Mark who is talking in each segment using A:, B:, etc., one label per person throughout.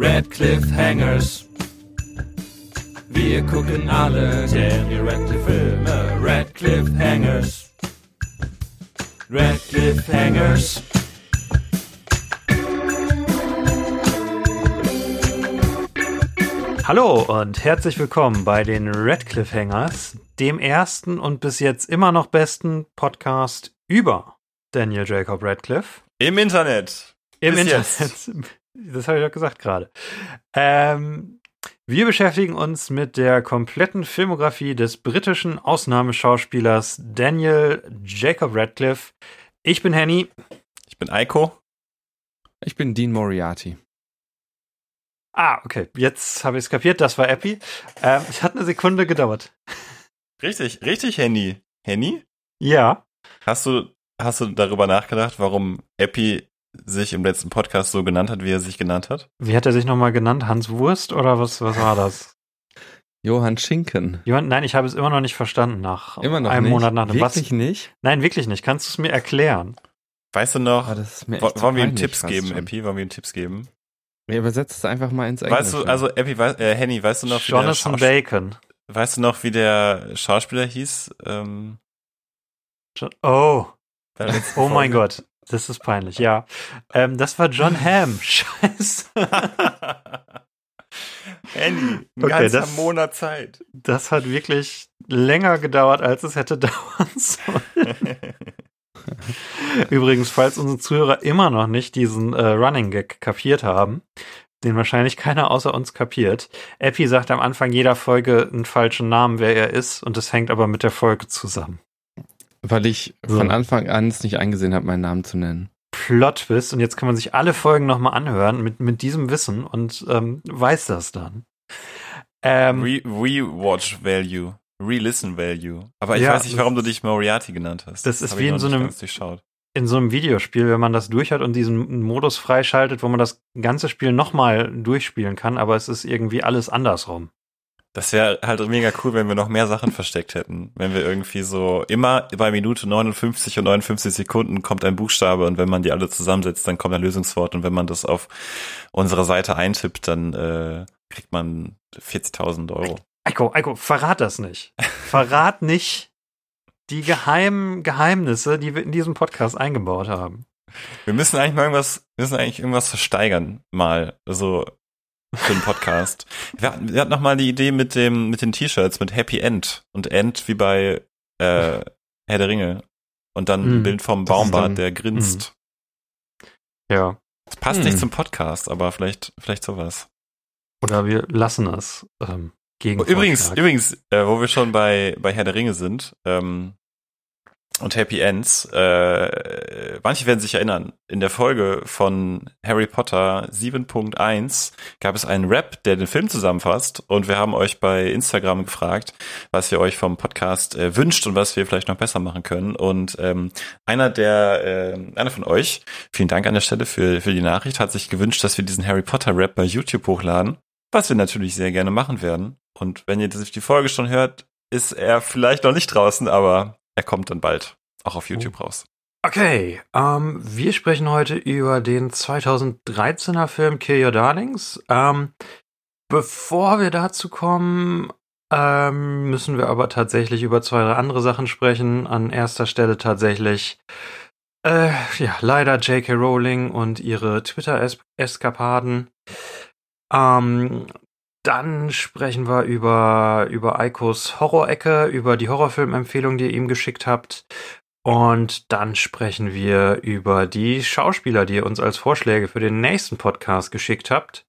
A: Red Cliffhangers. Wir gucken alle Daniel Radcliffe Filme. Red Cliffhangers. Red Cliffhangers.
B: Hallo und herzlich willkommen bei den Red Cliffhangers, dem ersten und bis jetzt immer noch besten Podcast über Daniel Jacob Radcliffe.
C: Im Internet.
B: Im
C: Bis
B: Internet.
C: jetzt.
B: Das habe ich auch gesagt gerade. Ähm, wir beschäftigen uns mit der kompletten Filmografie des britischen Ausnahmeschauspielers Daniel Jacob Radcliffe. Ich bin Henny.
C: Ich bin Eiko.
D: Ich bin Dean Moriarty.
B: Ah, okay. Jetzt habe ich es kapiert. Das war Epi. Ähm, es hat eine Sekunde gedauert.
C: Richtig, richtig, Henny. Henny?
B: Ja.
C: Hast du, hast du darüber nachgedacht, warum Epi sich im letzten Podcast so genannt hat, wie er sich genannt hat?
B: Wie hat er sich nochmal genannt? Hans Wurst oder was, was war das?
D: Johann Schinken.
B: Johann, nein, ich habe es immer noch nicht verstanden nach
D: Immer noch
B: einem
D: nicht.
B: Monat nach dem
D: Wirklich
B: Was.
D: nicht?
B: Nein, wirklich nicht. Kannst du es mir erklären?
C: Weißt du noch,
D: das ist mir
C: wo-
D: echt zu
C: wollen wir ihm Tipps geben,
D: schon.
C: Epi? Wollen wir ihm Tipps geben?
D: Ja, übersetzt es einfach mal ins Englische.
C: Weißt du, also Epi, wei äh, Henny, weißt du noch, wie der,
B: Jonathan
C: Schaus
B: Bacon.
C: weißt du noch, wie der Schauspieler hieß? Ähm,
B: oh,
C: der
B: oh mein? Gott. Das ist peinlich, ja. Ähm, das war John Hamm. Scheiße.
C: Henny, ein
B: Okay,
C: ganzer
B: das-
C: Monat Zeit.
B: Das hat wirklich länger gedauert, als es hätte dauern sollen. Übrigens, falls unsere Zuhörer immer noch nicht diesen äh, Running Gag kapiert haben, den wahrscheinlich keiner außer uns kapiert. Epi sagt am Anfang jeder Folge einen falschen Namen, wer er ist, und das hängt aber mit der Folge zusammen.
D: Weil ich
B: So.
D: von Anfang an es nicht eingesehen habe, meinen Namen zu nennen.
B: Plot Twist, und jetzt kann man sich alle Folgen nochmal anhören mit, mit diesem Wissen und ähm, weiß das dann. Ähm,
C: Re Rewatch Value. Re-Listen Value. Aber ich
B: Ja,
C: weiß nicht, warum du dich Moriarty genannt hast.
B: das ist
C: hab
B: wie in so einem- in so einem Videospiel, wenn man das durch hat und diesen Modus freischaltet, wo man das ganze Spiel nochmal durchspielen kann, aber es ist irgendwie alles andersrum.
C: Das wäre halt mega cool, wenn wir noch mehr Sachen versteckt hätten. Wenn wir irgendwie so immer bei Minute 59 und 59 Sekunden kommt ein Buchstabe und wenn man die alle zusammensetzt, dann kommt ein Lösungswort und wenn man das auf unserer Seite eintippt, dann äh, kriegt man 40.000 Euro.
B: Eiko, Eiko, verrat das nicht. Verrat nicht die geheimen Geheimnisse, die wir in diesem Podcast eingebaut haben.
C: Wir müssen eigentlich mal irgendwas, wir müssen eigentlich irgendwas versteigern, mal so für den Podcast. wir, hatten, wir hatten noch mal die Idee mit dem mit den T-Shirts mit Happy End und End wie bei äh, Herr der Ringe und dann
B: Mhm.
C: ein Bild vom Baumbart, der grinst.
B: Ja.
C: Das passt
D: Hm.
C: nicht zum Podcast, aber vielleicht vielleicht sowas.
B: Oder wir lassen es ähm, gegen
C: Übrigens,
B: Vorschlag.
C: übrigens, äh, wo wir schon bei bei Herr der Ringe sind ähm, und Happy Ends, äh, manche werden sich erinnern, in der Folge von Harry Potter 7.1 gab es einen Rap, der den Film zusammenfasst und wir haben euch bei Instagram gefragt, was ihr euch vom Podcast äh, wünscht und was wir vielleicht noch besser machen können. Und ähm, einer der, äh, einer von euch, vielen Dank an der Stelle für, für die Nachricht, hat sich gewünscht, dass wir diesen Harry Potter Rap bei YouTube hochladen, was wir natürlich sehr gerne machen werden. Und wenn ihr die Folge schon hört, ist er vielleicht noch nicht draußen, aber er kommt dann bald auch auf YouTube raus.
B: Okay, ähm, wir sprechen heute über den 2013er Film Kill Your Darlings. Ähm, bevor wir dazu kommen, ähm, müssen wir aber tatsächlich über zwei, drei andere Sachen sprechen. An erster Stelle tatsächlich, äh, ja, leider J.K. Rowling und ihre Twitter-Eskapaden. Ähm, dann sprechen wir über, über Eikos Horrorecke, über die Horrorfilmempfehlung, die ihr ihm geschickt habt. Und dann sprechen wir über die Schauspieler, die ihr uns als Vorschläge für den nächsten Podcast geschickt habt.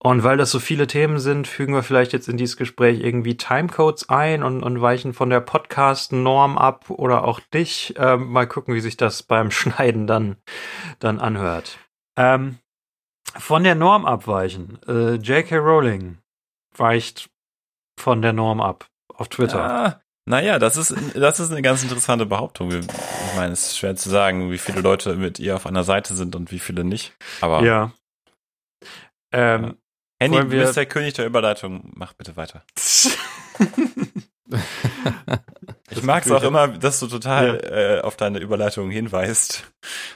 B: Und weil das so viele Themen sind, fügen wir vielleicht jetzt in dieses Gespräch irgendwie Timecodes ein und, und weichen von der Podcast-Norm ab oder auch dich. Ähm, mal gucken, wie sich das beim Schneiden dann, dann anhört. Ähm, von der Norm abweichen. Äh, J.K. Rowling weicht von der Norm ab auf Twitter.
C: Ah, naja, das ist, das ist eine ganz interessante Behauptung. Ich meine, es ist schwer zu sagen, wie viele Leute mit ihr auf einer Seite sind und wie viele nicht. Aber
B: Ja. Ähm,
C: Henny,
B: wollen
C: du
B: wir-
C: bist der König der Überleitung. Mach bitte weiter. Ich mag es auch immer, dass du total ja. äh, auf deine Überleitung hinweist.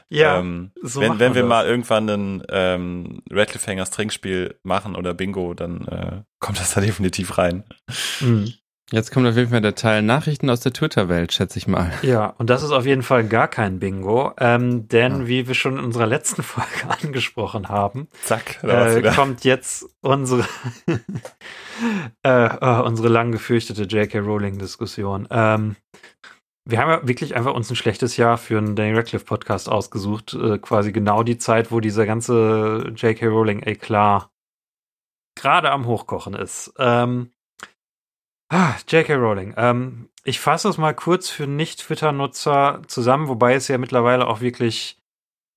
B: Ja.
C: Ähm, so wenn wenn wir das. mal irgendwann ein ähm, Red Cliffhangers Trinkspiel machen oder Bingo, dann äh, kommt das da definitiv rein.
D: Mhm. Jetzt kommt auf jeden Fall der Teil Nachrichten aus der Twitter-Welt, schätze ich mal.
B: Ja, und das ist auf jeden Fall gar kein Bingo, ähm, denn ja. wie wir schon in unserer letzten Folge angesprochen haben,
C: Zack,
B: äh, kommt jetzt unsere äh, äh, unsere lang gefürchtete J.K. Rowling-Diskussion. Ähm, wir haben ja wirklich einfach uns ein schlechtes Jahr für einen Danny Radcliffe Podcast ausgesucht, äh, quasi genau die Zeit, wo dieser ganze J.K. Rowling Eklat gerade am Hochkochen ist. Ähm, Ah, J.K. Rowling. Ähm, ich fasse es mal kurz für Nicht-Twitter-Nutzer zusammen, wobei es ja mittlerweile auch wirklich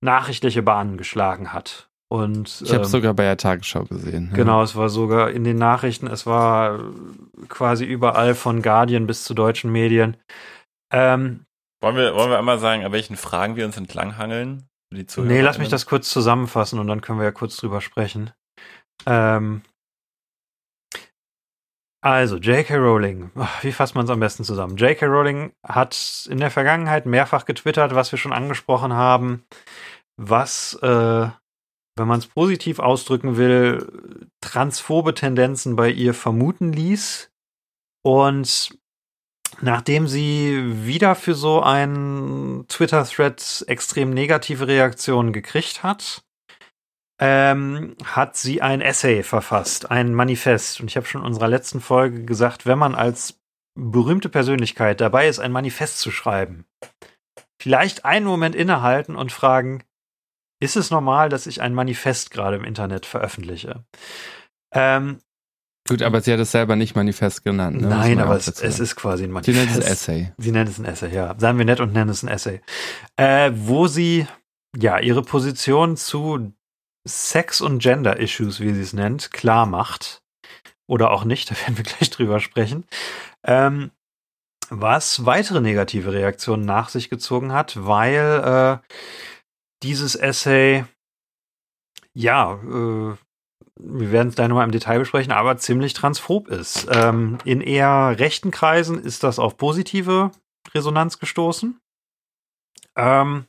B: nachrichtliche Bahnen geschlagen hat. Und,
D: ich habe ähm, sogar bei der Tagesschau gesehen.
B: Genau, ja. es war sogar in den Nachrichten, es war quasi überall von Guardian bis zu deutschen Medien. Ähm,
C: wollen, wir, wollen wir einmal sagen, an welchen Fragen wir uns entlanghangeln?
B: Nee, lass mich das kurz zusammenfassen und dann können wir ja kurz drüber sprechen. Ähm, also, J.K. Rowling, wie fasst man es am besten zusammen? J.K. Rowling hat in der Vergangenheit mehrfach getwittert, was wir schon angesprochen haben, was, äh, wenn man es positiv ausdrücken will, transphobe Tendenzen bei ihr vermuten ließ. Und nachdem sie wieder für so einen Twitter-Thread extrem negative Reaktionen gekriegt hat, ähm, hat sie ein Essay verfasst, ein Manifest. Und ich habe schon in unserer letzten Folge gesagt, wenn man als berühmte Persönlichkeit dabei ist, ein Manifest zu schreiben, vielleicht einen Moment innehalten und fragen, ist es normal, dass ich ein Manifest gerade im Internet veröffentliche? Ähm,
D: Gut, aber sie hat es selber nicht Manifest genannt.
B: Ne? Nein, aber es, es, ist quasi ein Manifest.
D: Sie nennt es Essay.
B: Sie nennt es ein Essay, ja. Seien wir nett und nennen es ein Essay. Äh, wo sie ja ihre Position zu Sex- und Gender-Issues, wie sie es nennt, klar macht. Oder auch nicht, da werden wir gleich drüber sprechen. Ähm, was weitere negative Reaktionen nach sich gezogen hat, weil äh, dieses Essay, ja, äh, wir werden es gleich nochmal im Detail besprechen, aber ziemlich transphob ist. Ähm, in eher rechten Kreisen ist das auf positive Resonanz gestoßen. Ähm,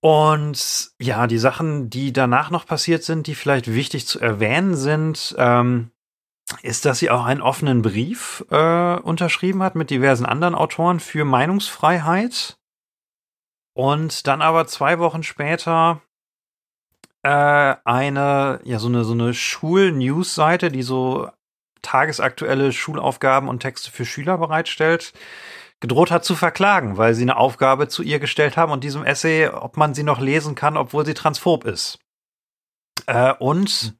B: und ja, die Sachen, die danach noch passiert sind, die vielleicht wichtig zu erwähnen sind, ähm, ist, dass sie auch einen offenen Brief äh, unterschrieben hat mit diversen anderen Autoren für Meinungsfreiheit. Und dann aber zwei Wochen später äh, eine, ja, so eine, so eine Schul-News-Seite, die so tagesaktuelle Schulaufgaben und Texte für Schüler bereitstellt, gedroht hat zu verklagen, weil sie eine Aufgabe zu ihr gestellt haben und diesem Essay, ob man sie noch lesen kann, obwohl sie transphob ist. Äh, und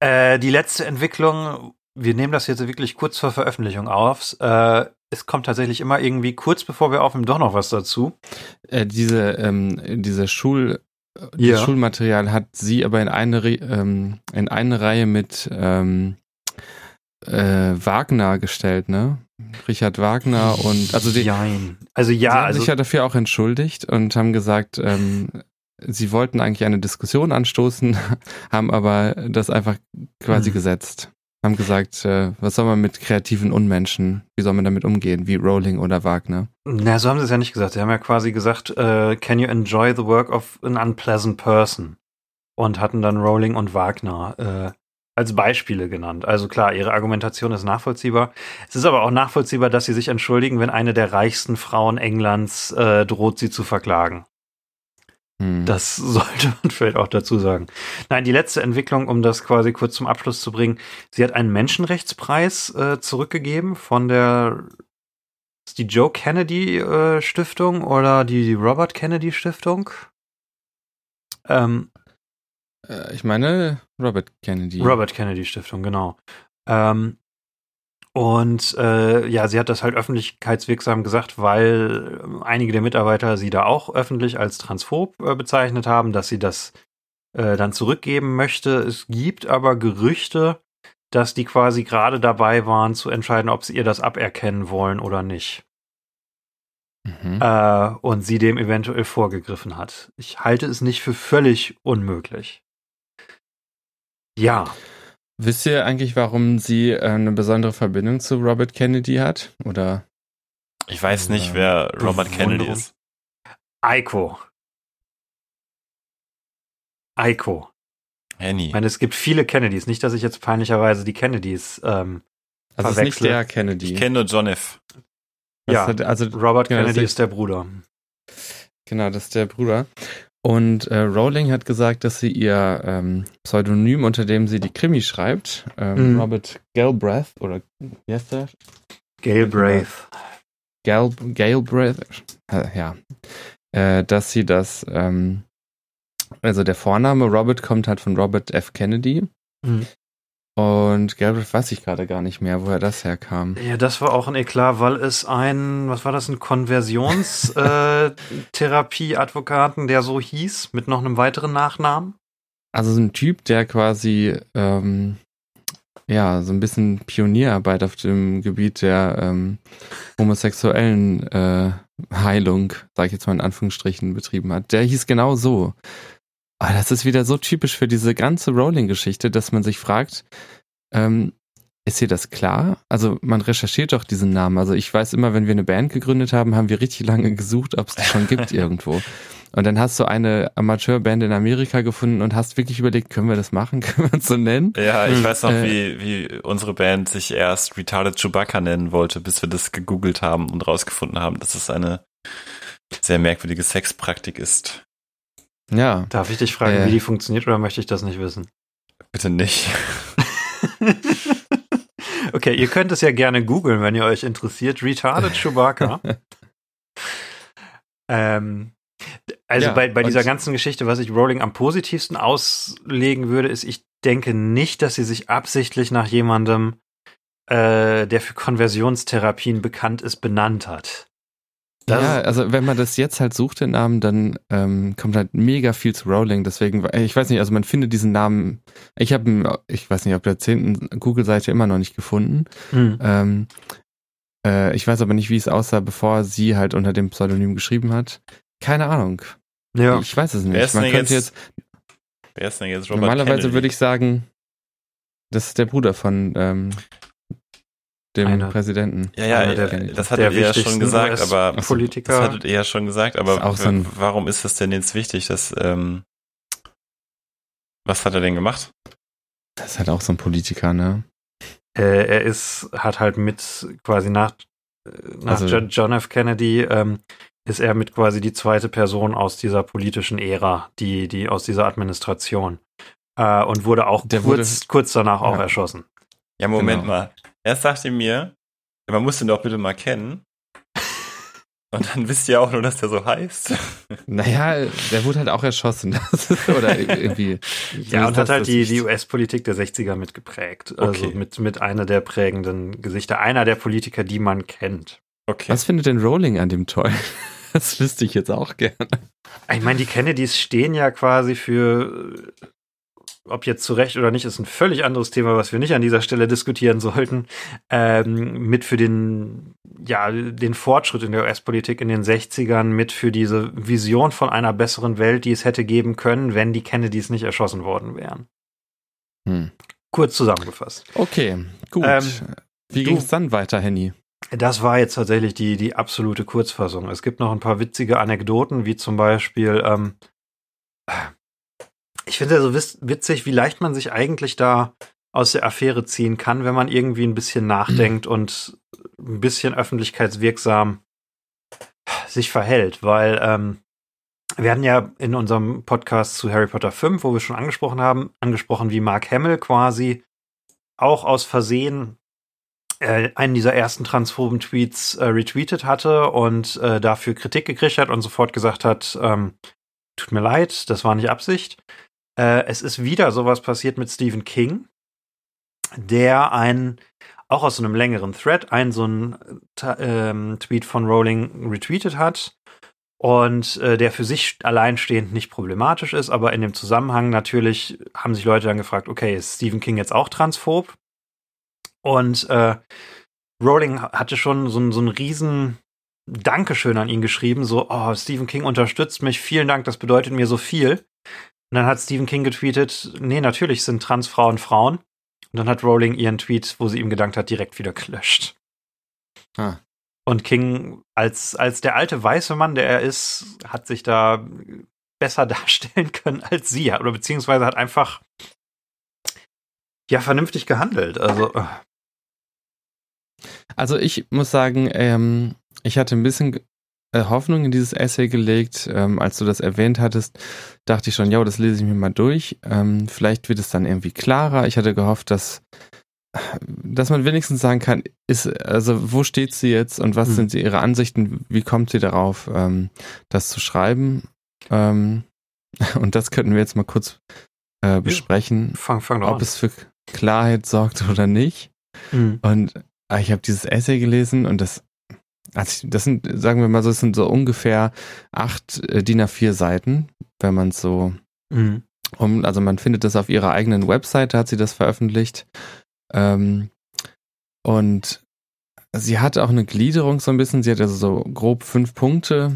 B: äh, die letzte Entwicklung, wir nehmen das jetzt wirklich kurz vor Veröffentlichung auf. Äh, es kommt tatsächlich immer irgendwie kurz bevor wir aufnehmen doch noch was dazu.
D: Äh, diese, ähm, diese Schul, ja. Schulmaterial hat sie aber in eine, ähm, in eine Reihe mit ähm, äh, Wagner gestellt, ne? Richard Wagner und also die,
B: Nein. also ja,
D: sie haben
B: also
D: sich ja dafür auch entschuldigt und haben gesagt, ähm, sie wollten eigentlich eine Diskussion anstoßen, haben aber das einfach quasi hm. gesetzt. Haben gesagt, äh, was soll man mit kreativen Unmenschen, wie soll man damit umgehen, wie Rowling oder Wagner?
B: Na, so haben sie es ja nicht gesagt. Sie haben ja quasi gesagt, äh, can you enjoy the work of an unpleasant person? Und hatten dann Rowling und Wagner äh, als Beispiele genannt. Also klar, ihre Argumentation ist nachvollziehbar. Es ist aber auch nachvollziehbar, dass sie sich entschuldigen, wenn eine der reichsten Frauen Englands äh, droht, sie zu verklagen. Hm. Das sollte man vielleicht auch dazu sagen. Nein, die letzte Entwicklung, um das quasi kurz zum Abschluss zu bringen, sie hat einen Menschenrechtspreis äh, zurückgegeben von der ist die Joe Kennedy äh, Stiftung oder die Robert Kennedy Stiftung.
D: Ähm, äh, ich meine Robert Kennedy.
B: Robert Kennedy Stiftung, genau. Ähm, und äh, ja, sie hat das halt öffentlichkeitswirksam gesagt, weil einige der Mitarbeiter sie da auch öffentlich als transphob äh, bezeichnet haben, dass sie das äh, dann zurückgeben möchte. Es gibt aber Gerüchte, dass die quasi gerade dabei waren zu entscheiden, ob sie ihr das aberkennen wollen oder nicht. Mhm. Äh, und sie dem eventuell vorgegriffen hat. Ich halte es nicht für völlig unmöglich. Ja.
D: Wisst ihr eigentlich, warum sie äh, eine besondere Verbindung zu Robert Kennedy hat? Oder?
C: Ich weiß nicht, wer Robert Kennedy ist.
B: Eiko. Eiko.
C: Henny.
B: Ich meine, es gibt viele Kennedys. Nicht, dass ich jetzt peinlicherweise die Kennedys. Ähm,
D: Also es ist nicht der Kennedy.
C: Ich kenne nur John F.
D: Das
B: ja,
D: hat, also
B: Robert
D: Genau,
B: Kennedy ist der Bruder.
D: Genau, das ist der Bruder. Und äh, Rowling hat gesagt, dass sie ihr ähm, Pseudonym, unter dem sie die Krimi schreibt, ähm,
B: Mhm.
D: Robert Galbraith oder wie heißt der?
B: Galbraith.
D: Gal Galbraith, äh, ja, äh, dass sie das, ähm, also der Vorname Robert kommt halt von Robert F. Kennedy
B: Mhm.
D: Und Galbraith weiß ich gerade gar nicht mehr, woher das herkam.
B: Ja, das war auch ein Eklat, weil es ein, was war das, ein Konversionstherapie-Advokaten, der so hieß, mit noch einem weiteren Nachnamen.
D: Also so ein Typ, der quasi ähm, ja so ein bisschen Pionierarbeit auf dem Gebiet der ähm, homosexuellen äh, Heilung, sage ich jetzt mal in Anführungsstrichen, betrieben hat. Der hieß genau so. Aber das ist wieder so typisch für diese ganze Rowling-Geschichte, dass man sich fragt, ähm, ist hier das klar? Also man recherchiert doch diesen Namen. Also ich weiß immer, wenn wir eine Band gegründet haben, haben wir richtig lange gesucht, ob es das schon gibt irgendwo. Und dann hast du eine Amateurband in Amerika gefunden und hast wirklich überlegt, können wir das machen? Können wir uns so nennen?
C: Ja, ich weiß noch,
D: äh,
C: wie, wie unsere Band sich erst Retarded Chewbacca nennen wollte, bis wir das gegoogelt haben und rausgefunden haben, dass es eine sehr merkwürdige Sexpraktik ist.
D: Ja.
B: Darf ich dich fragen,
D: Äh.
B: wie die funktioniert oder möchte ich das nicht wissen?
C: Bitte nicht.
B: okay, ihr könnt es ja gerne googeln, wenn ihr euch interessiert. Retarded Chewbacca. ähm, also
D: Ja,
B: bei, bei dieser ganzen Geschichte, was ich Rowling am positivsten auslegen würde, ist, ich denke nicht, dass sie sich absichtlich nach jemandem, äh, der für Konversionstherapien bekannt ist, benannt hat. Das-
D: ja, also wenn man das jetzt halt sucht, den Namen, dann ähm, kommt halt mega viel zu Rowling. Deswegen, ich weiß nicht, also man findet diesen Namen, ich habe ihn, ich weiß nicht, auf der zehnten Google-Seite immer noch nicht gefunden.
B: Hm.
D: Ähm, äh, ich weiß aber nicht, wie es aussah, bevor sie halt unter dem Pseudonym geschrieben hat. Keine Ahnung.
B: Ja.
D: Ich weiß es
C: Wer
D: nicht.
C: ist
D: Man
C: denn
D: könnte
C: jetzt
D: jetzt,
C: Wer ist denn jetzt Robert
D: normalerweise
C: Kennedy?
D: würde ich sagen, das ist der Bruder von ähm, dem
B: Einer-
D: Präsidenten.
C: Ja, ja,
B: der-
C: äh, das hattet ihr ja schon gesagt, aber
B: Politiker.
C: das hattet ihr ja schon gesagt, aber
D: Ist auch so ein-
C: warum ist das denn jetzt wichtig, dass ähm, was hat er denn gemacht?
D: Das ist halt auch so ein Politiker, ne?
B: Äh, er ist, hat halt mit quasi nach, nach
D: Also-
B: Jo- John F. Kennedy ähm, ist er mit quasi die zweite Person aus dieser politischen Ära, die, die aus dieser Administration. Äh, und wurde auch
D: Der
B: kurz, kurz danach auch
D: Ja.
B: erschossen.
C: Ja, Moment
D: Genau.
C: mal. Erst sagte mir, man muss den doch bitte mal kennen. Und dann wisst ihr auch nur, dass der so heißt.
D: Naja, der wurde halt auch erschossen. Oder irgendwie.
B: Ja, und hat halt die, die US-Politik der 60er mitgeprägt. Also
C: Okay.
B: mit, mit einer der prägenden Gesichter, einer der Politiker, die man kennt.
C: Okay.
D: Was findet denn Rowling an dem toll? Das wüsste ich jetzt auch gerne.
B: Ich meine, die Kennedys stehen ja quasi für, ob jetzt zu Recht oder nicht, ist ein völlig anderes Thema, was wir nicht an dieser Stelle diskutieren sollten, ähm, mit für den, ja, den Fortschritt in der US-Politik in den 60ern, mit für diese Vision von einer besseren Welt, die es hätte geben können, wenn die Kennedys nicht erschossen worden wären.
D: Hm.
B: Kurz zusammengefasst.
D: Okay, gut.
B: Ähm,
D: Wie ging es dann weiter, Henny?
B: Das war jetzt tatsächlich die, die absolute Kurzfassung. Es gibt noch ein paar witzige Anekdoten, wie zum Beispiel, ähm, ich finde ja so witzig, wie leicht man sich eigentlich da aus der Affäre ziehen kann, wenn man irgendwie ein bisschen nachdenkt und ein bisschen öffentlichkeitswirksam sich verhält, weil ähm, wir hatten ja in unserem Podcast zu Harry Potter 5, wo wir schon angesprochen haben, angesprochen, wie Mark Hamill quasi auch aus Versehen äh, einen dieser ersten transphoben Tweets äh, retweetet hatte und äh, dafür Kritik gekriegt hat und sofort gesagt hat, ähm, tut mir leid, das war nicht Absicht. Äh, es ist wieder sowas passiert mit Stephen King, der einen, auch aus einem längeren Thread, einen so einen Ta- ähm, Tweet von Rowling retweetet hat und äh, der für sich alleinstehend nicht problematisch ist, aber in dem Zusammenhang natürlich haben sich Leute dann gefragt, okay, ist Stephen King jetzt auch transphob? Und äh, Rowling hatte schon so, so einen riesen Dankeschön an ihn geschrieben, so, oh, Stephen King unterstützt mich, vielen Dank, das bedeutet mir so viel. Und dann hat Stephen King getweetet, nee, natürlich sind Transfrauen Frauen. Und dann hat Rowling ihren Tweet, wo sie ihm gedankt hat, direkt wieder gelöscht.
D: Ah.
B: Und King, als, als der alte weiße Mann, der er ist, hat sich da besser darstellen können als sie. Oder beziehungsweise hat einfach ja vernünftig gehandelt. Also. äh,
D: Also ich muss sagen, ähm, ich hatte ein bisschen Hoffnung in dieses Essay gelegt. Ähm, als du das erwähnt hattest, dachte ich schon, ja, das lese ich mir mal durch. Ähm, vielleicht wird es dann irgendwie klarer. Ich hatte gehofft, dass dass man wenigstens sagen kann, ist, also wo steht sie jetzt und was
B: Hm.
D: sind ihre Ansichten, wie kommt sie darauf, ähm, das zu schreiben? Ähm, und das könnten wir jetzt mal kurz äh, besprechen,
B: fang, fang
D: ob
B: an.
D: es für Klarheit sorgt oder nicht.
B: Mhm.
D: Und äh, ich habe dieses Essay gelesen und das, also das sind, sagen wir mal so, es sind so ungefähr acht äh, DIN A4 Seiten, wenn man es so
B: Mhm.
D: um, also man findet das auf ihrer eigenen Webseite, hat sie das veröffentlicht. Ähm, und sie hat auch eine Gliederung so ein bisschen, sie hat also so grob fünf Punkte.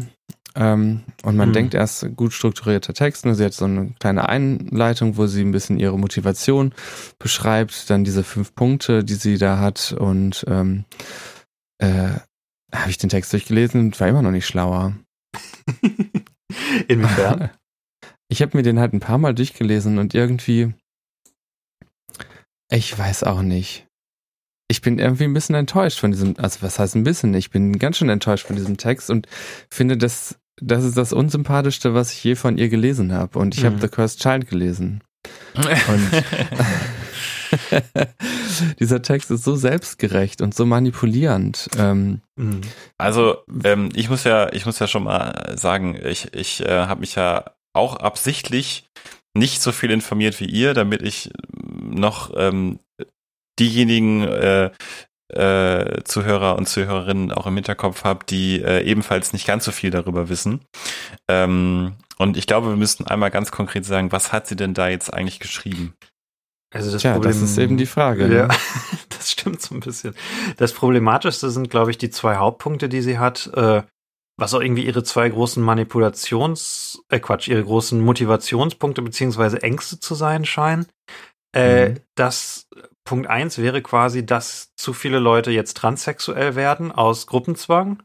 D: Ähm, und man
B: Mhm.
D: denkt erst gut strukturierter Text, ne? sie hat so eine kleine Einleitung, wo sie ein bisschen ihre Motivation beschreibt, dann diese fünf Punkte, die sie da hat und ähm, äh, habe ich den Text durchgelesen und war immer noch nicht schlauer.
B: Inwiefern?
D: Ich habe mir den halt ein paar Mal durchgelesen und irgendwie, ich weiß auch nicht. Ich bin irgendwie ein bisschen enttäuscht von diesem, also was heißt ein bisschen? Ich bin ganz schön enttäuscht von diesem Text und finde, das, das ist das Unsympathischste, was ich je von ihr gelesen habe. Und ich habe
B: Mhm.
D: The Cursed Child gelesen. Und dieser Text ist so selbstgerecht und so manipulierend. Ähm,
B: Mhm.
C: Also, ähm, ich muss ja, ich muss ja schon mal sagen, ich, ich äh, habe mich ja auch absichtlich nicht so viel informiert wie ihr, damit ich noch ähm, diejenigen äh, äh, Zuhörer und Zuhörerinnen auch im Hinterkopf habe, die äh, ebenfalls nicht ganz so viel darüber wissen. Ähm, und ich glaube, wir müssten einmal ganz konkret sagen, was hat sie denn da jetzt eigentlich geschrieben?
B: Also das
D: Tja,
B: Problem,
D: das ist eben die Frage.
B: Ja,
D: Ne?
B: das stimmt so ein bisschen. Das Problematischste sind, glaube ich, die zwei Hauptpunkte, die sie hat, äh, was auch irgendwie ihre zwei großen Manipulations, äh Quatsch, ihre großen Motivationspunkte beziehungsweise Ängste zu sein scheinen. Äh,
D: Mhm.
B: Das Punkt eins wäre quasi, dass zu viele Leute jetzt transsexuell werden aus Gruppenzwang.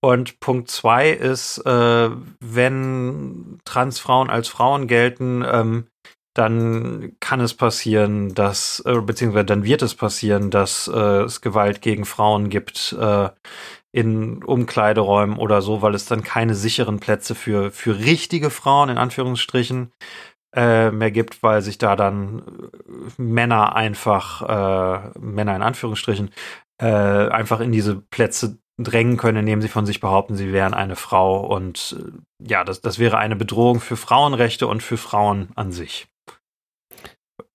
B: Und Punkt zwei ist, äh, wenn Transfrauen als Frauen gelten, ähm, dann kann es passieren, dass, äh, beziehungsweise dann wird es passieren, dass äh, es Gewalt gegen Frauen gibt äh, in Umkleideräumen oder so, weil es dann keine sicheren Plätze für, für richtige Frauen in Anführungsstrichen äh, mehr gibt, weil sich da dann äh, Männer einfach, äh, Männer in Anführungsstrichen, äh, einfach in diese Plätze drängen können, indem sie von sich behaupten, sie wären eine Frau. Und äh, ja, das, das wäre eine Bedrohung für Frauenrechte und für Frauen an sich.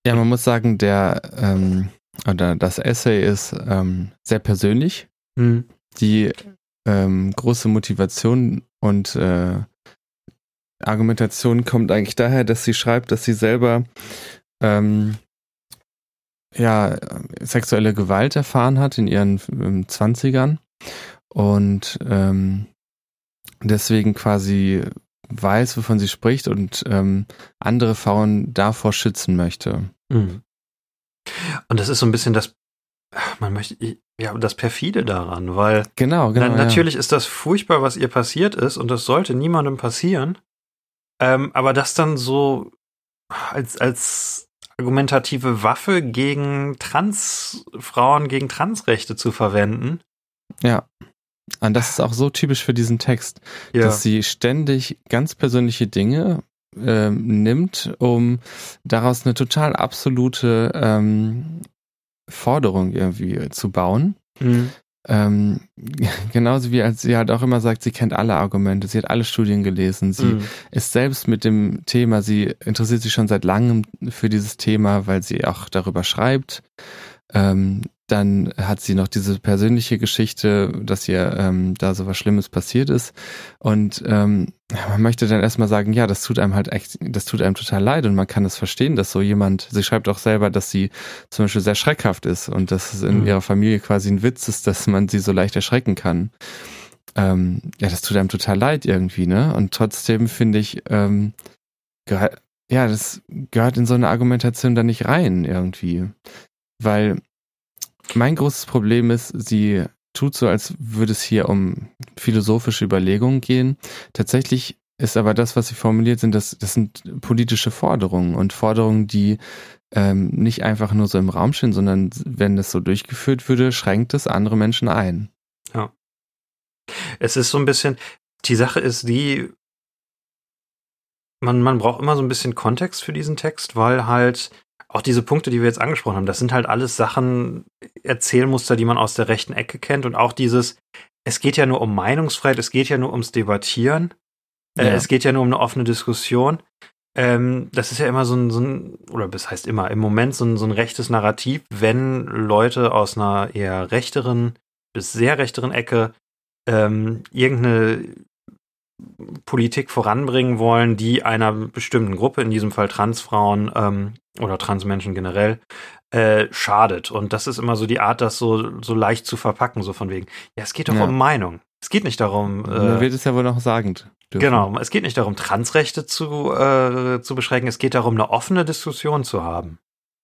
D: Ja, man muss sagen, der ähm, oder das Essay ist ähm, sehr persönlich. Die ähm, große Motivation und äh, Argumentation kommt eigentlich daher, dass sie schreibt, dass sie selber ähm, ja sexuelle Gewalt erfahren hat in ihren ähm, 20ern und ähm, deswegen quasi weiß, wovon sie spricht und ähm, andere Frauen davor schützen möchte.
B: Mhm. Und das ist so ein bisschen das, man möchte, ja, das perfide daran, weil
D: Genau, genau.
B: na, natürlich ist das furchtbar, was ihr passiert ist und das sollte niemandem passieren. Ähm, aber das dann so als, als argumentative Waffe gegen Transfrauen, gegen Transrechte zu verwenden.
D: Ja. Und das ist auch so typisch für diesen Text, dass sie ständig ganz persönliche Dinge ähm, nimmt, um daraus eine total absolute ähm, Forderung irgendwie zu bauen.
B: Mhm.
D: Ähm, genauso wie als sie halt auch immer sagt, sie kennt alle Argumente, sie hat alle Studien gelesen, sie
B: Mhm.
D: ist selbst mit dem Thema, sie interessiert sich schon seit langem für dieses Thema, weil sie auch darüber schreibt. Ähm, dann hat sie noch diese persönliche Geschichte, dass ihr ähm, da so was Schlimmes passiert ist. Und ähm, man möchte dann erstmal sagen, ja, das tut einem halt echt, das tut einem total leid und man kann es verstehen, dass so jemand, sie schreibt auch selber, dass sie zum Beispiel sehr schreckhaft ist und dass es in
B: Mhm.
D: ihrer Familie quasi ein Witz ist, dass man sie so leicht erschrecken kann. Ähm, ja, das tut einem total leid irgendwie, ne? Und trotzdem finde ich, ähm, ja, das gehört in so eine Argumentation da nicht rein irgendwie. Weil mein großes Problem ist, sie tut so, als würde es hier um philosophische Überlegungen gehen. Tatsächlich ist aber das, was sie formuliert sind, das, das sind politische Forderungen und Forderungen, die ähm, nicht einfach nur so im Raum stehen, sondern wenn das so durchgeführt würde, schränkt es andere Menschen ein.
B: Ja. Es ist so ein bisschen, die Sache ist die, man, man braucht immer so ein bisschen Kontext für diesen Text, weil halt auch diese Punkte, die wir jetzt angesprochen haben, das sind halt alles Sachen, Erzählmuster, die man aus der rechten Ecke kennt und auch dieses, es geht ja nur um Meinungsfreiheit, es geht ja nur ums Debattieren, äh, es geht ja nur um eine offene Diskussion. Ähm, das ist ja immer so ein, so ein, oder das heißt immer, im Moment so ein, so ein rechtes Narrativ, wenn Leute aus einer eher rechteren bis sehr rechteren Ecke ähm, irgendeine Politik voranbringen wollen, die einer bestimmten Gruppe, in diesem Fall Transfrauen ähm, oder Transmenschen generell, äh, schadet. Und das ist immer so die Art, das so, so leicht zu verpacken, so von wegen, ja, es geht doch ja. um Meinung. Es geht nicht darum.
D: Äh, Man wird es ja wohl noch sagend.
B: Dürfen. Genau, es geht nicht darum, Transrechte zu, äh, zu beschränken, es geht darum, eine offene Diskussion zu haben,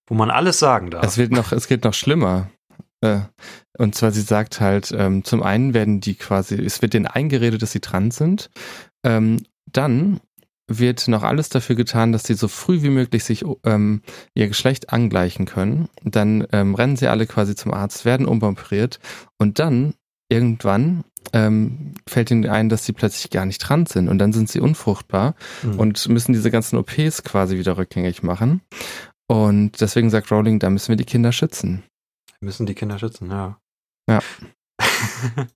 B: wo man alles sagen darf.
D: Es wird noch, es geht noch schlimmer. Äh, und zwar, sie sagt halt, ähm, zum einen werden die quasi, es wird denen eingeredet, dass sie trans sind. Ähm, dann wird noch alles dafür getan, dass sie so früh wie möglich sich ähm, ihr Geschlecht angleichen können. Dann ähm, rennen sie alle quasi zum Arzt, werden umoperiert und dann irgendwann ähm, fällt ihnen ein, dass sie plötzlich gar nicht trans sind und dann sind sie unfruchtbar mhm. und müssen diese ganzen OPs quasi wieder rückgängig machen. Und deswegen sagt Rowling, da müssen wir die Kinder schützen.
B: Wir müssen die Kinder schützen, ja.
D: Ja.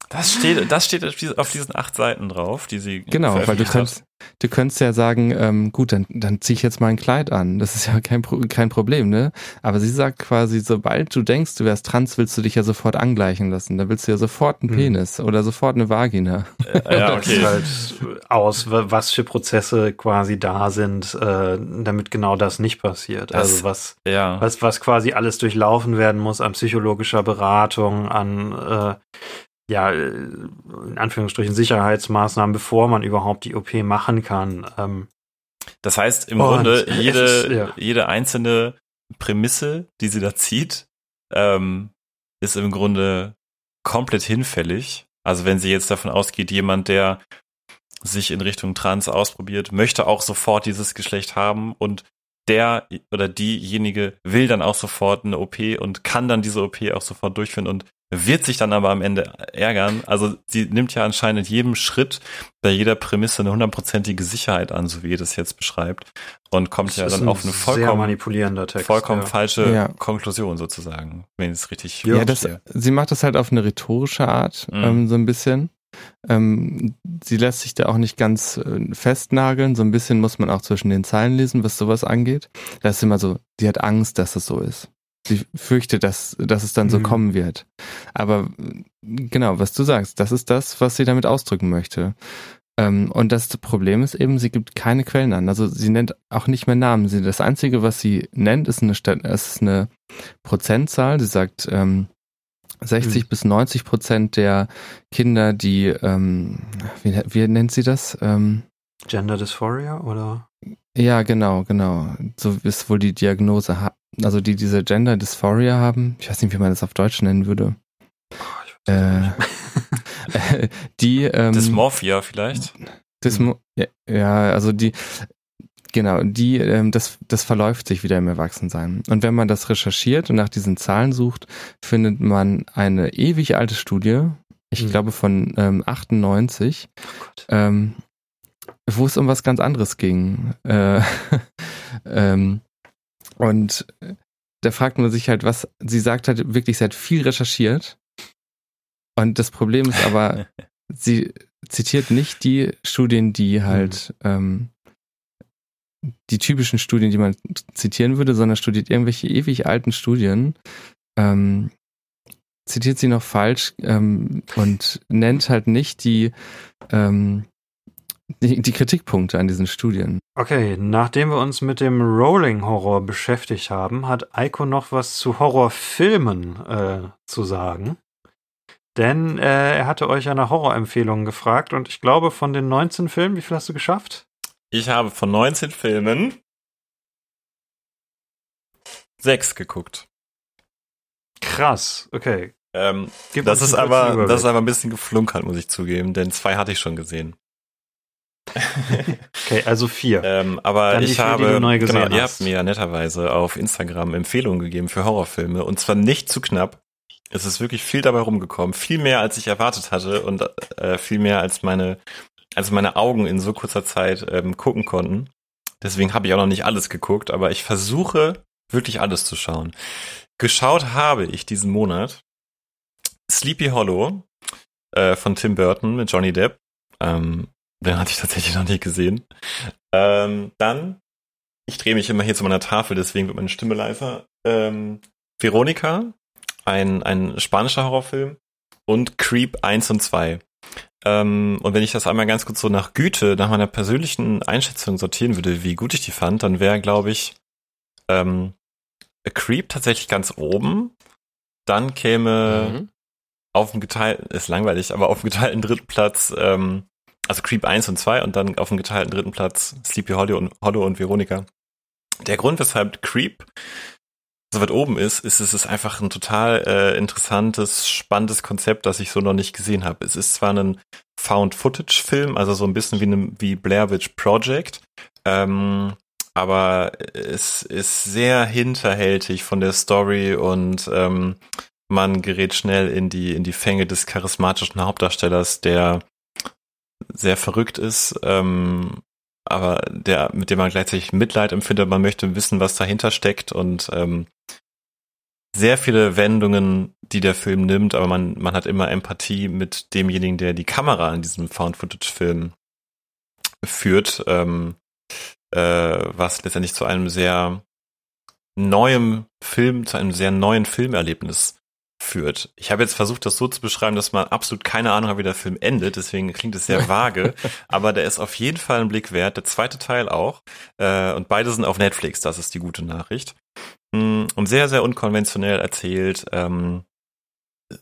C: Das steht, das steht auf diesen acht Seiten drauf, die sie.
D: Genau, weil du kannst, du könntest ja sagen, ähm, gut, dann, dann zieh ich jetzt mal ein Kleid an. Das ist ja kein, kein Problem, ne? Aber sie sagt quasi, sobald du denkst, du wärst trans, willst du dich ja sofort angleichen lassen. Da willst du ja sofort einen hm. Penis oder sofort eine Vagina.
B: Äh, ja, okay. halt aus, was für Prozesse quasi da sind, äh, damit genau das nicht passiert. Das, also was, ja. was, was quasi alles durchlaufen werden muss an psychologischer Beratung, an äh, ja, äh, in Anführungsstrichen Sicherheitsmaßnahmen, bevor man überhaupt die OP machen kann. Ähm,
C: das heißt im Grunde, jede, ist, ja. jede einzelne Prämisse, die sie da zieht, ähm, ist im Grunde komplett hinfällig. Also wenn sie jetzt davon ausgeht, jemand, der sich in Richtung Trans ausprobiert, möchte auch sofort dieses Geschlecht haben und der oder diejenige will dann auch sofort eine OP und kann dann diese OP auch sofort durchführen und wird sich dann aber am Ende ärgern. Also sie nimmt ja anscheinend jedem Schritt bei jeder Prämisse eine hundertprozentige Sicherheit an, so wie ihr das jetzt beschreibt. Und kommt das ja dann ein auf eine vollkommen,
B: manipulierender Text,
C: vollkommen ja. falsche ja. Konklusion sozusagen, wenn ich es richtig
D: Ja, das, sie macht das halt auf eine rhetorische Art, mhm. ähm, so ein bisschen. Ähm, sie lässt sich da auch nicht ganz äh, festnageln. So ein bisschen muss man auch zwischen den Zeilen lesen, was sowas angeht. Da ist immer so, sie hat Angst, dass es so ist. Sie fürchtet, dass, dass es dann so mhm. kommen wird. Aber genau, was du sagst, das ist das, was sie damit ausdrücken möchte. Ähm, und das Problem ist eben, sie gibt keine Quellen an. Also sie nennt auch nicht mehr Namen. Sie, das Einzige, was sie nennt, ist eine, ist eine Prozentzahl. Sie sagt, ähm, 60 mhm. bis 90 Prozent der Kinder, die, ähm, wie, wie nennt sie das? Ähm,
B: Gender Dysphoria oder?
D: Ja, genau, genau. So ist wohl die Diagnose, also die diese Gender Dysphoria haben. Ich weiß nicht, wie man das auf Deutsch nennen würde. Oh, äh, die ähm,
C: Dysmorphia vielleicht.
D: Dysmo ja, also die Genau, die, ähm, das, das verläuft sich wieder im Erwachsensein. Und wenn man das recherchiert und nach diesen Zahlen sucht, findet man eine ewig alte Studie, ich mhm. glaube von ähm, 98, oh ähm, wo es um was ganz anderes ging. Äh, ähm, und da fragt man sich halt, was, sie sagt halt wirklich, sie hat viel recherchiert. Und das Problem ist aber, sie zitiert nicht die Studien, die halt mhm. ähm, die typischen Studien, die man zitieren würde, sondern studiert irgendwelche ewig alten Studien, ähm, zitiert sie noch falsch ähm, und nennt halt nicht die, ähm, die, die, Kritikpunkte an diesen Studien.
B: Okay, nachdem wir uns mit dem Rolling-Horror beschäftigt haben, hat Eiko noch was zu Horrorfilmen äh, zu sagen. Denn äh, er hatte euch ja nach Horrorempfehlungen gefragt und ich glaube, von den 19 Filmen, wie viel hast du geschafft?
C: Ich habe von 19 Filmen sechs geguckt.
B: Krass, okay.
C: Ähm, das ist aber, das ist aber ein bisschen geflunkert, muss ich zugeben, denn zwei hatte ich schon gesehen.
B: Okay, also vier.
C: Ähm, aber
B: Dann
C: ich
B: vier,
C: habe, genau, ihr habt mir ja netterweise auf Instagram Empfehlungen gegeben für Horrorfilme und zwar nicht zu knapp. Es ist wirklich viel dabei rumgekommen, viel mehr als ich erwartet hatte und äh, viel mehr als meine, als meine Augen in so kurzer Zeit ähm, gucken konnten. Deswegen habe ich auch noch nicht alles geguckt, aber ich versuche wirklich alles zu schauen. Geschaut habe ich diesen Monat Sleepy Hollow äh, von Tim Burton mit Johnny Depp. Ähm, den hatte ich tatsächlich noch nicht gesehen. Ähm, dann, ich drehe mich immer hier zu meiner Tafel, deswegen wird meine Stimme leiser. Ähm, Veronika, ein, ein spanischer Horrorfilm und Creep 1 und 2. Ähm, und wenn ich das einmal ganz kurz so nach Güte, nach meiner persönlichen Einschätzung sortieren würde, wie gut ich die fand, dann wäre, glaube ich, ähm, A Creep tatsächlich ganz oben. Dann käme
D: Mhm.
C: auf dem geteilten, ist langweilig, aber auf dem geteilten dritten Platz, ähm, also Creep 1 und 2 und dann auf dem geteilten dritten Platz Sleepy Hollow und, Hollow und Veronika. Der Grund, weshalb Creep so weit oben ist, ist, es ist einfach ein total äh, interessantes, spannendes Konzept, das ich so noch nicht gesehen habe. Es ist zwar ein Found-Footage-Film, also so ein bisschen wie, ne, wie Blair Witch Project, ähm, aber es ist sehr hinterhältig von der Story und ähm, man gerät schnell in die in die Fänge des charismatischen Hauptdarstellers, der sehr verrückt ist, ähm, aber der mit dem man gleichzeitig Mitleid empfindet. Man möchte wissen, was dahinter steckt und ähm, sehr viele Wendungen, die der Film nimmt, aber man man hat immer Empathie mit demjenigen, der die Kamera in diesem Found-Footage-Film führt, ähm, äh, was letztendlich zu einem sehr neuem Film, zu einem sehr neuen Filmerlebnis führt. Ich habe jetzt versucht, das so zu beschreiben, dass man absolut keine Ahnung hat, wie der Film endet, deswegen klingt es sehr vage, aber der ist auf jeden Fall ein Blick wert, der zweite Teil auch, äh, und beide sind auf Netflix, das ist die gute Nachricht. Mm, Und sehr, sehr unkonventionell erzählt, ähm,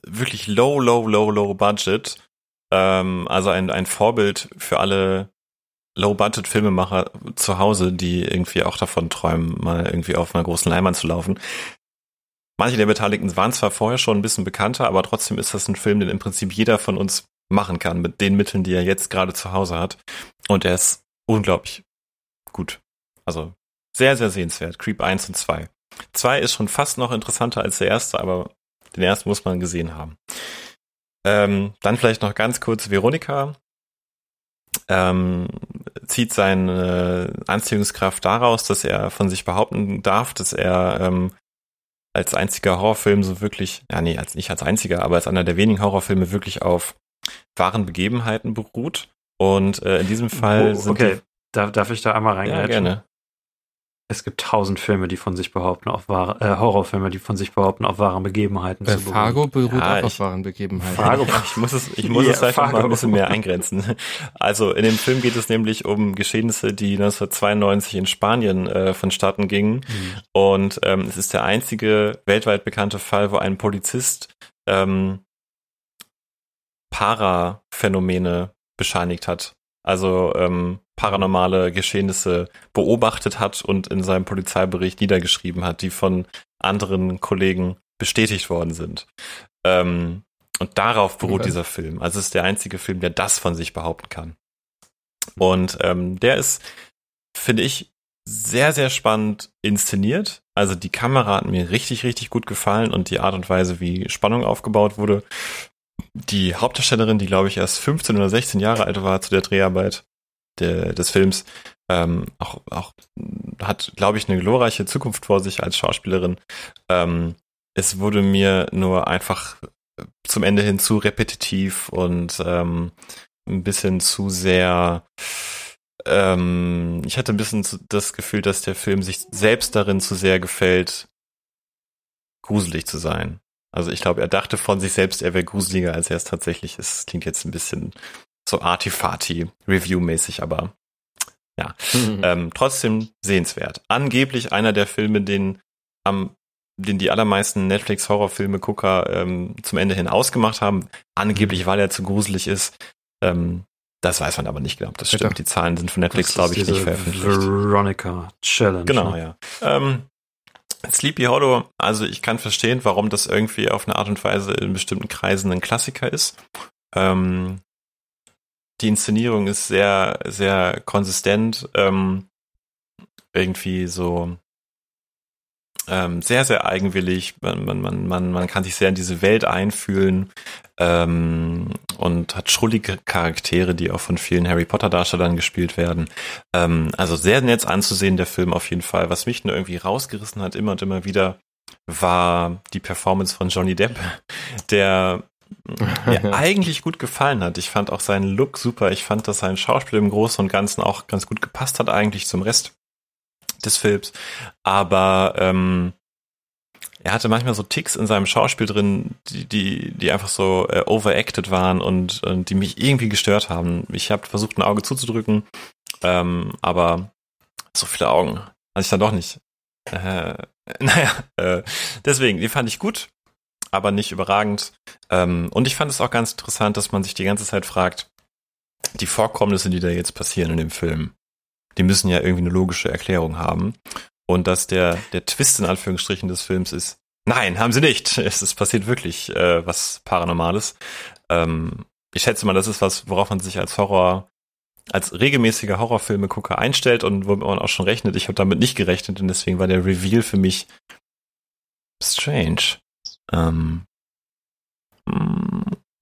C: wirklich low, low, low, low budget, ähm, also ein, ein Vorbild für alle Low-Budget-Filmemacher zu Hause, die irgendwie auch davon träumen, mal irgendwie auf einer großen Leinwand zu laufen. Manche der Beteiligten waren zwar vorher schon ein bisschen bekannter, aber trotzdem ist das ein Film, den im Prinzip jeder von uns machen kann, mit den Mitteln, die er jetzt gerade zu Hause hat. Und er ist unglaublich gut. Also sehr, sehr sehenswert. Creep 1 und 2. 2 ist schon fast noch interessanter als der erste, aber den ersten muss man gesehen haben. Ähm, dann vielleicht noch ganz kurz Veronika. Ähm, zieht seine Anziehungskraft daraus, dass er von sich behaupten darf, dass er ähm, als einziger Horrorfilm so wirklich, ja nee, als nicht als einziger, aber als einer der wenigen Horrorfilme wirklich auf wahren Begebenheiten beruht. Und äh, in diesem Fall
B: Oh,
C: sind
B: okay, darf, darf ich da einmal reingehen?
C: ja gerne.
B: Es gibt tausend Filme, die von sich behaupten, auf wahre, äh, Horrorfilme, die von sich behaupten, auf wahren Begebenheiten
D: Äh,
B: zu beruhen.
D: Fargo beruht
C: Ja,
D: auch auf
C: ich-
D: wahren Begebenheiten.
B: Fargo.
C: Ich muss es, ich muss
B: Ja,
C: es vielleicht noch mal ein bisschen mehr eingrenzen. Also in dem Film geht es nämlich um Geschehnisse, die 1992 in Spanien äh, vonstatten gingen.
B: Mhm.
C: Und ähm, es ist der einzige weltweit bekannte Fall, wo ein Polizist ähm, Paraphänomene bescheinigt hat. Also ähm, paranormale Geschehnisse beobachtet hat und in seinem Polizeibericht niedergeschrieben hat, die von anderen Kollegen bestätigt worden sind. Ähm, und darauf beruht
D: Okay.
C: dieser Film. Also es ist der einzige Film, der das von sich behaupten kann. Und ähm, der ist, finde ich, sehr, sehr spannend inszeniert. Also die Kamera hat mir richtig, richtig gut gefallen und die Art und Weise, wie Spannung aufgebaut wurde. Die Hauptdarstellerin, die glaube ich erst 15 oder 16 Jahre alt war zu der Dreharbeit der, des Films, ähm, auch, auch hat, glaube ich, eine glorreiche Zukunft vor sich als Schauspielerin. Ähm, es wurde mir nur einfach zum Ende hin zu repetitiv und ähm, ein bisschen zu sehr. Ähm, ich hatte ein bisschen das Gefühl, dass der Film sich selbst darin zu sehr gefällt, gruselig zu sein. Also ich glaube, er dachte von sich selbst, er wäre gruseliger, als er es tatsächlich ist. Klingt jetzt ein bisschen so artifati, Review-mäßig, aber ja. Ähm, trotzdem sehenswert. Angeblich einer der Filme, den am den die allermeisten Netflix-Horrorfilme-Gucker ähm, zum Ende hin ausgemacht haben. Angeblich, weil er zu gruselig ist. Ähm, das weiß man aber nicht genau. Das stimmt. Die Zahlen sind von Netflix, glaube ich, nicht veröffentlicht.
B: Veronica Challenge.
C: Genau,
B: ne?
C: ja. Ähm, Sleepy Hollow, also ich kann verstehen, warum das irgendwie auf eine Art und Weise in bestimmten Kreisen ein Klassiker ist. Ähm, die Inszenierung ist sehr, sehr konsistent, ähm, irgendwie so ähm, sehr, sehr eigenwillig. Man, man, man, man, man kann sich sehr in diese Welt einfühlen ähm, und hat schrullige Charaktere, die auch von vielen Harry Potter-Darstellern gespielt werden. Ähm, also sehr nett anzusehen, der Film auf jeden Fall. Was mich nur irgendwie rausgerissen hat, immer und immer wieder, war die Performance von Johnny Depp, der mir eigentlich gut gefallen hat. Ich fand auch seinen Look super. Ich fand, dass sein Schauspiel im Großen und Ganzen auch ganz gut gepasst hat eigentlich zum Rest des Films. Aber ähm, er hatte manchmal so Ticks in seinem Schauspiel drin, die, die, die einfach so äh, overacted waren und, und die mich irgendwie gestört haben. Ich habe versucht, ein Auge zuzudrücken, ähm, aber so viele Augen hatte ich dann doch nicht. Äh, naja, äh, deswegen, die fand ich gut, aber nicht überragend. Ähm, und ich fand es auch ganz interessant, dass man sich die ganze Zeit fragt, die Vorkommnisse, die da jetzt passieren in dem Film, die müssen ja irgendwie eine logische Erklärung haben. Und dass der, der Twist in Anführungsstrichen des Films ist, nein, haben sie nicht. Es ist passiert wirklich äh, was Paranormales. Ähm, ich schätze mal, das ist was, worauf man sich als Horror, als regelmäßiger Horrorfilmegucker einstellt und wo man auch schon rechnet. Ich habe damit nicht gerechnet und deswegen war der Reveal für mich strange. Ähm,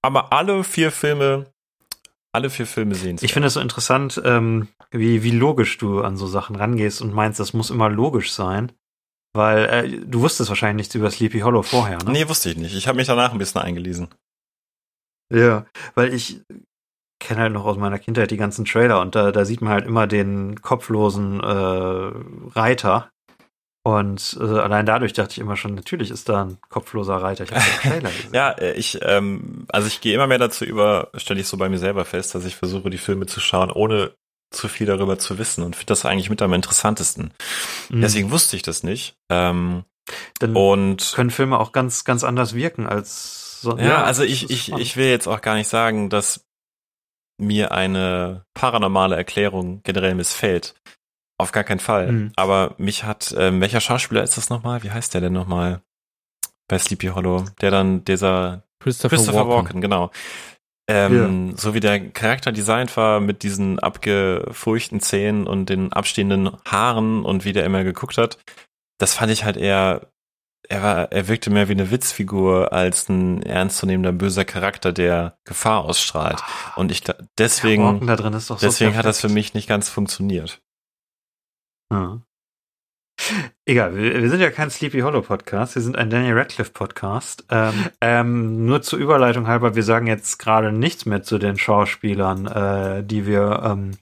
C: aber alle vier Filme alle vier Filme sehen.
B: Ich finde es so interessant, ähm, wie, wie logisch du an so Sachen rangehst und meinst, das muss immer logisch sein. Weil äh, du wusstest wahrscheinlich nichts über Sleepy Hollow vorher, ne?
C: Nee, wusste ich nicht. Ich habe mich danach ein bisschen eingelesen.
B: Ja, weil ich kenne halt noch aus meiner Kindheit die ganzen Trailer und da, da sieht man halt immer den kopflosen äh, Reiter, und äh, allein dadurch dachte ich immer schon, natürlich ist da ein kopfloser Reiter. Ich habe den
C: ja, äh, ich, ähm, also ich gehe immer mehr dazu über, stelle ich so bei mir selber fest, dass ich versuche, die Filme zu schauen, ohne zu viel darüber zu wissen und finde das eigentlich mit am interessantesten. Mhm. Deswegen wusste ich das nicht. Ähm,
B: Dann und können Filme auch ganz, ganz anders wirken als
C: so. Ja, ja also ich, ich, ich will jetzt auch gar nicht sagen, dass mir eine paranormale Erklärung generell missfällt. Auf gar keinen Fall. Mhm. Aber mich hat, ähm, welcher Schauspieler ist das nochmal? Wie heißt der denn nochmal? Bei Sleepy Hollow. Der dann dieser
D: Christopher, Christopher Walken. Walken,
C: genau. Ähm, ja. So wie der Charakter designt war mit diesen abgefurchten Zähnen und den abstehenden Haaren und wie der immer geguckt hat, das fand ich halt eher, er war, er wirkte mehr wie eine Witzfigur als ein ernstzunehmender böser Charakter, der Gefahr ausstrahlt. Und ich deswegen,
B: ja,
C: deswegen so hat das für mich nicht ganz funktioniert.
B: Ja. Egal, wir, wir, sind ja kein Sleepy Hollow Podcast, wir sind ein Daniel Radcliffe Podcast. Ähm, ähm, nur zur Überleitung halber, wir sagen jetzt gerade nichts mehr zu den Schauspielern, äh, die wir ähm,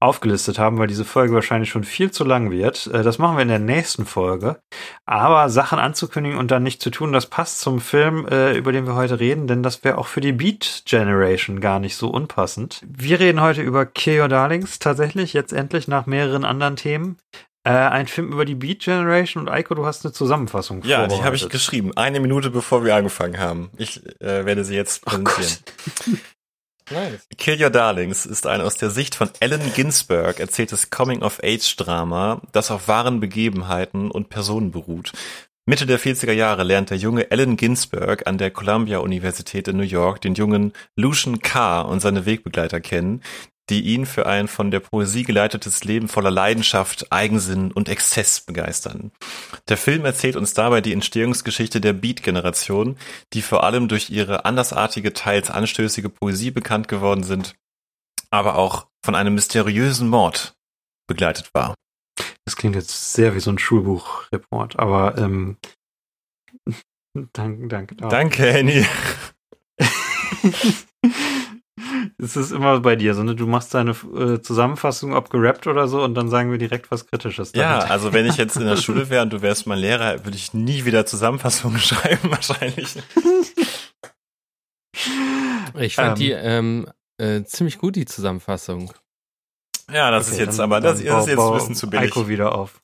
B: aufgelistet haben, weil diese Folge wahrscheinlich schon viel zu lang wird. Äh, das machen wir in der nächsten Folge. Aber Sachen anzukündigen und dann nicht zu tun, das passt zum Film, äh, über den wir heute reden, denn das wäre auch für die Beat Generation gar nicht so unpassend. Wir reden heute über Kill Your Darlings tatsächlich, jetzt endlich nach mehreren anderen Themen. Äh, ein Film über die Beat Generation und Eiko, du hast eine Zusammenfassung
C: Ja, die habe ich geschrieben, eine Minute bevor wir angefangen haben. Ich äh, werde sie jetzt oh präsentieren. Oh nice. Kill Your Darlings ist ein aus der Sicht von Allen Ginsberg erzähltes Coming-of-Age-Drama, das auf wahren Begebenheiten und Personen beruht. Mitte der 40er Jahre lernt der junge Allen Ginsberg an der Columbia Universität in New York den jungen Lucian Carr und seine Wegbegleiter kennen, die ihn für ein von der Poesie geleitetes Leben voller Leidenschaft, Eigensinn und Exzess begeistern. Der Film erzählt uns dabei die Entstehungsgeschichte der Beat-Generation, die vor allem durch ihre andersartige, teils anstößige Poesie bekannt geworden sind, aber auch von einem mysteriösen Mord begleitet war.
B: Das klingt jetzt sehr wie so ein Schulbuchreport, aber ähm, danke, danke.
C: Danke, Annie.
B: Es ist immer bei dir so, ne? Du machst deine äh, Zusammenfassung, ob gerappt oder so, und dann sagen wir direkt was Kritisches.
C: Damit. Ja, also wenn ich jetzt in der Schule wäre und du wärst mein Lehrer, würde ich nie wieder Zusammenfassungen schreiben, wahrscheinlich.
D: Ich fand ähm, die ähm, äh, ziemlich gut, die Zusammenfassung.
C: Ja, das okay, ist jetzt, aber das, das ist jetzt ein bisschen zu billig.
B: Eiko wieder auf.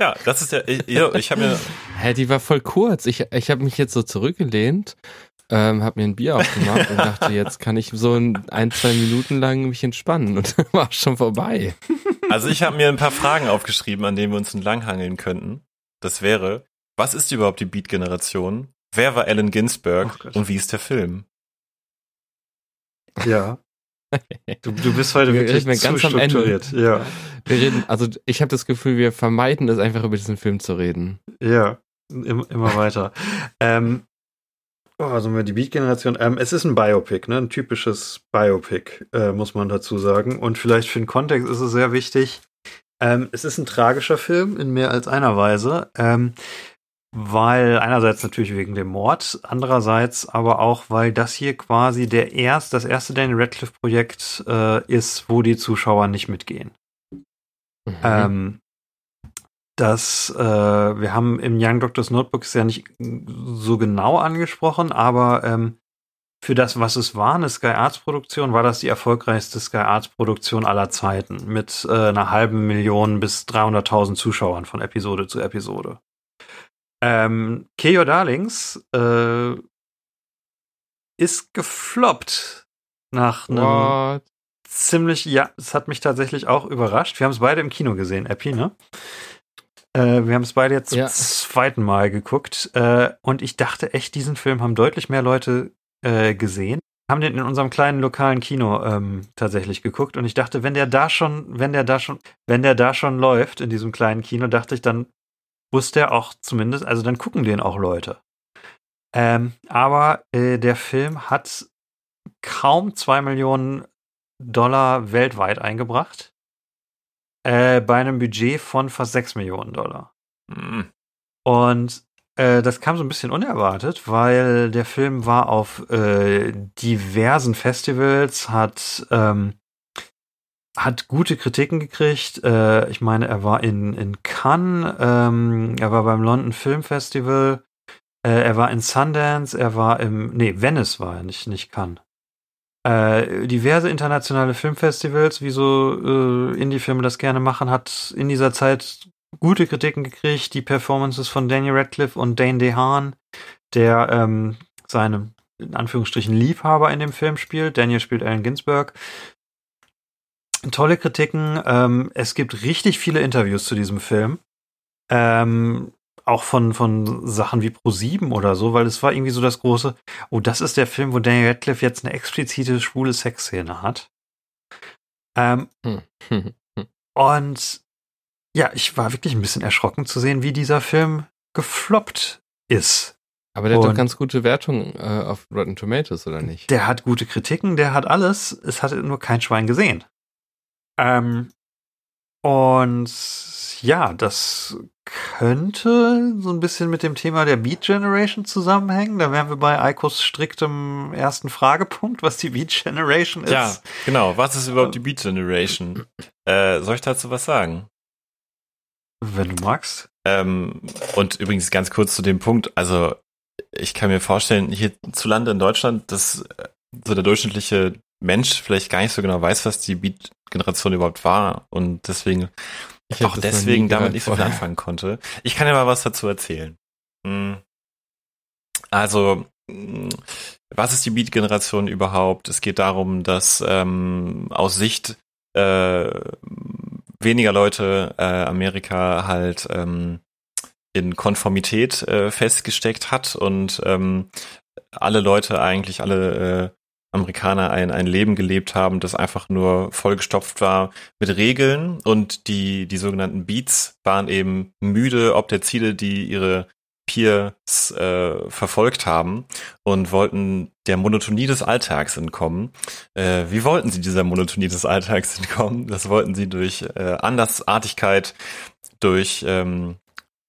C: ja, das ist ja, ich, ich habe mir.
D: Hä, die war voll kurz. Ich, ich habe mich jetzt so zurückgelehnt ähm, habe mir ein Bier aufgemacht und dachte, jetzt kann ich so ein, ein, zwei Minuten lang mich entspannen und dann war schon vorbei.
C: Also ich habe mir ein paar Fragen aufgeschrieben, an denen wir uns entlanghangeln könnten. Das wäre, was ist überhaupt die Beat-Generation? Wer war Allen Ginsberg
B: Oh
C: und wie ist der Film?
B: Ja. Du, du bist heute
D: Wir
B: wirklich zu
D: ganz am Ende.
B: strukturiert. Ja,
D: Wir reden, also ich habe das Gefühl, wir vermeiden es einfach über diesen Film zu reden.
B: ja. Immer, immer weiter. ähm, oh, also mal die Beat-Generation. Ähm, es ist ein Biopic, ne? Ein typisches Biopic, äh, muss man dazu sagen. Und vielleicht für den Kontext ist es sehr wichtig. Ähm, es ist ein tragischer Film in mehr als einer Weise. Ähm, weil einerseits natürlich wegen dem Mord, andererseits aber auch, weil das hier quasi der erst, das erste Daniel Radcliffe Projekt äh, ist, wo die Zuschauer nicht mitgehen.
D: Mhm.
B: Ähm, das, äh, wir haben im Young Doctor's Notebook ist ja nicht so genau angesprochen, aber ähm, für das, was es war, eine Sky Arts Produktion, war das die erfolgreichste Sky Arts Produktion aller Zeiten mit äh, einer halben Million bis 300.000 Zuschauern von Episode zu Episode. Ähm, Kill Your Darlings äh, ist gefloppt nach einem
D: What?
B: ziemlich, ja, es hat mich tatsächlich auch überrascht. Wir haben es beide im Kino gesehen, Epi, ne? Äh, wir haben es beide jetzt
D: Ja.
B: zum zweiten Mal geguckt. Äh, und ich dachte echt, diesen Film haben deutlich mehr Leute äh, gesehen. Haben den in unserem kleinen lokalen Kino ähm, tatsächlich geguckt. Und ich dachte, wenn der da schon, wenn der da schon, wenn der da schon läuft in diesem kleinen Kino, dachte ich, dann muss der auch zumindest, also dann gucken den auch Leute. Ähm, aber äh, der Film hat kaum zwei Millionen Dollar weltweit eingebracht. Äh, bei einem Budget von fast 6 Millionen Dollar.
C: Hm.
B: Und äh, das kam so ein bisschen unerwartet, weil der Film war auf äh, diversen Festivals, hat, ähm, hat gute Kritiken gekriegt. Äh, ich meine, er war in, in Cannes, ähm, er war beim London Film Festival, äh, er war in Sundance, er war im, nee, Venice war er, nicht, nicht Cannes äh, diverse internationale Filmfestivals, wie so äh, Indie-Filme das gerne machen, hat in dieser Zeit gute Kritiken gekriegt. Die Performances von Daniel Radcliffe und Dane DeHaan, der ähm, seine in Anführungsstrichen Liebhaber in dem Film spielt. Daniel spielt Allen Ginsberg. Tolle Kritiken. Ähm, es gibt richtig viele Interviews zu diesem Film. Ähm, auch von, von Sachen wie Pro7 oder so, weil es war irgendwie so das große, oh, das ist der Film, wo Daniel Radcliffe jetzt eine explizite schwule Sexszene hat. Ähm,
D: Hm.
B: und ja, ich war wirklich ein bisschen erschrocken zu sehen, wie dieser Film gefloppt ist.
D: Aber der hat
B: Und-
D: doch ganz gute Wertungen äh, auf Rotten Tomatoes, oder nicht?
B: Der hat gute Kritiken, der hat alles, es hat nur kein Schwein gesehen. Ähm, und ja, das könnte so ein bisschen mit dem Thema der Beat Generation zusammenhängen. Da wären wir bei Eikos striktem ersten Fragepunkt, was die Beat Generation ist.
C: Ja, genau. Was ist überhaupt die Beat Generation? Äh, soll ich dazu was sagen?
B: Wenn du magst.
C: Ähm, und übrigens ganz kurz zu dem Punkt, also ich kann mir vorstellen, hierzulande in Deutschland, dass äh, so der durchschnittliche Mensch vielleicht gar nicht so genau weiß, was die Beat-Generation überhaupt war und deswegen
D: Ich
C: auch deswegen damit nicht so viel anfangen konnte. Ich kann ja mal was dazu erzählen. Hm. Also, hm, was ist die Beat-Generation überhaupt? Es geht darum, dass ähm, aus Sicht äh, weniger Leute äh, Amerika halt ähm, in Konformität äh, festgesteckt hat und ähm, alle Leute eigentlich, alle äh, Amerikaner ein, ein Leben gelebt haben, das einfach nur vollgestopft war mit Regeln und die, die sogenannten Beats waren eben müde ob der Ziele, die ihre Peers äh, verfolgt haben und wollten der Monotonie des Alltags entkommen. Äh, wie wollten sie dieser Monotonie des Alltags entkommen? Das wollten sie durch äh, Andersartigkeit, durch ähm,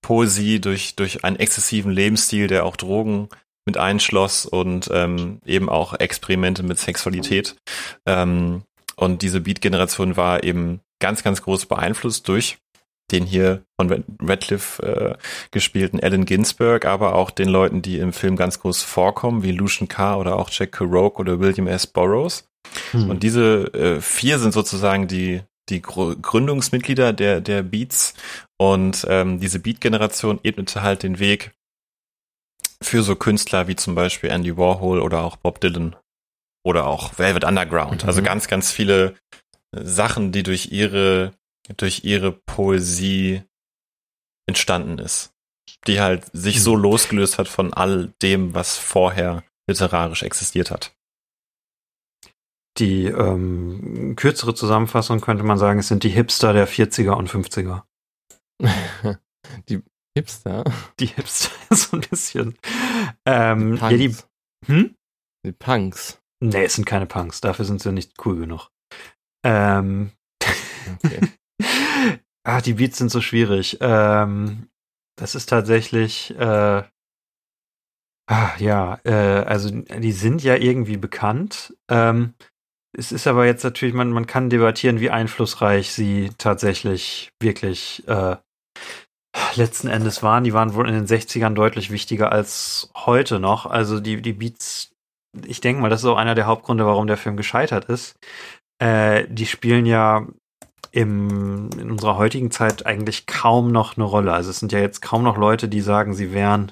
C: Poesie, durch, durch einen exzessiven Lebensstil, der auch Drogen mit einschloss und ähm, eben auch Experimente mit Sexualität. Ähm, und diese Beat-Generation war eben ganz, ganz groß beeinflusst durch den hier von Radcliffe äh, gespielten Allen Ginsberg, aber auch den Leuten, die im Film ganz groß vorkommen, wie Lucian Carr oder auch Jack Kerouac oder William S. Burroughs.
B: Hm.
C: Und diese äh, vier sind sozusagen die die Gr- Gründungsmitglieder der der Beats und ähm, diese Beat-Generation ebnete halt den Weg für so Künstler wie zum Beispiel Andy Warhol oder auch Bob Dylan oder auch Velvet Underground. Also
D: Mhm.
C: ganz, ganz viele Sachen, die durch ihre, durch ihre Poesie entstanden ist. Die halt sich so losgelöst hat von all dem, was vorher literarisch existiert hat.
B: Die ähm, kürzere Zusammenfassung könnte man sagen, es sind die Hipster der 40er und 50er.
D: die Hipster.
B: Die Hipster so ein bisschen. Ähm, ja, die,
D: Punks.
B: hm?
D: die Punks.
B: Nee, es sind keine Punks, dafür sind sie nicht cool genug. Ähm,
D: Okay.
B: ah, die Beats sind so schwierig. Ähm, das ist tatsächlich, äh, ah, ja, äh, also die sind ja irgendwie bekannt. Ähm, es ist aber jetzt natürlich, man, man kann debattieren, wie einflussreich sie tatsächlich wirklich äh, letzten Endes waren. Die waren wohl in den 60ern deutlich wichtiger als heute noch. Also die, die Beats, ich denke mal, das ist auch einer der Hauptgründe, warum der Film gescheitert ist. Äh, die spielen ja im, in unserer heutigen Zeit eigentlich kaum noch eine Rolle. Also es sind ja jetzt kaum noch Leute, die sagen, sie wären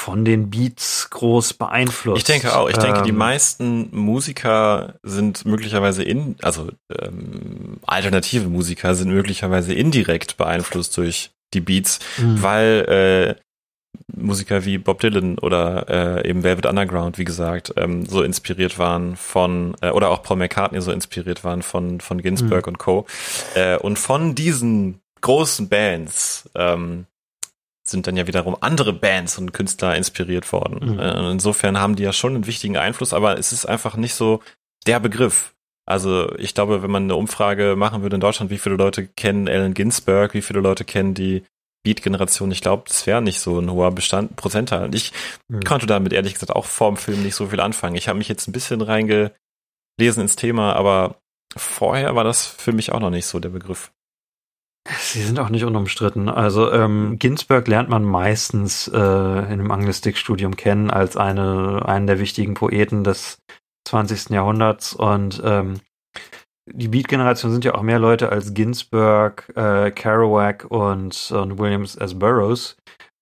B: von den Beats groß beeinflusst.
C: Ich denke auch. Ich denke, die
B: Ähm,
C: meisten Musiker sind möglicherweise in, also ähm, alternative Musiker sind möglicherweise indirekt beeinflusst durch die Beats,
B: mh.
C: weil äh, Musiker wie Bob Dylan oder äh, eben Velvet Underground, wie gesagt, ähm, so inspiriert waren von, äh, oder auch Paul McCartney so inspiriert waren von, von Ginsberg und Co. Äh, und von diesen großen Bands ähm, sind dann ja wiederum andere Bands und Künstler inspiriert worden.
B: Mhm.
C: Äh, insofern haben die ja schon einen wichtigen Einfluss, aber es ist einfach nicht so der Begriff. Also ich glaube, wenn man eine Umfrage machen würde in Deutschland, wie viele Leute kennen Allen Ginsberg, wie viele Leute kennen die Beat-Generation, ich glaube, das wäre nicht so ein hoher Bestand, Prozentteil. Und ich
B: Mhm.
C: konnte damit ehrlich gesagt auch vorm Film nicht so viel anfangen. Ich habe mich jetzt ein bisschen reingelesen ins Thema, aber vorher war das für mich auch noch nicht so der Begriff.
B: Sie sind auch nicht unumstritten. Also ähm, Ginsberg lernt man meistens äh, in einem Anglistik-Studium kennen als eine, einen der wichtigen Poeten des 20. Jahrhunderts. Und ähm, die Beat-Generation sind ja auch mehr Leute als Ginsberg, äh, Kerouac und, und Williams S. Burroughs.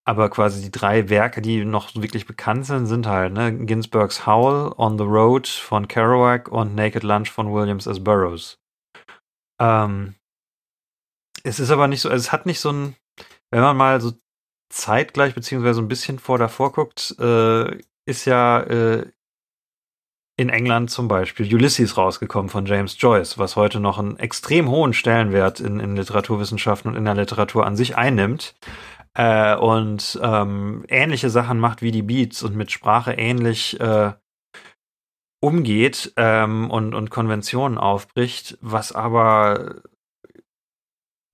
B: Aber quasi die drei Werke, die noch wirklich bekannt sind, sind halt ne, Ginsbergs Howl, On the Road von Kerouac und Naked Lunch von Williams S. Burroughs. Ähm, es ist aber nicht so, also es hat nicht so ein, wenn man mal so zeitgleich beziehungsweise ein bisschen vor davor guckt, äh, ist ja äh, in England zum Beispiel Ulysses rausgekommen von James Joyce, was heute noch einen extrem hohen Stellenwert in, in Literaturwissenschaften und in der Literatur an sich einnimmt. Äh, und ähm, ähnliche Sachen macht wie die Beats und mit Sprache ähnlich äh, umgeht ähm, und, und Konventionen aufbricht, was aber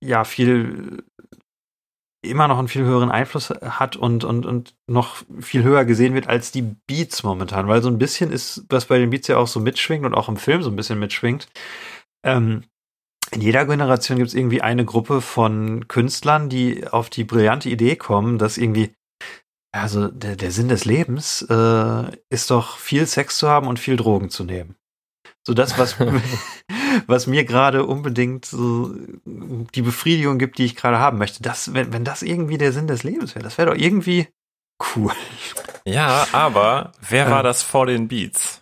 B: ja viel immer noch einen viel höheren Einfluss hat und, und, und noch viel höher gesehen wird als die Beats momentan, weil so ein bisschen ist, was bei den Beats ja auch so mitschwingt und auch im Film so ein bisschen mitschwingt. Ähm, in jeder Generation gibt es irgendwie eine Gruppe von Künstlern, die auf die brillante Idee kommen, dass irgendwie, also der, der Sinn des Lebens äh, ist doch viel Sex zu haben und viel Drogen zu nehmen. So das, was, was mir gerade unbedingt so die Befriedigung gibt, die ich gerade haben möchte. Das, wenn, wenn das irgendwie der Sinn des Lebens wäre, das wäre doch irgendwie cool.
C: Ja, aber wer war das vor den Beats?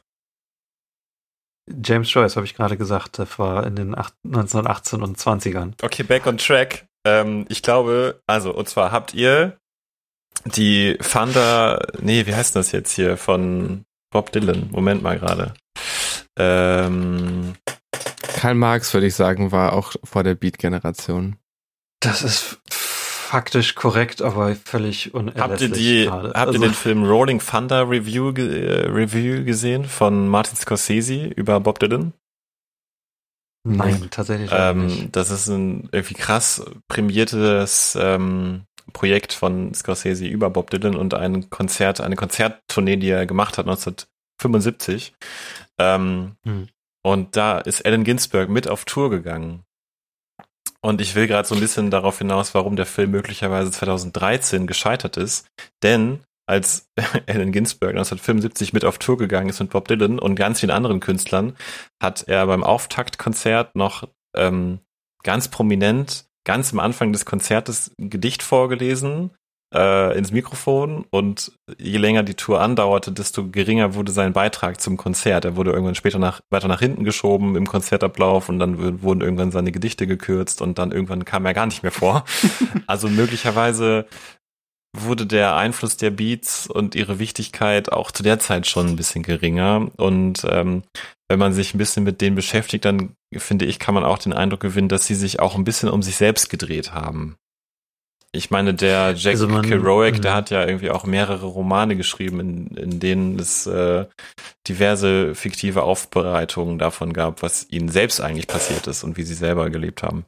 B: James Joyce, habe ich gerade gesagt, das war in den acht- 1918 und 20ern.
C: Okay, back on track. Ähm, ich glaube, also, und zwar habt ihr die Thunder, nee, wie heißt das jetzt hier, von Bob Dylan? Moment mal gerade. Ähm,
D: Karl Marx, würde ich sagen, war auch vor der Beat-Generation.
B: Das ist faktisch korrekt, aber völlig unerlässlich
C: habt ihr die,
B: gerade.
C: habt
B: Also-
C: ihr den Film Rolling Thunder Review, äh, Review gesehen von Martin Scorsese über Bob Dylan?
B: Nein, tatsächlich auch nicht.
C: Ähm, das ist ein irgendwie krass prämiertes ähm, Projekt von Scorsese über Bob Dylan und ein Konzert, eine Konzerttournee, die er gemacht hat 1975. Ähm,
B: Hm.
C: Und da ist Allen Ginsberg mit auf Tour gegangen. Und ich will gerade so ein bisschen darauf hinaus, warum der Film möglicherweise 2013 gescheitert ist. Denn als Allen Ginsberg 1975 mit auf Tour gegangen ist mit Bob Dylan und ganz vielen anderen Künstlern, hat er beim Auftaktkonzert noch ähm, ganz prominent, ganz am Anfang des Konzertes ein Gedicht vorgelesen, äh, ins Mikrofon und je länger die Tour andauerte, desto geringer wurde sein Beitrag zum Konzert. Er wurde irgendwann später nach, weiter nach hinten geschoben im Konzertablauf und dann wurden irgendwann seine Gedichte gekürzt und dann irgendwann kam er gar nicht mehr vor. also möglicherweise wurde der Einfluss der Beats und ihre Wichtigkeit auch zu der Zeit schon ein bisschen geringer. Und ähm, wenn man sich ein bisschen mit denen beschäftigt, dann finde ich, kann man auch den Eindruck gewinnen, dass sie sich auch ein bisschen um sich selbst gedreht haben. Ich meine, der Jack also man, Kerouac, der mhm. hat ja irgendwie auch mehrere Romane geschrieben, in, in denen es äh, diverse fiktive Aufbereitungen davon gab, was ihnen selbst eigentlich passiert ist und wie sie selber gelebt haben.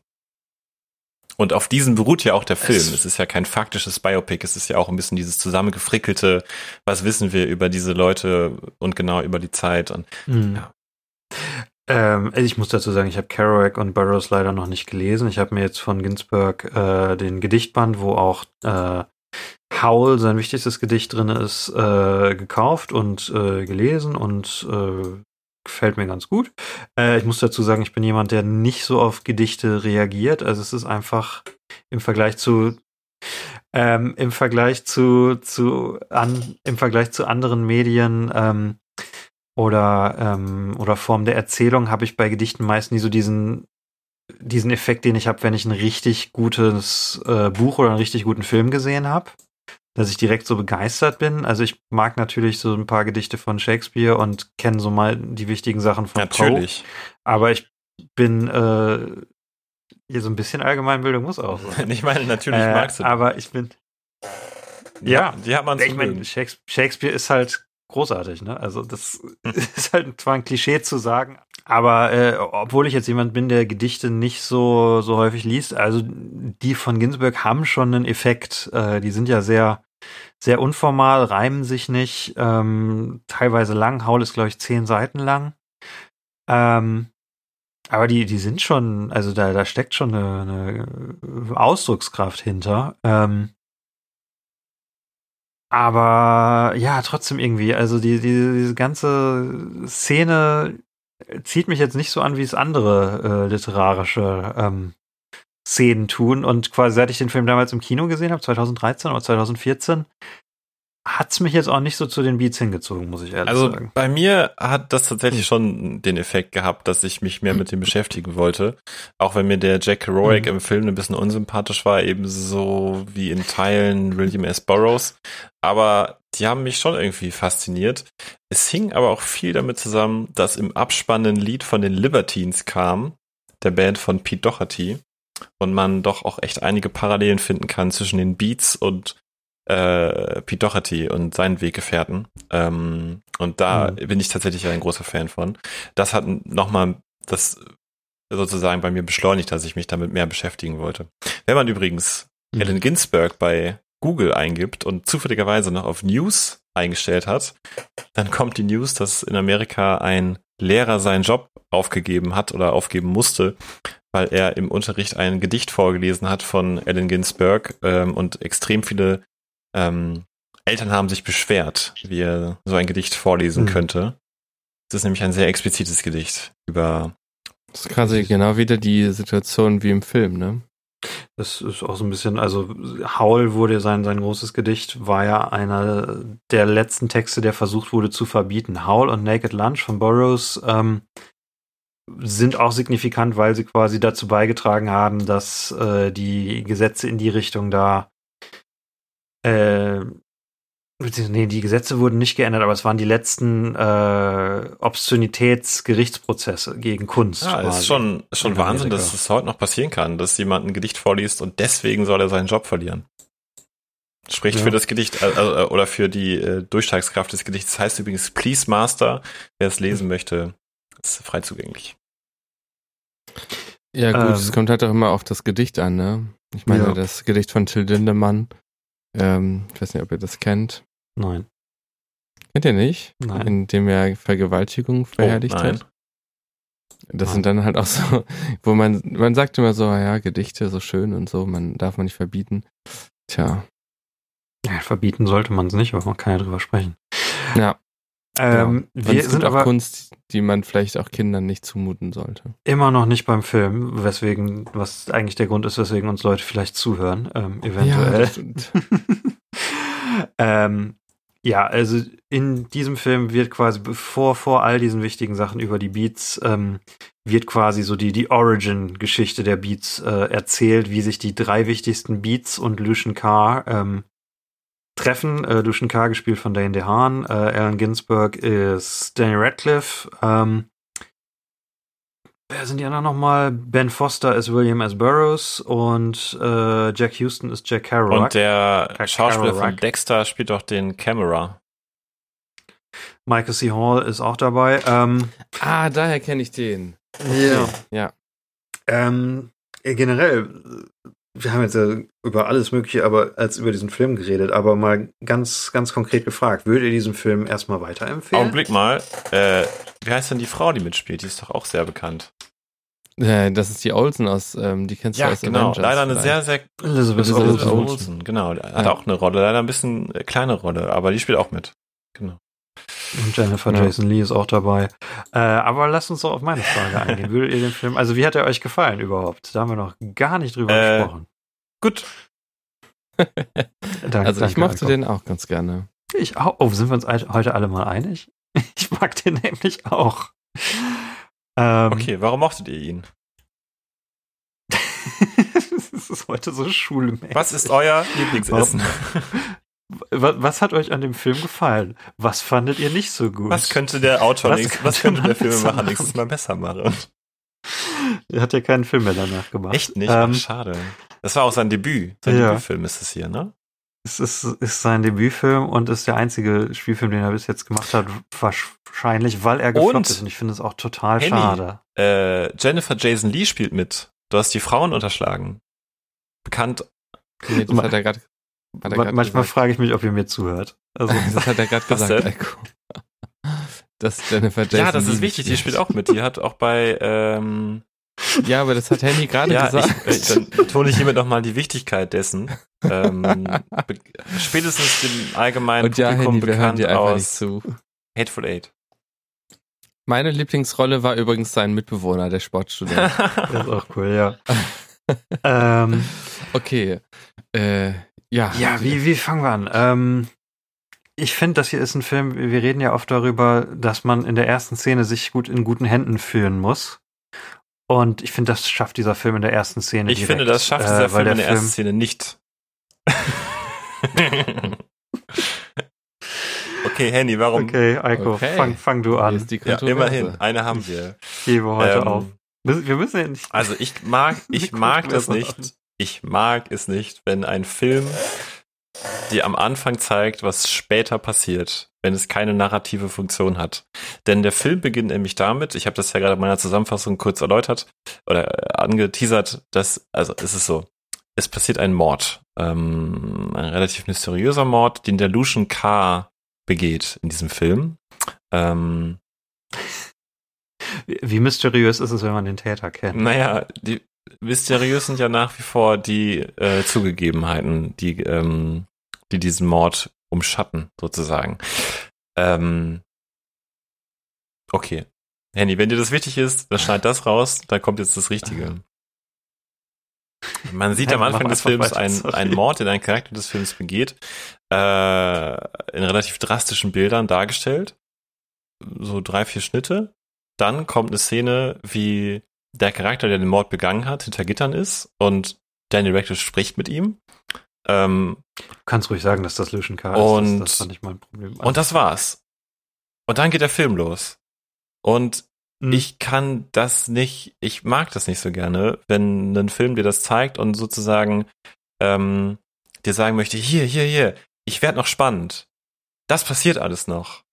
C: Und auf diesen beruht ja auch der Film. Es, es ist ja kein faktisches Biopic, es ist ja auch ein bisschen dieses zusammengefrickelte, was wissen wir über diese Leute und genau über die Zeit. Und mhm. ja.
B: Ähm, ich muss dazu sagen, ich habe Kerouac und Burroughs leider noch nicht gelesen. Ich habe mir jetzt von Ginsberg äh, den Gedichtband, wo auch äh, Howl, sein wichtigstes Gedicht drin ist, äh, gekauft und äh, gelesen und äh, gefällt mir ganz gut. Äh, ich muss dazu sagen, ich bin jemand, der nicht so auf Gedichte reagiert. Also es ist einfach im Vergleich zu ähm, im Vergleich zu zu an im Vergleich zu anderen Medien ähm, oder ähm, oder Form der Erzählung habe ich bei Gedichten meist nie so diesen diesen Effekt, den ich habe, wenn ich ein richtig gutes äh, Buch oder einen richtig guten Film gesehen habe dass ich direkt so begeistert bin. Also ich mag natürlich so ein paar Gedichte von Shakespeare und kenne so mal die wichtigen Sachen von
C: Natürlich.
B: Poe. Aber ich bin äh, hier so ein bisschen Allgemeinbildung muss auch
C: sein. ich meine, natürlich äh, magst du.
B: Aber ich bin
C: ja, ja die hat man
B: Ich meine, Shakespeare ist halt großartig, ne? Also das ist halt zwar ein Klischee zu sagen, aber äh, obwohl ich jetzt jemand bin, der Gedichte nicht so so häufig liest, also die von Ginsberg haben schon einen Effekt. Äh, die sind ja sehr sehr unformal, reimen sich nicht, ähm, teilweise lang. Haul ist glaube ich zehn Seiten lang. Ähm, aber die die sind schon, also da da steckt schon eine, eine Ausdruckskraft hinter. Ähm, aber ja, trotzdem irgendwie, also die, die, diese ganze Szene zieht mich jetzt nicht so an, wie es andere äh, literarische ähm, Szenen tun. Und quasi seit ich den Film damals im Kino gesehen habe, 2013 oder 2014, hat's mich jetzt auch nicht so zu den Beats hingezogen, muss ich ehrlich
C: also
B: sagen. Also
C: bei mir hat das tatsächlich schon den Effekt gehabt, dass ich mich mehr mit dem beschäftigen wollte. Auch wenn mir der Jack Kerouac mhm. im Film ein bisschen unsympathisch war, ebenso wie in Teilen William S. Burroughs. Aber die haben mich schon irgendwie fasziniert. Es hing aber auch viel damit zusammen, dass im abspannenden Lied von den Libertines kam, der Band von Pete Doherty, und man doch auch echt einige Parallelen finden kann zwischen den Beats und äh, Pete Doherty und seinen Weggefährten. Ähm, und da mhm. bin ich tatsächlich ein großer Fan von. Das hat nochmal das sozusagen bei mir beschleunigt, dass ich mich damit mehr beschäftigen wollte. Wenn man übrigens mhm. Allen Ginsberg bei Google eingibt und zufälligerweise noch auf News eingestellt hat, dann kommt die News, dass in Amerika ein Lehrer seinen Job aufgegeben hat oder aufgeben musste, weil er im Unterricht ein Gedicht vorgelesen hat von Allen Ginsberg ähm, und extrem viele ähm, Eltern haben sich beschwert, wie er so ein Gedicht vorlesen mhm. könnte. Das ist nämlich ein sehr explizites Gedicht über.
D: Das ist quasi genau wieder die Situation wie im Film, ne?
B: Das ist auch so ein bisschen, also Howl wurde sein, sein großes Gedicht, war ja einer der letzten Texte, der versucht wurde zu verbieten. Howl und Naked Lunch von Burroughs ähm, sind auch signifikant, weil sie quasi dazu beigetragen haben, dass äh, die Gesetze in die Richtung da äh, nee, die Gesetze wurden nicht geändert, aber es waren die letzten äh, Obszönitätsgerichtsprozesse gegen Kunst.
C: Ja, es ist schon, ist schon Wahnsinn, dass es heute noch passieren kann, dass jemand ein Gedicht vorliest und deswegen soll er seinen Job verlieren. Spricht ja. für das Gedicht äh, äh, oder für die äh, Durchschlagskraft des Gedichts. Das heißt übrigens Please Master. Wer es lesen möchte, ist frei zugänglich.
D: Ja gut, ähm, es kommt halt auch immer auf das Gedicht an, ne? Ich meine, ja. das Gedicht von Till Lindemann ähm, ich weiß nicht, ob ihr das kennt.
B: Nein.
D: Kennt ihr nicht?
B: Nein.
D: In dem er Vergewaltigung oh, verherrlicht oh, hat. Das sind dann halt auch so, wo man, man sagt immer so, ja, Gedichte so schön und so, man darf man nicht verbieten. Tja.
B: Ja, verbieten sollte man es nicht, aber man kann ja drüber sprechen.
D: Ja.
B: Ähm,
D: genau. wir sind auch Kunst, die man vielleicht auch Kindern nicht zumuten sollte.
B: Immer noch nicht beim Film, weswegen, was eigentlich der Grund ist, weswegen uns Leute vielleicht zuhören, ähm, eventuell. Ja, ähm, ja, also in diesem Film wird quasi, bevor vor all diesen wichtigen Sachen über die Beats, ähm, wird quasi so die, die Origin-Geschichte der Beats äh, erzählt, wie sich die drei wichtigsten Beats und Lucian Carr ähm, treffen. Äh, Lucian Carr gespielt von Dane DeHaan, äh, Allen Ginsberg ist Danny Radcliffe, ähm, Wer sind die anderen nochmal? Ben Foster ist William S. Burroughs und äh, Jack Houston ist Jack Kerouac.
C: Und der
B: Jack
C: Schauspieler von
B: Kerouac.
C: Dexter spielt doch den Camera.
B: Michael C. Hall ist auch dabei. Ähm,
D: Ah, daher kenne ich den.
B: ja.
D: Ja.
B: Ähm, äh, generell, äh, wir haben jetzt ja über alles Mögliche, aber als über diesen Film geredet, aber mal ganz, ganz konkret gefragt, würdet ihr diesen Film erstmal weiterempfehlen?
C: Augenblick mal. Äh, wie heißt denn die Frau, die mitspielt? Die ist doch auch sehr bekannt.
D: Äh, Das ist die Olsen aus, ähm, die kennst du
C: Ja,
D: aus
C: genau.
D: Avengers
C: Leider eine
D: vielleicht.
C: sehr, sehr
B: Elizabeth
D: Elizabeth
B: Olsen.
D: Olsen.
C: Olsen. Genau. Hat
D: Ja.
C: auch eine Rolle. Leider ein bisschen äh, kleine Rolle, aber die spielt auch mit. Genau.
B: Und Jennifer
D: Ja.
B: Jason Lee ist auch dabei. Äh, aber lasst uns doch auf meine Frage eingehen. Würdet ihr den Film, also wie hat er euch gefallen überhaupt? Da haben wir noch gar nicht drüber
C: Äh,
B: gesprochen.
C: Gut.
B: Danke,
D: Also ich
B: danke,
D: mochte
B: Alko.
D: den auch ganz gerne.
B: Ich auch. Oh, sind wir uns heute alle mal einig? Ich mag den nämlich auch. Ähm,
C: Okay, warum mochtet ihr ihn?
B: das ist heute so schulmäßig.
C: Was ist euer Lieblingsessen?
B: Was, hat euch an dem Film gefallen? Was fandet ihr nicht so gut?
C: Was könnte der Autor
B: Was
C: nächstes,
B: könnte
C: was könnte der Filmemacher
B: machen?
C: nächstes Mal besser machen?
B: er hat ja keinen Film mehr danach gemacht.
C: Echt nicht?
B: Ähm,
C: Ach, schade. Das war auch sein Debüt. Sein
B: Ja.
C: Debütfilm ist es hier, ne?
B: es ist, ist sein Debütfilm und ist der einzige Spielfilm, den er bis jetzt gemacht hat. Wahrscheinlich, weil er gefloppt
C: Und-
B: ist. Und ich finde es auch total
C: Henny.
B: schade.
C: Äh, Jennifer Jason Lee spielt mit. Du hast die Frauen unterschlagen. Bekannt.
D: Nee, das hat er gerade er
B: manchmal
D: gesagt.
B: frage ich mich, ob ihr mir zuhört. Also,
D: Das hat er gerade gesagt? Eiko. Das Jennifer Jason
C: ja, das ist wichtig. Die spielt auch mit. Die hat auch bei ähm,
D: Ja, aber das hat Henny gerade
C: ja,
D: gesagt.
C: ich, dann betone ich hiermit nochmal die Wichtigkeit dessen. Ähm, spätestens dem allgemeinen
D: Und ja,
C: Publikum
D: Henny, wir hören
C: bekannt
D: dir einfach nicht
C: aus
D: zu.
C: Hateful Eight.
D: Meine Lieblingsrolle war übrigens sein Mitbewohner, der Sportstudent.
B: das ist auch cool, ja. ähm,
D: Okay. Äh, ja.
B: Ja, wie, wie fangen wir an? Ähm, ich finde, das hier ist ein Film, wir reden ja oft darüber, dass man in der ersten Szene sich gut in guten Händen fühlen muss. Und ich finde, das schafft dieser Film in der ersten Szene.
C: Ich
B: direkt,
C: finde, das schafft dieser
B: äh, weil
C: Film in der
B: Film,
C: ersten Szene nicht. okay, Henny, warum?
B: Okay, Eiko,
D: Okay.
B: Fang, fang du an.
C: Ja, immerhin, eine haben wir.
B: Gebe heute
C: Ähm,
B: auf. Wir müssen ja nicht.
C: Also ich mag, ich mag das nicht. Ich mag es nicht, wenn ein Film dir am Anfang zeigt, was später passiert, wenn es keine narrative Funktion hat. Denn der Film beginnt nämlich damit, ich habe das ja gerade in meiner Zusammenfassung kurz erläutert oder angeteasert, dass, also es ist so, es passiert ein Mord, ähm, ein relativ mysteriöser Mord, den der Lucian K. begeht in diesem Film. Ähm,
B: Wie, wie mysteriös ist es, wenn man den Täter kennt?
C: Naja, die mysteriös sind ja nach wie vor die äh, Zugegebenheiten, die, ähm, die diesen Mord umschatten, sozusagen. Ähm, okay. Henny, wenn dir das wichtig ist, dann schneid das raus, dann kommt jetzt das Richtige. Man sieht am Anfang des Films einen, einen Mord, den ein Charakter des Films begeht, äh, in relativ drastischen Bildern dargestellt. So drei, vier Schnitte. Dann kommt eine Szene, wie der Charakter, der den Mord begangen hat, hinter Gittern ist und Daniel Radcliffe spricht mit ihm. Ähm,
B: Du kannst ruhig sagen, dass das Lucian K.
C: Und-
B: ist. Das, das fand ich mein Problem.
C: und das war's. Und dann geht der Film los. Und
B: Hm.
C: ich kann das nicht, ich mag das nicht so gerne, wenn ein Film dir das zeigt und sozusagen ähm, dir sagen möchte, hier, hier, hier, ich werde noch spannend. Das passiert alles noch.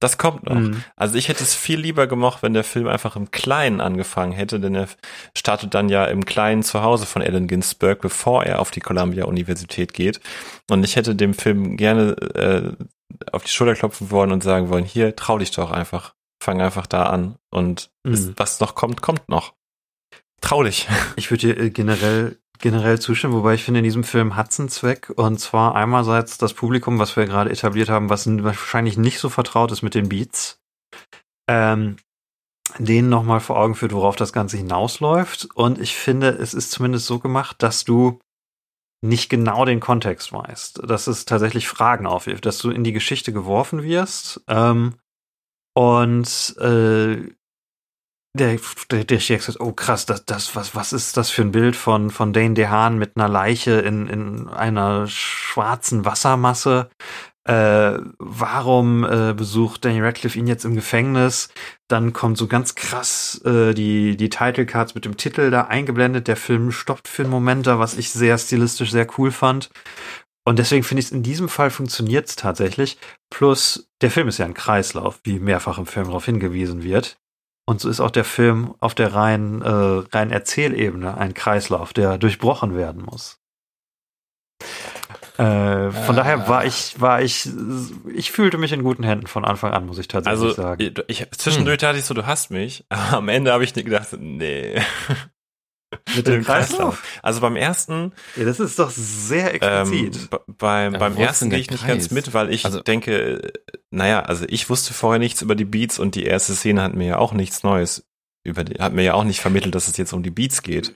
C: Das kommt noch.
B: Mhm.
C: Also ich hätte es viel lieber gemocht, wenn der Film einfach im Kleinen angefangen hätte, denn er startet dann ja im Kleinen zu Hause von Allen Ginsberg, bevor er auf die Columbia-Universität geht. Und ich hätte dem Film gerne äh, auf die Schulter klopfen wollen und sagen wollen, hier, trau dich doch einfach. Fang einfach da an. Und es,
B: Mhm.
C: was noch kommt, kommt noch. Trau dich.
B: Ich würde dir äh, generell, generell zustimmen, wobei ich finde, in diesem Film hat es einen Zweck. Und zwar einerseits das Publikum, was wir gerade etabliert haben, was wahrscheinlich nicht so vertraut ist mit den Beats. Ähm, denen nochmal vor Augen führt, worauf das Ganze hinausläuft. Und ich finde, es ist zumindest so gemacht, dass du nicht genau den Kontext weißt, dass es tatsächlich Fragen aufwirft, dass du in die Geschichte geworfen wirst ähm, und äh, der, der, der Sheriff sagt, oh krass, das, das, was, was ist das für ein Bild von, von Dane DeHaan mit einer Leiche in, in einer schwarzen Wassermasse? Äh, warum äh, besucht Daniel Radcliffe ihn jetzt im Gefängnis? Dann kommt so ganz krass äh, die, die Title Cards mit dem Titel da eingeblendet. Der Film stoppt für einen Moment da, was ich sehr stilistisch sehr cool fand. Und deswegen finde ich es in diesem Fall funktioniert es tatsächlich. Plus, der Film ist ja ein Kreislauf, wie mehrfach im Film darauf hingewiesen wird. Und so ist auch der Film auf der reinen, äh, reinen Erzählebene ein Kreislauf, der durchbrochen werden muss. Äh, von äh, daher war ich, war ich, ich fühlte mich in guten Händen von Anfang an, muss ich tatsächlich
C: also,
B: sagen.
C: Ich, zwischendurch hm. dachte ich so, du hast mich, aber am Ende habe ich gedacht, nee.
B: Mit dem Kreislauf?
C: Also beim ersten.
B: Ja, das ist doch sehr explizit.
C: Ähm, beim beim ersten gehe ich nicht ganz mit, weil ich also, denke, naja, also ich wusste vorher nichts über die Beats und die erste Szene hat mir ja auch nichts Neues über die, hat mir ja auch nicht vermittelt, dass es jetzt um die Beats geht.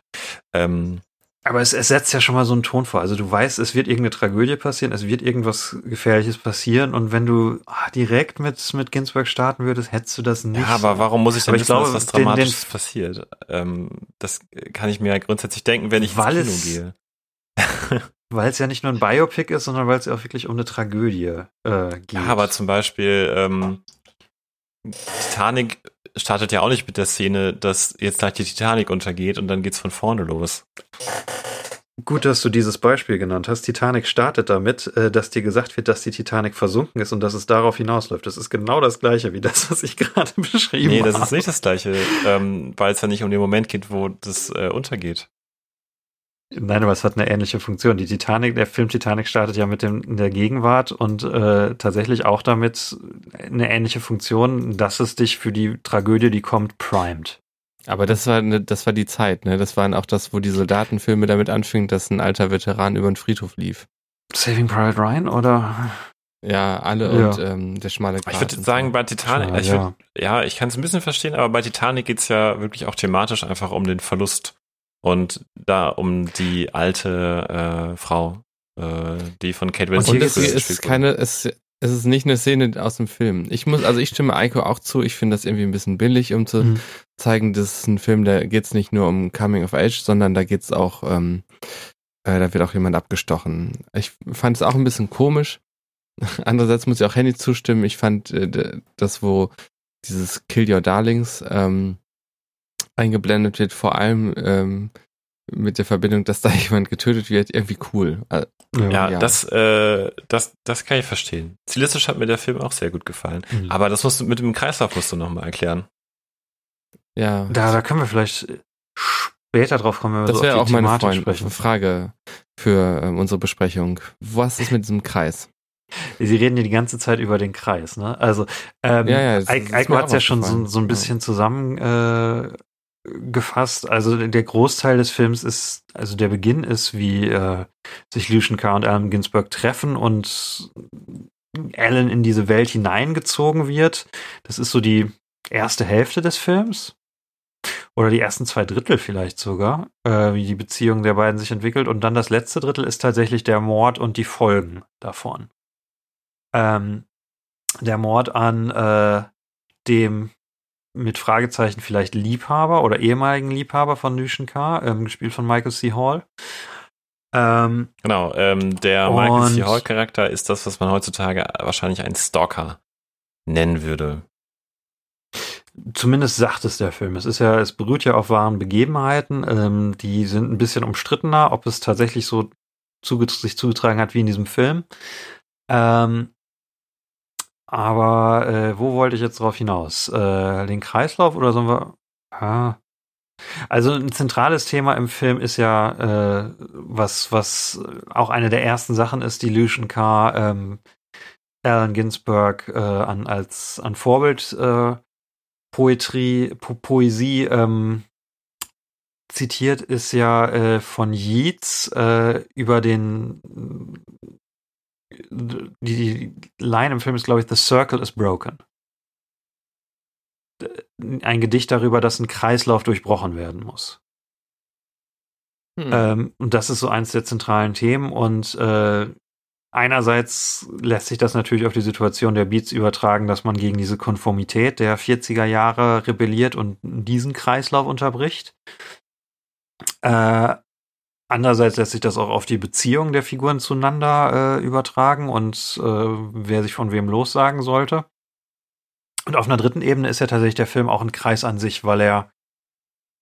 C: Ähm,
B: aber es, es setzt ja schon mal so einen Ton vor. Also du weißt, es wird irgendeine Tragödie passieren, es wird irgendwas Gefährliches passieren und wenn du ah, direkt mit, mit Ginsburg starten würdest, hättest du das nicht. Ja,
C: aber warum muss ich denn wissen, glaube, dass was Dramatisches den, den, passiert? Ähm, das kann ich mir grundsätzlich denken, wenn ich
B: weil ins Kino gehe. weil es ja nicht nur ein Biopic ist, sondern weil es ja auch wirklich um eine Tragödie äh, geht. Ja,
C: aber zum Beispiel ähm, Titanic startet ja auch nicht mit der Szene, dass jetzt gleich die Titanic untergeht und dann geht's von vorne los.
B: Gut, dass du dieses Beispiel genannt hast. Titanic startet damit, äh, dass dir gesagt wird, dass die Titanic versunken ist und dass es darauf hinausläuft. Das ist genau das gleiche wie das, was ich gerade beschrieben habe.
C: Nee, das ist nicht das gleiche, ähm, weil es ja nicht um den Moment geht, wo das äh, untergeht.
B: Nein, aber es hat eine ähnliche Funktion. Die Titanic, der Film Titanic startet ja mit dem in der Gegenwart und äh, tatsächlich auch damit eine ähnliche Funktion, dass es dich für die Tragödie, die kommt, primed.
D: Aber das war ne, das war die Zeit, ne? Das waren auch das, wo die Soldatenfilme damit anfingen, dass ein alter Veteran über den Friedhof lief.
B: Saving Private Ryan oder?
D: Ja, alle ja. und ähm, der schmale
C: Grat. Ich würde sagen, so. bei Titanic, Schmal, ich würd, ja, ja ich kann es ein bisschen verstehen, aber bei Titanic geht's ja wirklich auch thematisch einfach um den Verlust und da um die alte äh, Frau, äh, die von Kate Winslet
D: und es ist keine, es, es ist nicht eine Szene aus dem Film. Ich muss, also ich stimme Eiko auch zu. Ich finde das irgendwie ein bisschen billig, um zu mhm. zeigen, das ist ein Film, da geht's nicht nur um Coming of Age, sondern da geht's auch, ähm, äh, da wird auch jemand abgestochen. Ich fand es auch ein bisschen komisch. Andererseits muss ich auch Henny zustimmen. Ich fand äh, das, wo dieses Kill Your Darlings ähm, eingeblendet wird, vor allem ähm, mit der Verbindung, dass da jemand getötet wird, irgendwie cool.
C: Äh, ja, ja, Das, äh, das, das kann ich verstehen. Stilistisch hat mir der Film auch sehr gut gefallen. Mhm. Aber das musst du mit dem Kreislauf musst du nochmal erklären.
B: Ja. Da, da können wir vielleicht später drauf kommen, wenn wir
D: das
B: so
D: wäre auch meine Freund, sprechen. Frage für ähm, unsere Besprechung. Was ist mit diesem Kreis?
B: Sie reden ja die ganze Zeit über den Kreis, ne? Also, ähm, ja, ja, Eiko hat es ja schon so, so, ein bisschen ja. zusammen äh, gefasst. Also der Großteil des Films ist, also der Beginn ist, wie äh, sich Lucian Carr und Allen Ginsberg treffen und Alan in diese Welt hineingezogen wird. Das ist so die erste Hälfte des Films. Oder die ersten zwei Drittel vielleicht sogar, äh, wie die Beziehung der beiden sich entwickelt. Und dann das letzte Drittel ist tatsächlich der Mord und die Folgen davon. Ähm, der Mord an äh, dem mit Fragezeichen vielleicht Liebhaber oder ehemaligen Liebhaber von Nushin K., ähm, gespielt von Michael C. Hall.
C: Ähm, genau, ähm, der Michael C. Hall-Charakter ist das, was man heutzutage wahrscheinlich einen Stalker nennen würde.
B: Zumindest sagt es der Film. Es ist ja, es beruht ja auf wahren Begebenheiten. Ähm, die sind ein bisschen umstrittener, ob es tatsächlich so zuget sich zugetragen hat wie in diesem Film. Ähm, aber äh, wo wollte ich jetzt drauf hinaus? Äh, den Kreislauf oder sollen wir. Ah. Also ein zentrales Thema im Film ist ja, äh, was, was auch eine der ersten Sachen ist, die Lucian Carr ähm, Allen Ginsberg äh, an, als an Vorbild äh, Poetry, po Poesie ähm, zitiert, ist ja äh, von Yeats äh, über den die, die Line im Film ist, glaube ich, The Circle is broken. Ein Gedicht darüber, dass ein Kreislauf durchbrochen werden muss. Hm. Ähm, und das ist so eins der zentralen Themen. Und äh, einerseits lässt sich das natürlich auf die Situation der Beats übertragen, dass man gegen diese Konformität der 40er Jahre rebelliert und diesen Kreislauf unterbricht. Äh, andererseits lässt sich das auch auf die Beziehung der Figuren zueinander äh, übertragen und äh, wer sich von wem lossagen sollte. Und auf einer dritten Ebene ist ja tatsächlich der Film auch ein Kreis an sich, weil er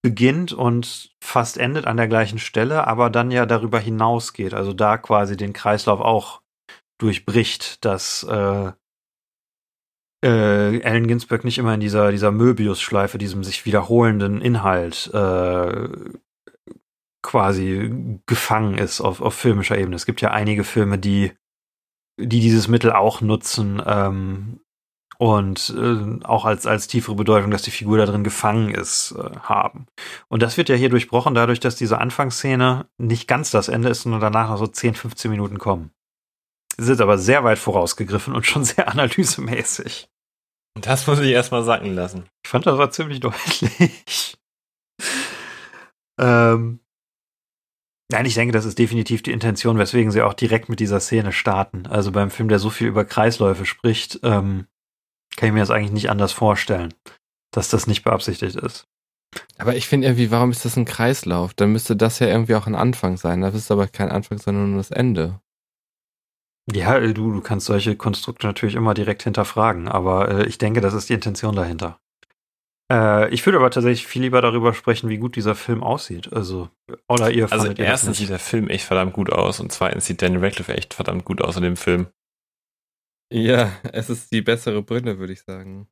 B: beginnt und fast endet an der gleichen Stelle, aber dann ja darüber hinausgeht, also da quasi den Kreislauf auch durchbricht, dass äh, äh, Allen Ginsberg nicht immer in dieser, dieser Möbius-Schleife, diesem sich wiederholenden Inhalt äh, quasi gefangen ist auf, auf filmischer Ebene. Es gibt ja einige Filme, die, die dieses Mittel auch nutzen, ähm, und äh, auch als, als tiefere Bedeutung, dass die Figur da drin gefangen ist, äh, haben. Und das wird ja hier durchbrochen dadurch, dass diese Anfangsszene nicht ganz das Ende ist, sondern danach noch so 10, 15 Minuten kommen. Sie sind aber sehr weit vorausgegriffen und schon sehr analysemäßig.
C: Das muss ich erstmal sacken lassen.
B: Ich fand, das war ziemlich deutlich. ähm, Nein, ich denke, das ist definitiv die Intention, weswegen sie auch direkt mit dieser Szene starten. Also beim Film, der so viel über Kreisläufe spricht, ähm, kann ich mir das eigentlich nicht anders vorstellen, dass das nicht beabsichtigt ist.
D: Aber ich finde irgendwie, warum ist das ein Kreislauf? Dann müsste das ja irgendwie auch ein Anfang sein. Das ist aber kein Anfang, sondern nur das Ende.
B: Ja, du, du kannst solche Konstrukte natürlich immer direkt hinterfragen, aber äh, ich denke, das ist die Intention dahinter. Äh, ich würde aber tatsächlich viel lieber darüber sprechen, wie gut dieser Film aussieht. Also, oder ihr
C: Also erstens sieht der Film echt verdammt gut aus und zweitens sieht Danny Radcliffe echt verdammt gut aus in dem Film.
D: Ja, es ist die bessere Brille, würde ich sagen.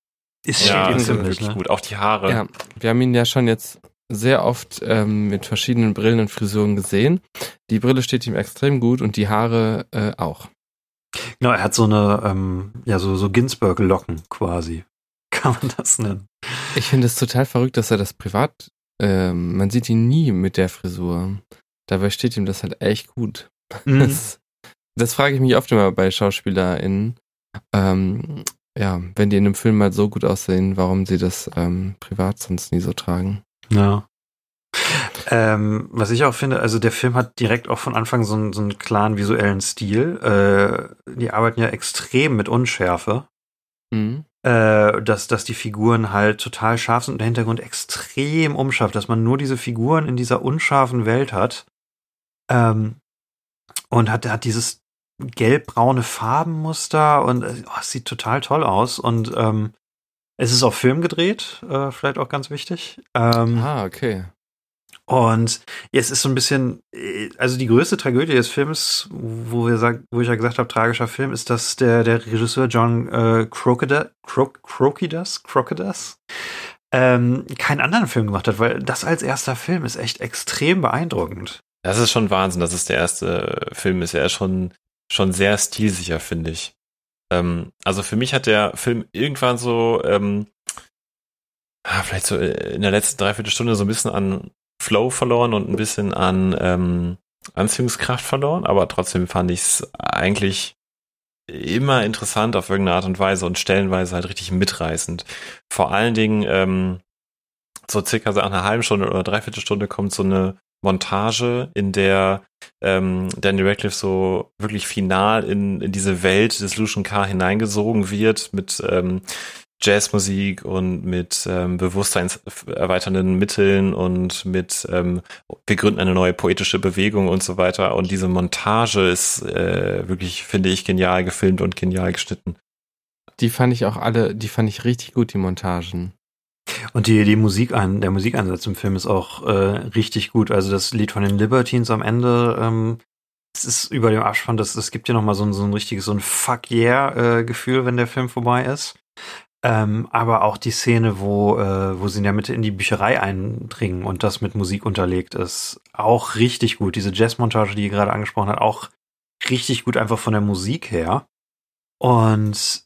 C: Ist ja, ist wirklich ne? gut. Auch die Haare.
D: Ja, wir haben ihn ja schon jetzt sehr oft ähm, mit verschiedenen Brillen und Frisuren gesehen. Die Brille steht ihm extrem gut und die Haare äh, auch.
B: Genau, er hat so eine, ähm, ja, so, so Ginsberg-Locken quasi. Kann man das nennen.
D: Ich finde es total verrückt, dass er das privat, ähm, man sieht ihn nie mit der Frisur. Dabei steht ihm das halt echt gut. Mhm. Das, das frage ich mich oft immer bei SchauspielerInnen, ähm, ja, wenn die in einem Film mal so gut aussehen, warum sie das ähm, privat sonst nie so tragen.
B: Ja. Ähm, was ich auch finde, also der Film hat direkt auch von Anfang so einen, so einen klaren visuellen Stil. Äh, die arbeiten ja extrem mit Unschärfe. Mhm. Äh, dass, dass die Figuren halt total scharf sind und der Hintergrund extrem umscharf, dass man nur diese Figuren in dieser unscharfen Welt hat. Ähm, und hat, hat dieses gelbbraune Farbenmuster und äh, oh, es sieht total toll aus. Und ähm, es ist auf Film gedreht, äh, vielleicht auch ganz wichtig. Ähm,
D: ah, okay.
B: Und es ist so ein bisschen, äh, also die größte Tragödie des Films, wo wir sagen, wo ich ja gesagt habe, tragischer Film, ist, dass der, der Regisseur John äh, Crocodile, Cro Crocodus, Crocodus, ähm, keinen anderen Film gemacht hat, weil das als erster Film ist echt extrem beeindruckend.
C: Das ist schon Wahnsinn, dass es der erste Film ist. Er ist schon schon sehr stilsicher, finde ich. Ähm, also für mich hat der Film irgendwann so, ähm, ah, vielleicht so in der letzten Dreiviertelstunde so ein bisschen an Flow verloren und ein bisschen an ähm, Anziehungskraft verloren, aber trotzdem fand ich es eigentlich immer interessant auf irgendeine Art und Weise und stellenweise halt richtig mitreißend. Vor allen Dingen ähm, so circa so einer halben Stunde oder dreiviertel Stunde kommt so eine Montage, in der ähm, Danny Radcliffe so wirklich final in, in diese Welt des Lucian K. hineingesogen wird mit ähm, Jazzmusik und mit ähm, bewusstseinserweiternden Mitteln und mit ähm, wir gründen eine neue poetische Bewegung und so weiter. Und diese Montage ist äh, wirklich, finde ich, genial gefilmt und genial geschnitten.
D: Die fand ich auch alle, die fand ich richtig gut, die Montagen.
B: Und die, die Musik an, der Musikeinsatz im Film ist auch äh, richtig gut. Also das Lied von den Libertines am Ende, ähm, es ist über dem Abspann, das, das gibt ja nochmal so ein, so ein richtiges, so ein Fuck yeah äh, Gefühl, wenn der Film vorbei ist. Ähm, aber auch die Szene, wo, äh, wo sie in der Mitte in die Bücherei eindringen und das mit Musik unterlegt ist, auch richtig gut. Diese Jazzmontage, die ihr gerade angesprochen hat, auch richtig gut einfach von der Musik her. Und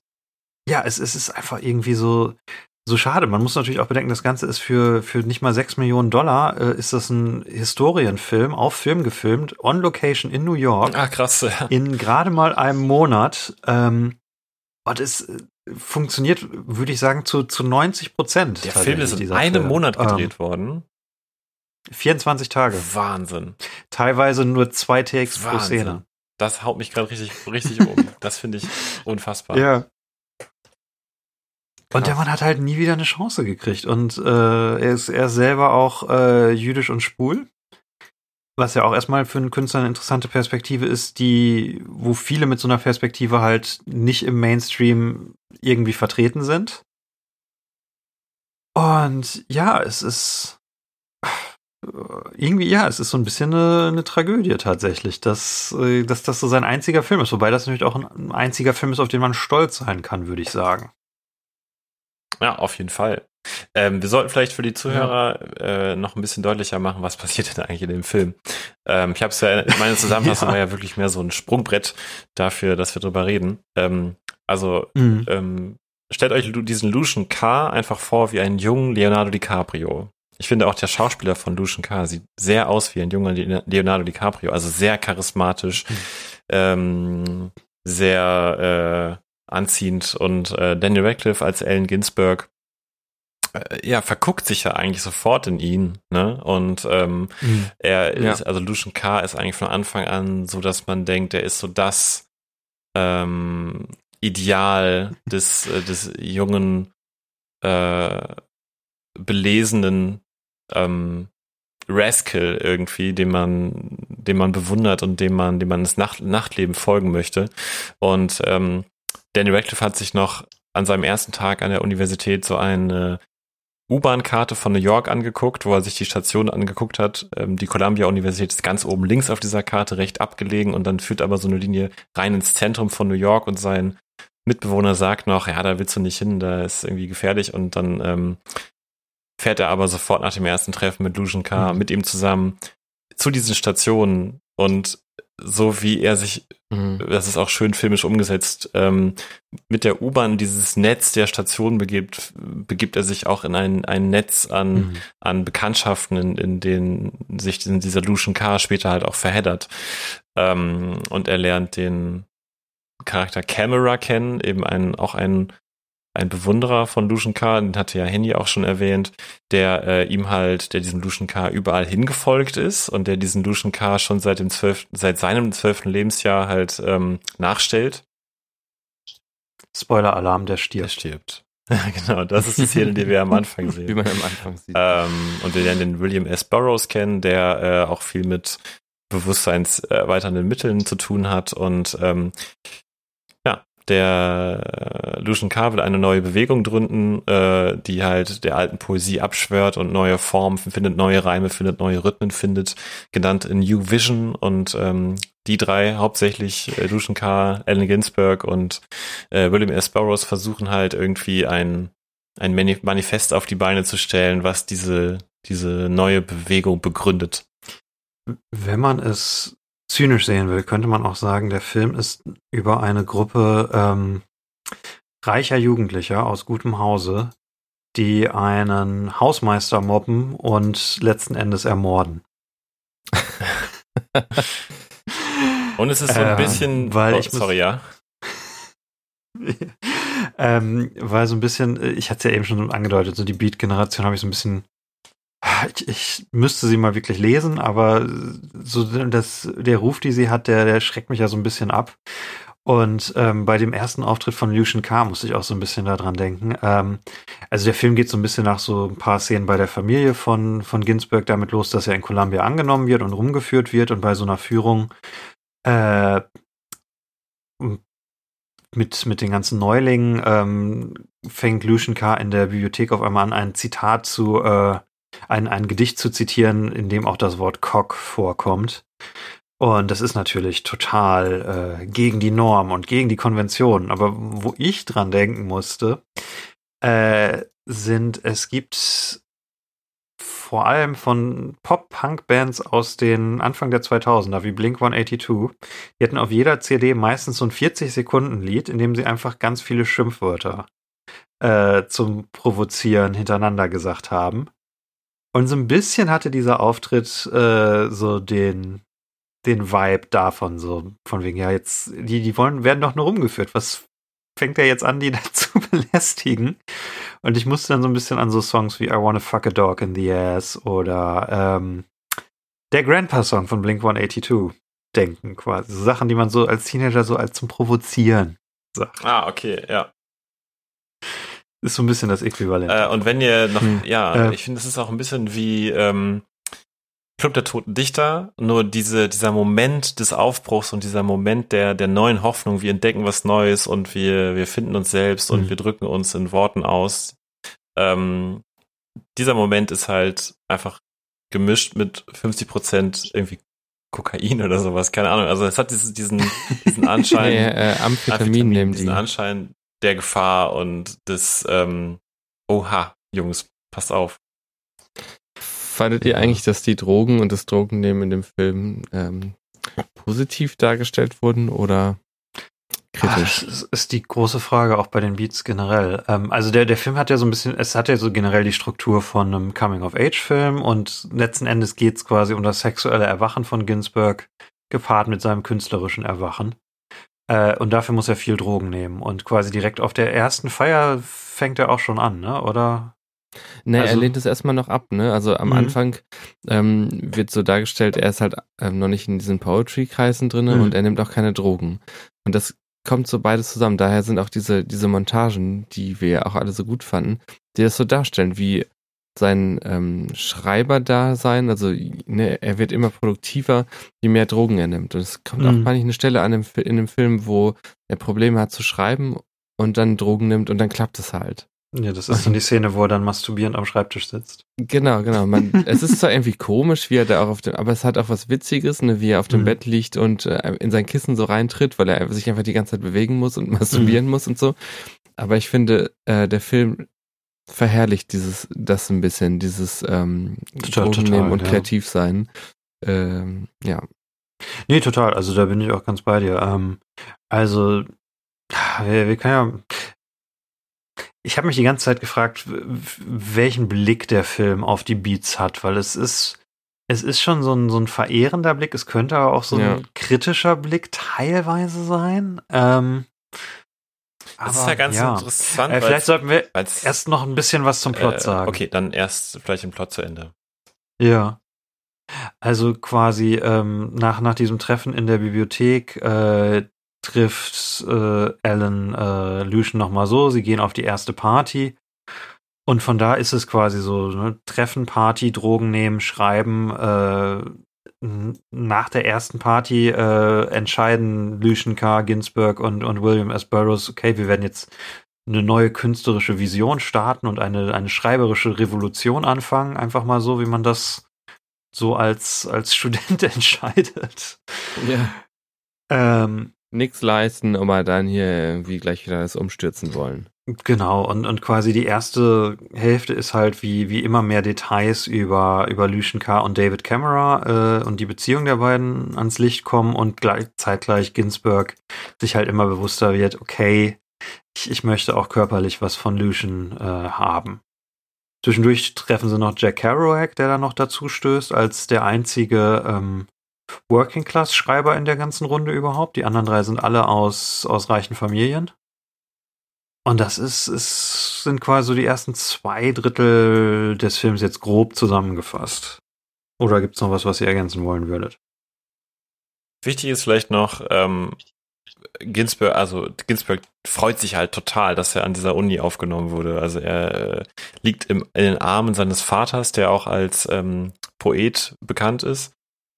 B: ja, es, es ist einfach irgendwie so, so schade. Man muss natürlich auch bedenken, das Ganze ist für, für nicht mal sechs Millionen Dollar, äh, ist das ein Historienfilm, auf Film gefilmt, on Location in New York.
C: Ah, krass. Ja.
B: In gerade mal einem Monat. Ähm, und es funktioniert, würde ich sagen, zu, zu 90 Prozent.
C: Der Film ist in einem Monat gedreht ähm, worden.
B: 24 Tage.
C: Wahnsinn.
B: Teilweise nur zwei Takes pro. Szene.
C: Das haut mich gerade richtig, richtig um. Das finde ich unfassbar.
B: Ja. Und der Mann hat halt nie wieder eine Chance gekriegt. Und äh, er ist er ist selber auch äh, jüdisch und schwul. Was ja auch erstmal für einen Künstler eine interessante Perspektive ist, die, wo viele mit so einer Perspektive halt nicht im Mainstream irgendwie vertreten sind. Und ja, es ist äh, irgendwie, ja, es ist so ein bisschen eine, eine Tragödie tatsächlich, dass, äh, dass das so sein einziger Film ist. Wobei das natürlich auch ein einziger Film ist, auf den man stolz sein kann, würde ich sagen.
C: Ja, auf jeden Fall. Ähm, wir sollten vielleicht für die Zuhörer äh, noch ein bisschen deutlicher machen, was passiert denn eigentlich in dem Film. Ähm, ich habe es ja, meine Zusammenfassung
B: Ja.
C: war ja wirklich mehr so ein Sprungbrett dafür, dass wir drüber reden. Ähm, also
B: Mhm.
C: ähm, stellt euch diesen Lucian K. einfach vor wie einen jungen Leonardo DiCaprio. Ich finde auch der Schauspieler von Lucian K. sieht sehr aus wie ein junger Le- Leonardo DiCaprio, also sehr charismatisch, ähm, sehr äh, anziehend und äh, Daniel Radcliffe als Allen Ginsberg äh, ja, verguckt sich ja eigentlich sofort in ihn, ne? Und ähm,
B: Mhm.
C: er
D: Ja.
C: ist, also Lucian K. ist eigentlich von Anfang an so, dass man denkt, er ist so das ähm, Ideal des, äh, des jungen, äh, belesenen ähm, Rascal irgendwie, den man, den man bewundert und dem man, dem man das Nacht, Nachtleben folgen möchte. Und ähm, Danny Radcliffe hat sich noch an seinem ersten Tag an der Universität so eine U-Bahn-Karte von New York angeguckt, wo er sich die Station angeguckt hat. Ähm, die Columbia-Universität ist ganz oben links auf dieser Karte, recht abgelegen und dann führt aber so eine Linie rein ins Zentrum von New York und sein Mitbewohner sagt noch, ja, da willst du nicht hin, da ist irgendwie gefährlich und dann ähm, fährt er aber sofort nach dem ersten Treffen mit Lucian K.
B: Mhm.
C: mit ihm zusammen zu diesen Stationen und so wie er sich
D: Mhm.
C: das ist auch schön filmisch umgesetzt, ähm, mit der U-Bahn dieses Netz der Stationen begibt, begibt er sich auch in ein, ein Netz an,
B: Mhm.
C: an Bekanntschaften, in, in denen sich diesen- dieser Lucian K. später halt auch verheddert. Ähm, und er lernt den Charakter Camera kennen, eben ein, auch ein, ein Bewunderer von Lucian K., den hatte ja Henny auch schon erwähnt, der äh, ihm halt, der diesem Lucian K. überall hingefolgt ist und der diesen Lucian K. schon seit dem zwölf, seit seinem zwölften Lebensjahr halt ähm, nachstellt.
B: Spoiler-Alarm, der
C: Der
B: stirbt.
C: stirbt. genau, das ist die Szene, die wir am Anfang
D: Wie
C: sehen.
D: man am Anfang sieht.
C: Ähm, und wir lernen den William S. Burroughs kennen, der äh, auch viel mit bewusstseinserweiternden Mitteln zu tun hat. Und ähm, der äh, Lucian will eine neue Bewegung gründen, äh, die halt der alten Poesie abschwört und neue Formen findet, neue Reime findet, neue Rhythmen findet, genannt New Vision. Und ähm, die drei, hauptsächlich äh, Lucian K., Allen Ginsberg und äh, William S. Burroughs, versuchen halt irgendwie ein ein Mani- Manifest auf die Beine zu stellen, was diese, diese neue Bewegung begründet.
B: Wenn man es zynisch sehen will, könnte man auch sagen, der Film ist über eine Gruppe ähm, reicher Jugendlicher aus gutem Hause, die einen Hausmeister mobben und letzten Endes ermorden.
C: Und es ist so ein
B: Äh,
C: bisschen,
B: weil
C: oh,
B: ich
C: sorry, ja.
B: ähm, weil so ein bisschen, äh, ich hatte es ja eben schon angedeutet, so die Beat-Generation habe ich so ein bisschen, ich, ich müsste sie mal wirklich lesen, aber so das, der Ruf, die sie hat, der, der schreckt mich ja so ein bisschen ab. Und ähm, bei dem ersten Auftritt von Lucian K. musste ich auch so ein bisschen daran denken. Ähm, also der Film geht so ein bisschen nach so ein paar Szenen bei der Familie von, von Ginsberg damit los, dass er in Columbia angenommen wird und rumgeführt wird und bei so einer Führung äh, mit, mit den ganzen Neulingen ähm, fängt Lucian K. in der Bibliothek auf einmal an, ein Zitat zu, äh, ein, ein Gedicht zu zitieren, in dem auch das Wort Cock vorkommt. Und das ist natürlich total äh, gegen die Norm und gegen die Konvention. Aber wo ich dran denken musste, äh, sind, es gibt vor allem von Pop-Punk-Bands aus den Anfang der 2000er, wie Blink 182, die hatten auf jeder CD meistens so ein 40-Sekunden-Lied, in dem sie einfach ganz viele Schimpfwörter äh, zum Provozieren hintereinander gesagt haben. Und so ein bisschen hatte dieser Auftritt äh, so den, den Vibe davon, so von wegen, ja, jetzt, die, die wollen, werden doch nur rumgeführt. Was fängt er jetzt an, die dazu belästigen. Und ich musste dann so ein bisschen an so Songs wie I Wanna Fuck a Dog in the Ass oder ähm, der Grandpa-Song von Blink 182 denken, quasi. So Sachen, die man so als Teenager so als zum Provozieren sagt.
C: Ah, okay, ja.
B: Ist so ein bisschen das Äquivalent.
C: Äh, und wenn ihr noch,
B: Hm.
C: ja,
B: Äh.
C: ich finde, es ist auch ein bisschen wie ähm, Club der Toten Dichter, nur diese, dieser Moment des Aufbruchs und dieser Moment der, der neuen Hoffnung, wir entdecken was Neues und wir, wir finden uns selbst und
B: Mhm.
C: wir drücken uns in Worten aus. Ähm, dieser Moment ist halt einfach gemischt mit 50 Prozent irgendwie Kokain oder sowas, keine Ahnung. Also es hat diesen, diesen, diesen Anschein.
D: Nee, äh, Amphetamin nehmen die.
C: diesen Anschein der Gefahr und des ähm, Oha, Jungs, passt auf.
D: Fandet ihr eigentlich, dass die Drogen und das Drogennehmen in dem Film ähm, positiv dargestellt wurden oder kritisch?
B: Ah, das ist die große Frage auch bei den Beats generell. Ähm, also der, der Film hat ja so ein bisschen, es hat ja so generell die Struktur von einem Coming-of-Age-Film und letzten Endes geht's quasi um das sexuelle Erwachen von Ginsberg gepaart mit seinem künstlerischen Erwachen. Äh, und dafür muss er viel Drogen nehmen. Und quasi direkt auf der ersten Feier fängt er auch schon an, ne? Oder?
D: Er
B: Also-
D: lehnt es erstmal noch ab, ne? Also am
B: Mhm.
D: Anfang ähm, wird so dargestellt, er ist halt ähm, noch nicht in diesen Poetry-Kreisen drinne
B: Mhm.
D: und er nimmt auch keine Drogen. Und das kommt so beides zusammen. Daher sind auch diese, diese Montagen, die wir ja auch alle so gut fanden, die das so darstellen, wie sein ähm, Schreiber-Dasein, also ne, er wird immer produktiver, je mehr Drogen er nimmt. Und es kommt auch
B: Mhm.
D: manchmal eine Stelle an dem, in dem Film, wo er Probleme hat zu schreiben und dann Drogen nimmt und dann klappt es halt.
B: Ja, das ist dann die Szene, wo er dann masturbierend am Schreibtisch sitzt.
D: Genau, genau. Man, es ist zwar irgendwie komisch, wie er da auch auf dem, aber es hat auch was Witziges, ne, wie er auf dem
B: Mhm.
D: Bett liegt und äh, in sein Kissen so reintritt, weil er sich einfach die ganze Zeit bewegen muss und masturbieren
B: Mhm.
D: muss und so. Aber ich finde, äh, der Film verherrlicht dieses, das ein bisschen, dieses ähm,
B: Total, total,
D: und
B: ja.
D: kreativ sein. Ähm, ja.
B: Nee, total. Also da bin ich auch ganz bei dir. Ähm, also, wir, wir können ja. Ich habe mich die ganze Zeit gefragt, welchen Blick der Film auf die Beats hat, weil es ist, es ist schon so ein, so ein verehrender Blick, es könnte aber auch so
D: Ja.
B: ein kritischer Blick teilweise sein. Ähm,
C: Das ist ja ganz
B: ja.
C: interessant.
B: Äh, vielleicht sollten wir erst noch ein bisschen was zum Plot
C: äh,
B: sagen.
C: Okay, dann erst vielleicht den Plot zu Ende.
B: Ja. Also quasi ähm, nach, nach diesem Treffen in der Bibliothek äh, trifft äh, Alan äh, Lucian nochmal so, sie gehen auf die erste Party und von da ist es quasi so, ne, Treffen, Party, Drogen nehmen, schreiben. Äh, nach der ersten Party äh, entscheiden Lucian K., Ginsberg und, und William S. Burroughs, okay, wir werden jetzt eine neue künstlerische Vision starten und eine, eine schreiberische Revolution anfangen, einfach mal so, wie man das so als, als Student entscheidet.
D: ja.
B: Ähm,
D: Nix leisten, aber dann hier irgendwie gleich wieder das umstürzen wollen.
B: Genau, und, und quasi die erste Hälfte ist halt wie, wie immer mehr Details über, über Lucian K. und David Camera äh, und die Beziehung der beiden ans Licht kommen und gleich, zeitgleich Ginsberg sich halt immer bewusster wird, okay, ich, ich möchte auch körperlich was von Lucian äh, haben. Zwischendurch treffen sie noch Jack Kerouac, der da noch dazu stößt, als der einzige ähm, Working-Class-Schreiber in der ganzen Runde überhaupt. Die anderen drei sind alle aus, aus reichen Familien. Und das ist, ist, sind quasi so die ersten zwei Drittel des Films jetzt grob zusammengefasst. Oder gibt's noch was, was ihr ergänzen wollen würdet?
C: Wichtig ist vielleicht noch, ähm, Ginsberg, also Ginsberg freut sich halt total, dass er an dieser Uni aufgenommen wurde. Also er äh, liegt im, in den Armen seines Vaters, der auch als ähm, Poet bekannt ist.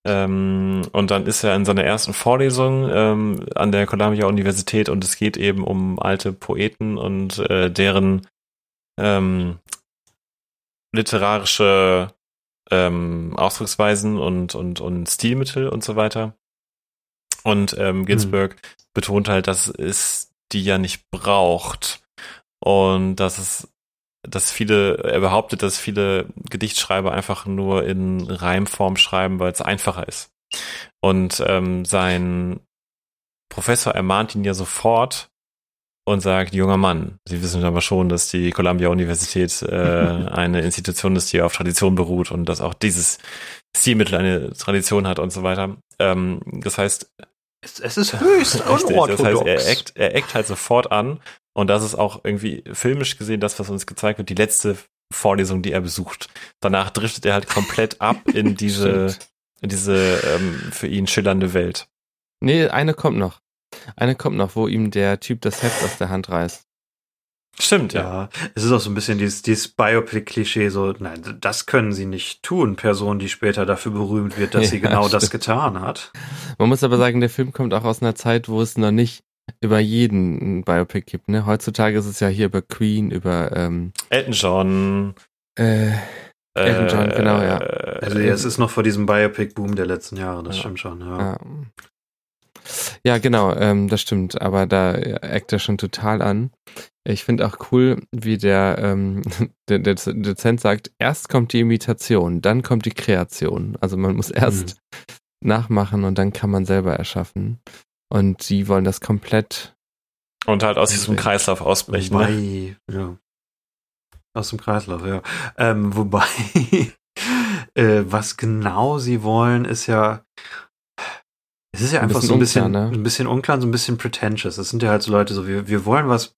C: Ähm, und dann ist er in seiner ersten Vorlesung ähm, an der Columbia Universität und es geht eben um alte Poeten und äh, deren ähm, literarische ähm, Ausdrucksweisen und, und, und Stilmittel und so weiter. Und ähm, Ginsberg betont halt, dass es die ja nicht braucht. Und dass es, dass viele, er behauptet, dass viele Gedichtschreiber einfach nur in Reimform schreiben, weil es einfacher ist. Und ähm, sein Professor ermahnt ihn ja sofort und sagt, junger Mann, Sie wissen aber schon, dass die Columbia Universität äh, eine Institution ist, die auf Tradition beruht und dass auch dieses Stilmittel eine Tradition hat und so weiter. Ähm, das heißt,
B: Es, es ist höchst
C: Richtig,
B: unorthodox.
C: das heißt, er eckt, er eckt halt sofort an und das ist auch irgendwie filmisch gesehen das, was uns gezeigt wird, die letzte Vorlesung, die er besucht. Danach driftet er halt komplett ab in diese, in diese ähm, für ihn schillernde Welt.
D: Nee, eine kommt noch. Eine kommt noch, wo ihm der Typ das Heft aus der Hand reißt.
C: Stimmt, ja.
B: Ja, es ist auch so ein bisschen dieses, dieses Biopic-Klischee, so, nein, das können sie nicht tun, Person, die später dafür berühmt wird, dass sie
D: Ja,
B: genau das
D: stimmt.
B: getan hat.
D: Man muss aber sagen, der Film kommt auch aus einer Zeit, wo es noch nicht über jeden ein Biopic gibt. Ne? Heutzutage ist es ja hier über Queen, über ähm,
C: Elton John.
D: äh, Elton John, genau, ja.
B: Also ja, es ist noch vor diesem Biopic-Boom der letzten Jahre, das
C: Ja.
B: stimmt schon, ja.
D: Ja, ja genau, ähm, das stimmt. Aber da eckt er schon total an. Ich finde auch cool, wie der, ähm, der, der Dozent sagt, erst kommt die Imitation, dann kommt die Kreation. Also man muss erst nachmachen und dann kann man selber erschaffen. Und sie wollen das komplett.
C: Und halt aus diesem Kreislauf ausbrechen. Ne?
B: Wobei, ja. Aus dem Kreislauf, ja. Ähm, wobei, äh, was genau sie wollen, ist ja. Es ist ja
D: Ein
B: einfach
D: bisschen
B: so ein bisschen,
D: unklar, ne?
B: ein bisschen unklar, so ein bisschen pretentious. Es sind ja halt so Leute, so wir, wir wollen was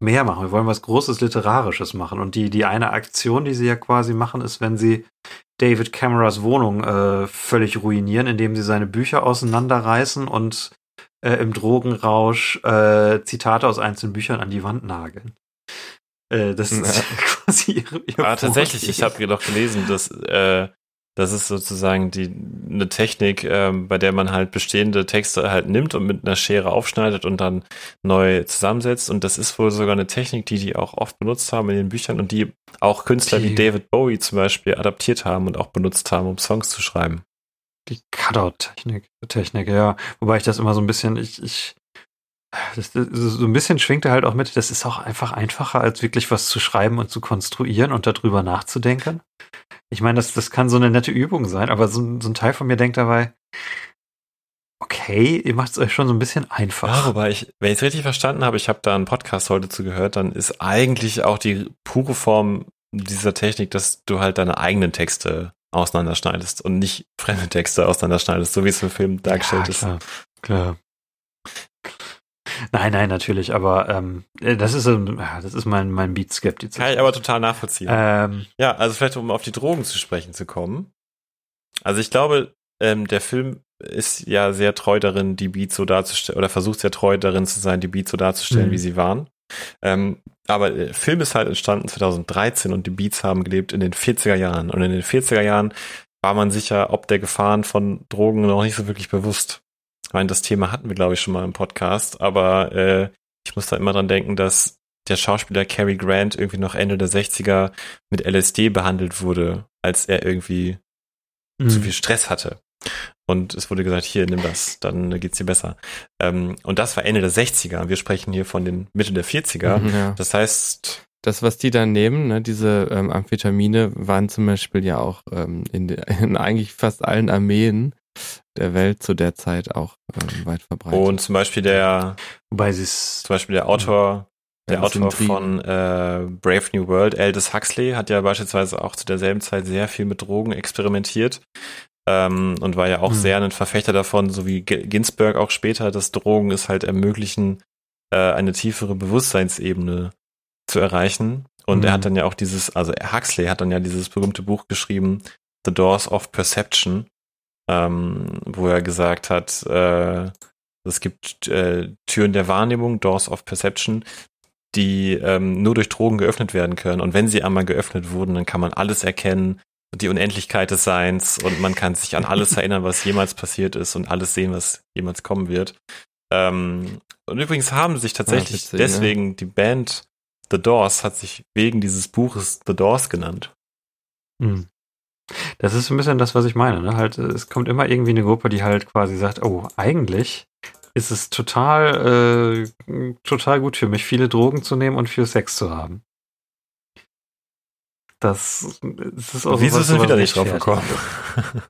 B: mehr machen, wir wollen was Großes Literarisches machen. Und die, die eine Aktion, die sie ja quasi machen, ist, wenn sie David Camerers Wohnung äh, völlig ruinieren, indem sie seine Bücher auseinanderreißen und äh, im Drogenrausch äh, Zitate aus einzelnen Büchern an die Wand nageln. Äh, das ist
D: Ja.
B: quasi ihre, ihre
C: Ah, tatsächlich, ich habe doch gelesen, dass äh, das ist sozusagen die eine Technik, ähm, bei der man halt bestehende Texte halt nimmt und mit einer Schere aufschneidet und dann neu zusammensetzt. Und das ist wohl sogar eine Technik, die die auch oft benutzt haben in den Büchern und die auch Künstler wie
B: Die-
C: David Bowie zum Beispiel adaptiert haben und auch benutzt haben, um Songs zu schreiben.
B: Die Cutout-Technik, Technik, ja. Wobei ich das immer so ein bisschen, ich, ich, das, das, so ein bisschen schwingt er halt auch mit, das ist auch einfach einfacher, als wirklich was zu schreiben und zu konstruieren und darüber nachzudenken. Ich meine, das, das kann so eine nette Übung sein, aber so, ein- so ein Teil von mir denkt dabei, okay, ihr macht es euch schon so ein bisschen einfach.
C: Ja, wobei ich, wenn ich es richtig verstanden habe, ich habe da einen Podcast heute zu gehört, dann ist eigentlich auch die pure Form dieser Technik, dass du halt deine eigenen Texte auseinanderschneidest und nicht fremde Texte auseinanderschneidest, so wie es im Film dargestellt
B: ja,
C: ist.
B: klar, klar. Nein, nein, natürlich, aber ähm, äh, das ist, das ist mein, mein Beat-Skeptizismus.
C: Kann ich aber total nachvollziehen.
B: ähm,
C: Ja, also vielleicht um auf die Drogen zu sprechen zu kommen. Also ich glaube, ähm, der Film ist ja sehr treu darin, die Beats so darzustellen, oder versucht sehr treu darin zu sein, die Beats so darzustellen,
B: Mhm.
C: wie sie waren. Ähm, aber der Film ist halt entstanden 2013 und die Beats haben gelebt in den 40er Jahren. Und in den 40er Jahren war man sicher, ob der Gefahren von Drogen noch nicht so wirklich bewusst. Ich meine, das Thema hatten wir, glaube ich, schon mal im Podcast, aber äh, ich muss da immer dran denken, dass der Schauspieler Cary Grant irgendwie noch Ende der 60er mit LSD behandelt wurde, als er irgendwie
B: Mhm.
C: zu viel Stress hatte. Und es wurde gesagt, hier, nimm das, dann geht's dir besser. Ähm, und das war Ende der 60er. Wir sprechen hier von den Mitte der 40er.
D: Mhm, ja.
C: Das heißt,
D: Das, was die da nehmen, ne, diese ähm, Amphetamine, waren zum Beispiel ja auch ähm, in, de, in eigentlich fast allen Armeen der Welt zu der Zeit auch ähm, weit verbreitet.
C: und zum Beispiel der,
B: Wobei sie es
C: zum Beispiel der Autor, der
D: Ja, das
C: Autor von äh, Brave New World, Aldous Huxley, hat ja beispielsweise auch zu derselben Zeit sehr viel mit Drogen experimentiert. Ähm, und war ja auch
B: Mhm.
C: sehr ein Verfechter davon, so wie Ginsberg auch später, dass Drogen es halt ermöglichen, äh, eine tiefere Bewusstseinsebene zu erreichen. Und
B: Mhm.
C: er hat dann ja auch dieses, also Huxley hat dann ja dieses berühmte Buch geschrieben, The Doors of Perception, ähm, wo er gesagt hat, äh, es gibt äh, Türen der Wahrnehmung, Doors of Perception, die ähm, nur durch Drogen geöffnet werden können. Und wenn sie einmal geöffnet wurden, dann kann man alles erkennen, die Unendlichkeit des Seins und man kann sich an alles erinnern, was jemals passiert ist und alles sehen, was jemals kommen wird. Ähm, und übrigens haben sich tatsächlich
D: witzig, ne?
C: deswegen die Band The Doors hat sich wegen dieses Buches The Doors genannt.
B: Hm. Das ist ein bisschen das, was ich meine. Ne? Halt, es kommt immer irgendwie eine Gruppe, die halt quasi sagt, oh, eigentlich ist es total, äh, total gut für mich, viele Drogen zu nehmen und viel Sex zu haben. Das, das ist auch
C: Wieso sind wir da nicht drauf gekommen?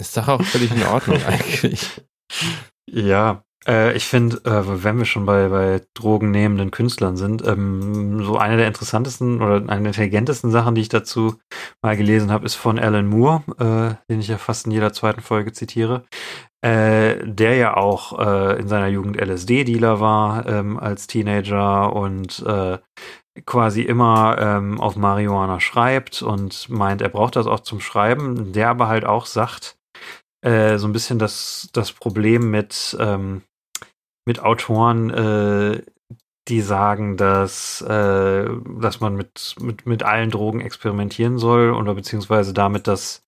D: Ist doch auch völlig in Ordnung eigentlich.
B: Ja, äh, ich finde, äh, wenn wir schon bei, bei drogennehmenden Künstlern sind, ähm, so eine der interessantesten oder eine der intelligentesten Sachen, die ich dazu mal gelesen habe, ist von Alan Moore, äh, den ich ja fast in jeder zweiten Folge zitiere. äh, der ja auch äh, in seiner Jugend LSD-Dealer war ähm, als Teenager und äh, quasi immer ähm, auf Marihuana schreibt und meint, er braucht das auch zum Schreiben, der aber halt auch sagt, äh, so ein bisschen das, das Problem mit, ähm, mit Autoren, äh, die sagen, dass, äh, dass man mit, mit, mit allen Drogen experimentieren soll oder beziehungsweise damit, dass,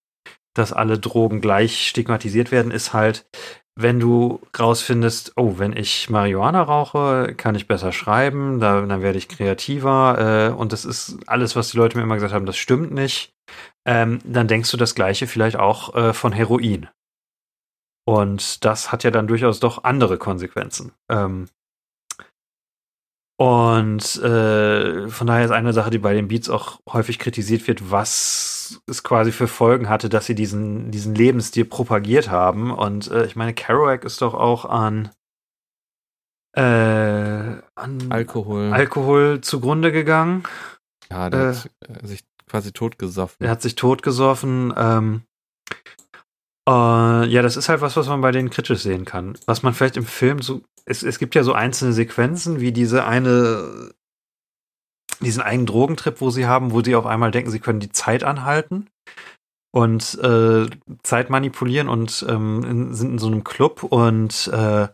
B: dass alle Drogen gleich stigmatisiert werden, ist halt, wenn du rausfindest, oh, wenn ich Marihuana rauche, kann ich besser schreiben, da, dann werde ich kreativer äh, und das ist alles, was die Leute mir immer gesagt haben, das stimmt nicht, ähm, dann denkst du das Gleiche vielleicht auch äh, von Heroin. Und das hat ja dann durchaus doch andere Konsequenzen. Ähm, und äh, von daher ist eine Sache, die bei den Beats auch häufig kritisiert wird, was es quasi für Folgen hatte, dass sie diesen, diesen Lebensstil propagiert haben. Und äh, ich meine, Kerouac ist doch auch an, äh, an
D: Alkohol.
B: Alkohol zugrunde gegangen.
D: Ja, der
B: Äh,
D: hat äh, sich quasi totgesoffen.
B: Er hat sich totgesoffen. Ähm, äh, ja, das ist halt was, was man bei denen kritisch sehen kann. Was man vielleicht im Film so. Es, es gibt ja so einzelne Sequenzen, wie diese eine. Diesen einen Drogentrip, wo sie haben, wo sie auf einmal denken, sie können die Zeit anhalten und äh, Zeit manipulieren und ähm, in, sind in so einem Club und äh,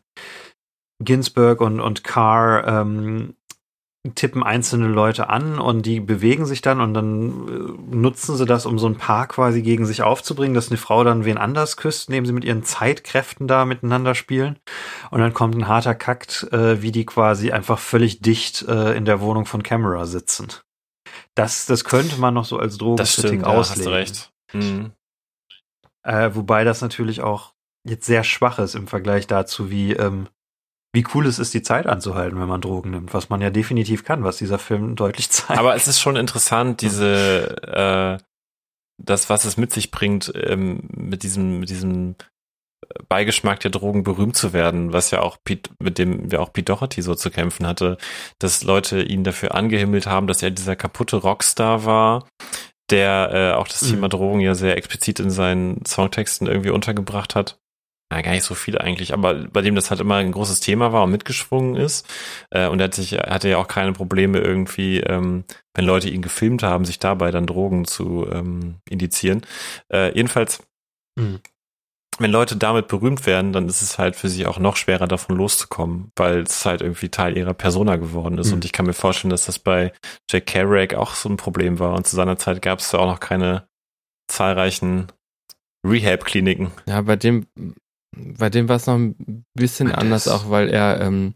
B: Ginsberg und, und Carr ähm, tippen einzelne Leute an und die bewegen sich dann und dann äh, nutzen sie das, um so ein Paar quasi gegen sich aufzubringen, dass eine Frau dann wen anders küsst, indem sie mit ihren Zeitkräften da miteinander spielen. Und dann kommt ein harter Kakt, äh, wie die quasi einfach völlig dicht äh, in der Wohnung von Camera sitzen. Das, das könnte man noch so als Drogenkritik
C: stimmt, ja,
B: auslegen.
C: hast du recht. Mhm.
B: Äh, wobei das natürlich auch jetzt sehr schwach ist im Vergleich dazu, wie, ähm, wie cool es ist, die Zeit anzuhalten, wenn man Drogen nimmt, was man ja definitiv kann, was dieser Film deutlich zeigt.
C: Aber es ist schon interessant, diese, äh, das, was es mit sich bringt, ähm, mit diesem, mit diesem Beigeschmack der Drogen berühmt zu werden, was ja auch Pete, mit dem wir auch Pete Doherty so zu kämpfen hatte, dass Leute ihn dafür angehimmelt haben, dass er dieser kaputte Rockstar war, der äh, auch das
B: Mhm.
C: Thema Drogen ja sehr explizit in seinen Songtexten irgendwie untergebracht hat. Ja, gar nicht so viel eigentlich, aber bei dem das halt immer ein großes Thema war und mitgeschwungen ist. Äh, und er hat sich, er hatte ja auch keine Probleme irgendwie, ähm, wenn Leute ihn gefilmt haben, sich dabei dann Drogen zu ähm, indizieren. Äh, jedenfalls,
B: Mhm.
C: wenn Leute damit berühmt werden, dann ist es halt für sie auch noch schwerer davon loszukommen, weil es halt irgendwie Teil ihrer Persona geworden ist.
B: Mhm.
C: Und ich kann mir vorstellen, dass das bei Jack Kerouac auch so ein Problem war. Und zu seiner Zeit gab es ja auch noch keine zahlreichen Rehab-Kliniken.
D: Ja, bei dem, bei dem war es noch ein bisschen
B: Das-
D: anders, auch weil er ähm,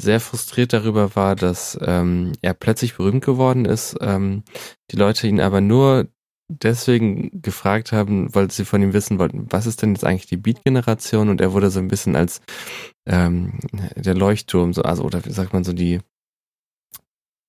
D: sehr frustriert darüber war, dass ähm, er plötzlich berühmt geworden ist. Ähm, die Leute ihn aber nur deswegen gefragt haben, weil sie von ihm wissen wollten, was ist denn jetzt eigentlich die Beat-Generation? Und er wurde so ein bisschen als ähm, der Leuchtturm, so, also, oder wie sagt man so, die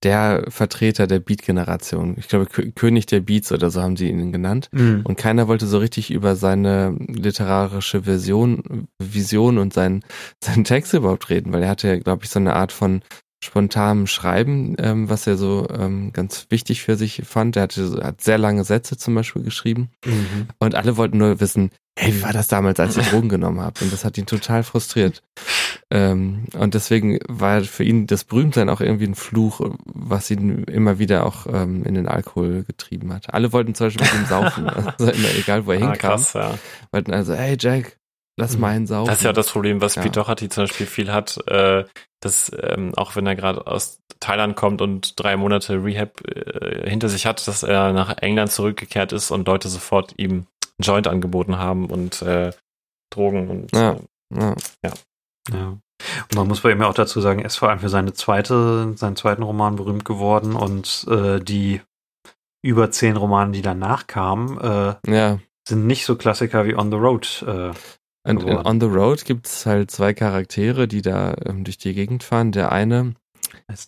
D: der Vertreter der Beat-Generation. Ich glaube, Kö König der Beats oder so haben sie ihn genannt.
B: Mhm.
D: Und keiner wollte so richtig über seine literarische Version, Vision und sein, seinen Text überhaupt reden, weil er hatte, glaube ich, so eine Art von spontanem Schreiben, ähm, was er so ähm, ganz wichtig für sich fand. Er hatte, hat sehr lange Sätze zum Beispiel geschrieben
B: Mhm.
D: und alle wollten nur wissen, hey, wie war das damals, als ihr Drogen genommen habt? Und das hat ihn total frustriert. Ähm, und deswegen war für ihn das Berühmtsein auch irgendwie ein Fluch, was ihn immer wieder auch ähm, in den Alkohol getrieben hat. Alle wollten zum Beispiel mit ihm saufen, also immer egal, wo er
C: Ah,
D: hinkam,
C: krass, ja.
D: wollten also, hey Jack, lass
B: Mhm.
D: mal einen saufen.
C: Das ist ja das Problem, was
D: Ja.
C: Pete Doherty zum Beispiel viel hat, äh, dass ähm, auch wenn er gerade aus Thailand kommt und drei Monate Rehab äh, hinter sich hat, dass er nach England zurückgekehrt ist und Leute sofort ihm einen Joint angeboten haben und äh, Drogen und
D: Ja. ja.
B: Ja. Und man muss bei ihm ja auch dazu sagen, er ist vor allem für seine zweite, seinen zweiten Roman berühmt geworden und äh, die über zehn Romane, die danach kamen, äh,
D: ja.
B: sind nicht so Klassiker wie On the Road. Äh,
D: Und in. On the Road gibt's halt zwei Charaktere, die da ähm, durch die Gegend fahren. Der eine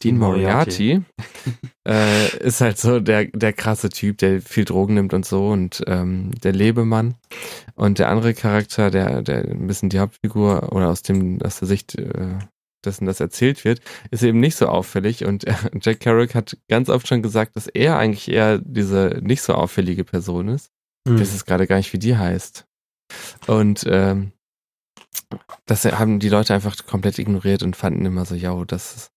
D: Dean Moriarty äh, ist halt so der, der krasse Typ, der viel Drogen nimmt und so und ähm, der Lebemann. Und der andere Charakter, der, der ein bisschen die Hauptfigur oder aus dem, aus der Sicht äh, dessen das erzählt wird, ist eben nicht so auffällig. Und äh, Jack Kerouac hat ganz oft schon gesagt, dass er eigentlich eher diese nicht so auffällige Person ist.
B: Hm.
D: Ich weiß jetzt gerade gar nicht, wie die heißt. Und ähm, das haben die Leute einfach komplett ignoriert und fanden immer so, ja, das ist,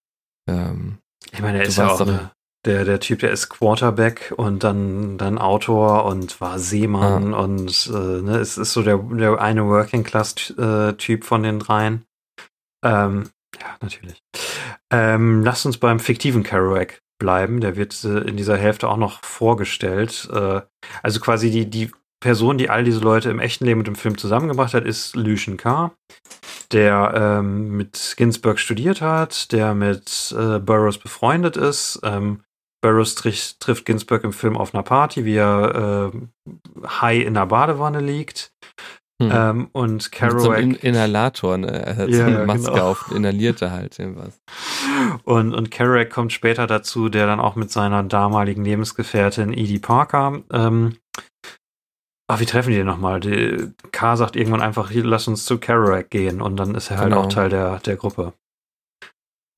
D: ähm,
B: Ich meine, er ist ja auch
D: doch-
B: ne, der, der Typ, der ist Quarterback und dann, dann Autor und war Seemann und äh, ne, es ist so der, der eine Working-Class-Typ von den dreien. Ähm, ja, natürlich. Ähm, lasst uns beim fiktiven Kerouac bleiben. Der wird äh, in dieser Hälfte auch noch vorgestellt. Äh, also quasi die, die Person, die all diese Leute im echten Leben und im Film zusammengebracht hat, ist Lucian Carr, der ähm, mit Ginsberg studiert hat, der mit äh, Burroughs befreundet ist. Ähm, Burroughs trifft, trifft Ginsberg im Film auf einer Party, wie er äh, high in der Badewanne liegt.
D: hm.
B: Ähm, und
D: mit so
B: Kerouac
D: einem In Inhalator, ne? Er hat so
B: Ja,
D: eine
B: ja,
D: Maske
B: genau.
D: auf, inhalierte halt irgendwas.
B: Und, und Kerouac kommt später dazu, der dann auch mit seiner damaligen Lebensgefährtin Edie Parker. Ähm, ach, wie treffen die den nochmal? Die, K sagt irgendwann einfach, hier, lass uns zu Kerouac gehen. Und dann ist er halt
D: Genau.
B: auch Teil der, der Gruppe.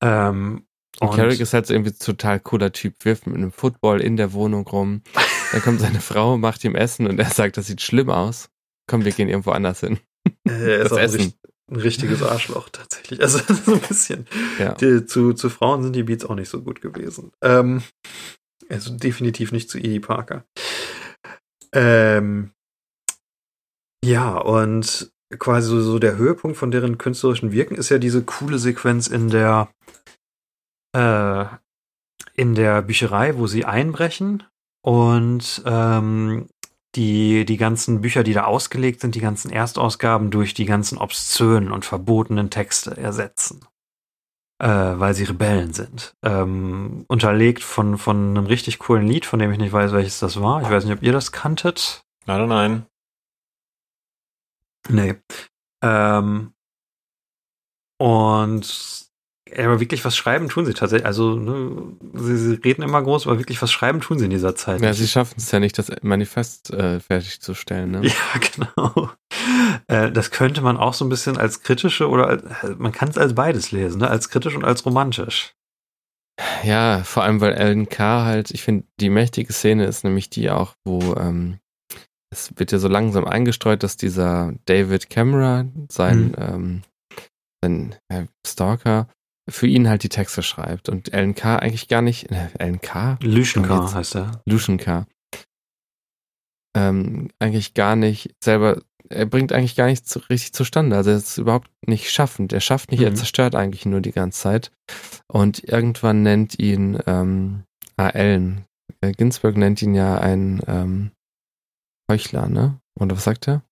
B: Ähm,
D: Und Carrick ist halt so irgendwie total cooler Typ, wirft mit einem Football in der Wohnung rum. Dann kommt seine Frau, macht ihm Essen und er sagt, das sieht schlimm aus. Komm, wir gehen irgendwo anders hin.
B: äh, er ist
D: das
B: auch ein,
D: Essen.
B: ein richtiges Arschloch tatsächlich. Also so ein bisschen.
D: Ja.
B: Die, zu, zu Frauen sind die Beats auch nicht so gut gewesen. Ähm, also definitiv nicht zu Edie Parker. Ähm, ja, und quasi so, der Höhepunkt von deren künstlerischen Wirken ist ja diese coole Sequenz in der äh, in der Bücherei, wo sie einbrechen und ähm, die, die ganzen Bücher, die da ausgelegt sind, die ganzen Erstausgaben durch die ganzen obszönen und verbotenen Texte ersetzen äh, weil sie Rebellen sind. Ähm, unterlegt von, von einem richtig coolen Lied, von dem ich nicht weiß, welches das war. Ich weiß nicht, ob ihr das kanntet.
C: Nein, nein.
B: Nee. Ähm, und aber wirklich was schreiben tun sie tatsächlich. Also, ne, sie, sie reden immer groß, aber wirklich was schreiben tun sie in dieser Zeit.
D: Ja, sie schaffen es ja nicht, das Manifest äh, fertigzustellen. Ne?
B: Ja, genau. Äh, das könnte man auch so ein bisschen als kritische oder als, man kann es als beides lesen, ne? als kritisch und als romantisch.
D: Ja, vor allem, weil Alan Carr halt, ich finde, die mächtige Szene ist nämlich die auch, wo ähm, es wird ja so langsam eingestreut, dass dieser David Camera, sein,
B: Mhm.
D: ähm, sein äh, Stalker, für ihn halt die Texte schreibt. Und Alan Carr eigentlich gar nicht, äh, Alan Carr?
B: Lyschenka
D: Jetzt-
B: heißt er.
D: Lucian Carr. Ähm, eigentlich gar nicht selber, er bringt eigentlich gar nichts zu, richtig zustande. Also er ist überhaupt nicht schaffend. Er schafft nicht, er
B: Mhm.
D: zerstört eigentlich nur die ganze Zeit. Und irgendwann nennt ihn ähm, ah, Ellen. Äh, Ginsberg nennt ihn ja ein ähm, Heuchler, ne? Oder was sagt er?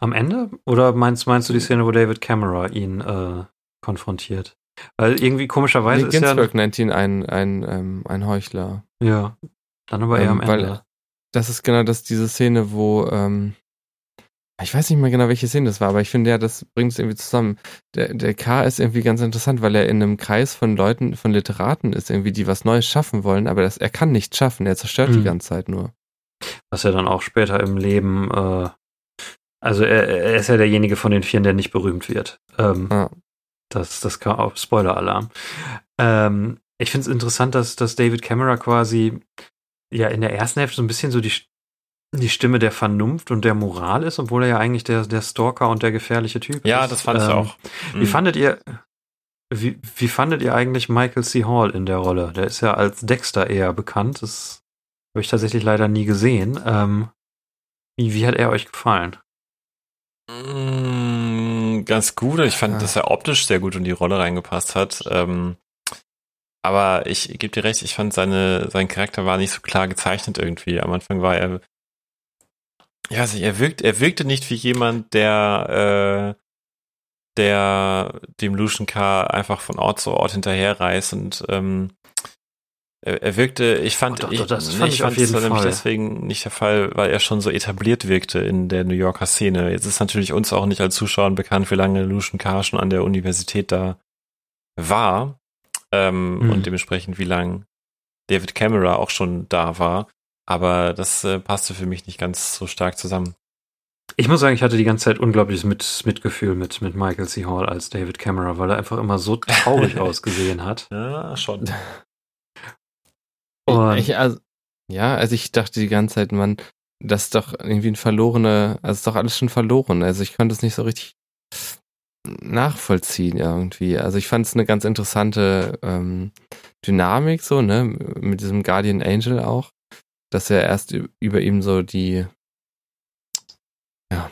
B: Am Ende? Oder meinst, meinst du die Szene, wo David Camera ihn äh, konfrontiert? Weil irgendwie komischerweise
D: Nee,
B: ist ja.
D: Ginsberg nennt ihn ein, ein, ähm, ein Heuchler.
B: Ja. Dann aber eher
D: Ähm,
B: am Ende.
D: Das ist genau das, diese Szene, wo, ähm, ich weiß nicht mehr genau, welche Szene das war, aber ich finde ja, das bringt es irgendwie zusammen. Der, der K ist irgendwie ganz interessant, weil er in einem Kreis von Leuten, von Literaten ist, irgendwie, die was Neues schaffen wollen, aber das, er kann nichts schaffen, er zerstört die
B: Mhm.
D: ganze Zeit nur.
B: Was er dann auch später im Leben. Äh, also er, er ist ja derjenige von den Vieren, der nicht berühmt wird. Ähm,
D: Ja.
B: Das, das kann auch Spoiler-Alarm. Ähm, ich finde es interessant, dass, dass David Camera quasi ja in der ersten Hälfte so ein bisschen so die, die Stimme der Vernunft und der Moral ist, obwohl er ja eigentlich der, der Stalker und der gefährliche Typ
C: Ja,
B: ist.
C: das fand ich
B: Ähm,
C: auch.
B: Wie
C: Mhm.
B: fandet ihr, wie, wie fandet ihr eigentlich Michael C. Hall in der Rolle? Der ist ja als Dexter eher bekannt. Das habe ich tatsächlich leider nie gesehen. Ähm, wie, wie hat er euch gefallen?
C: Mm, Ganz gut. Ich fand,
D: Ja.
C: dass er optisch sehr gut in die Rolle reingepasst hat. Ähm, aber ich gebe dir recht, ich fand seine, sein Charakter war nicht so klar gezeichnet irgendwie. Am Anfang war er, ja, also er wirkt, er wirkte nicht wie jemand, der, äh, der dem Lucian K. einfach von Ort zu Ort hinterherreist und ähm, er, wirkte, ich fand,
B: Oh, doch,
C: ich,
B: doch, das
C: nee,
B: fand
C: ich
B: ich auf
C: fand
B: jeden
C: es nämlich deswegen nicht der Fall, weil er schon so etabliert wirkte in der New Yorker Szene. Jetzt ist natürlich uns auch nicht als Zuschauern bekannt, wie lange Lucian K. schon an der Universität da war ähm,
B: Mhm.
C: und dementsprechend wie lange David Camera auch schon da war. Aber das äh, passte für mich nicht ganz so stark zusammen.
B: Ich muss sagen, ich hatte die ganze Zeit unglaubliches Mit Mitgefühl mit, mit Michael C. Hall als David Camera, weil er einfach immer so traurig ausgesehen hat.
C: Ja, schon.
B: Und-
D: ich, also, ja, also ich dachte die ganze Zeit, man, das ist doch irgendwie ein verlorene, also ist doch alles schon verloren. Also ich konnte es nicht so richtig nachvollziehen irgendwie. Also ich fand es eine ganz interessante ähm, Dynamik so, ne, mit diesem Guardian Angel auch, dass er erst über ihm so die ja,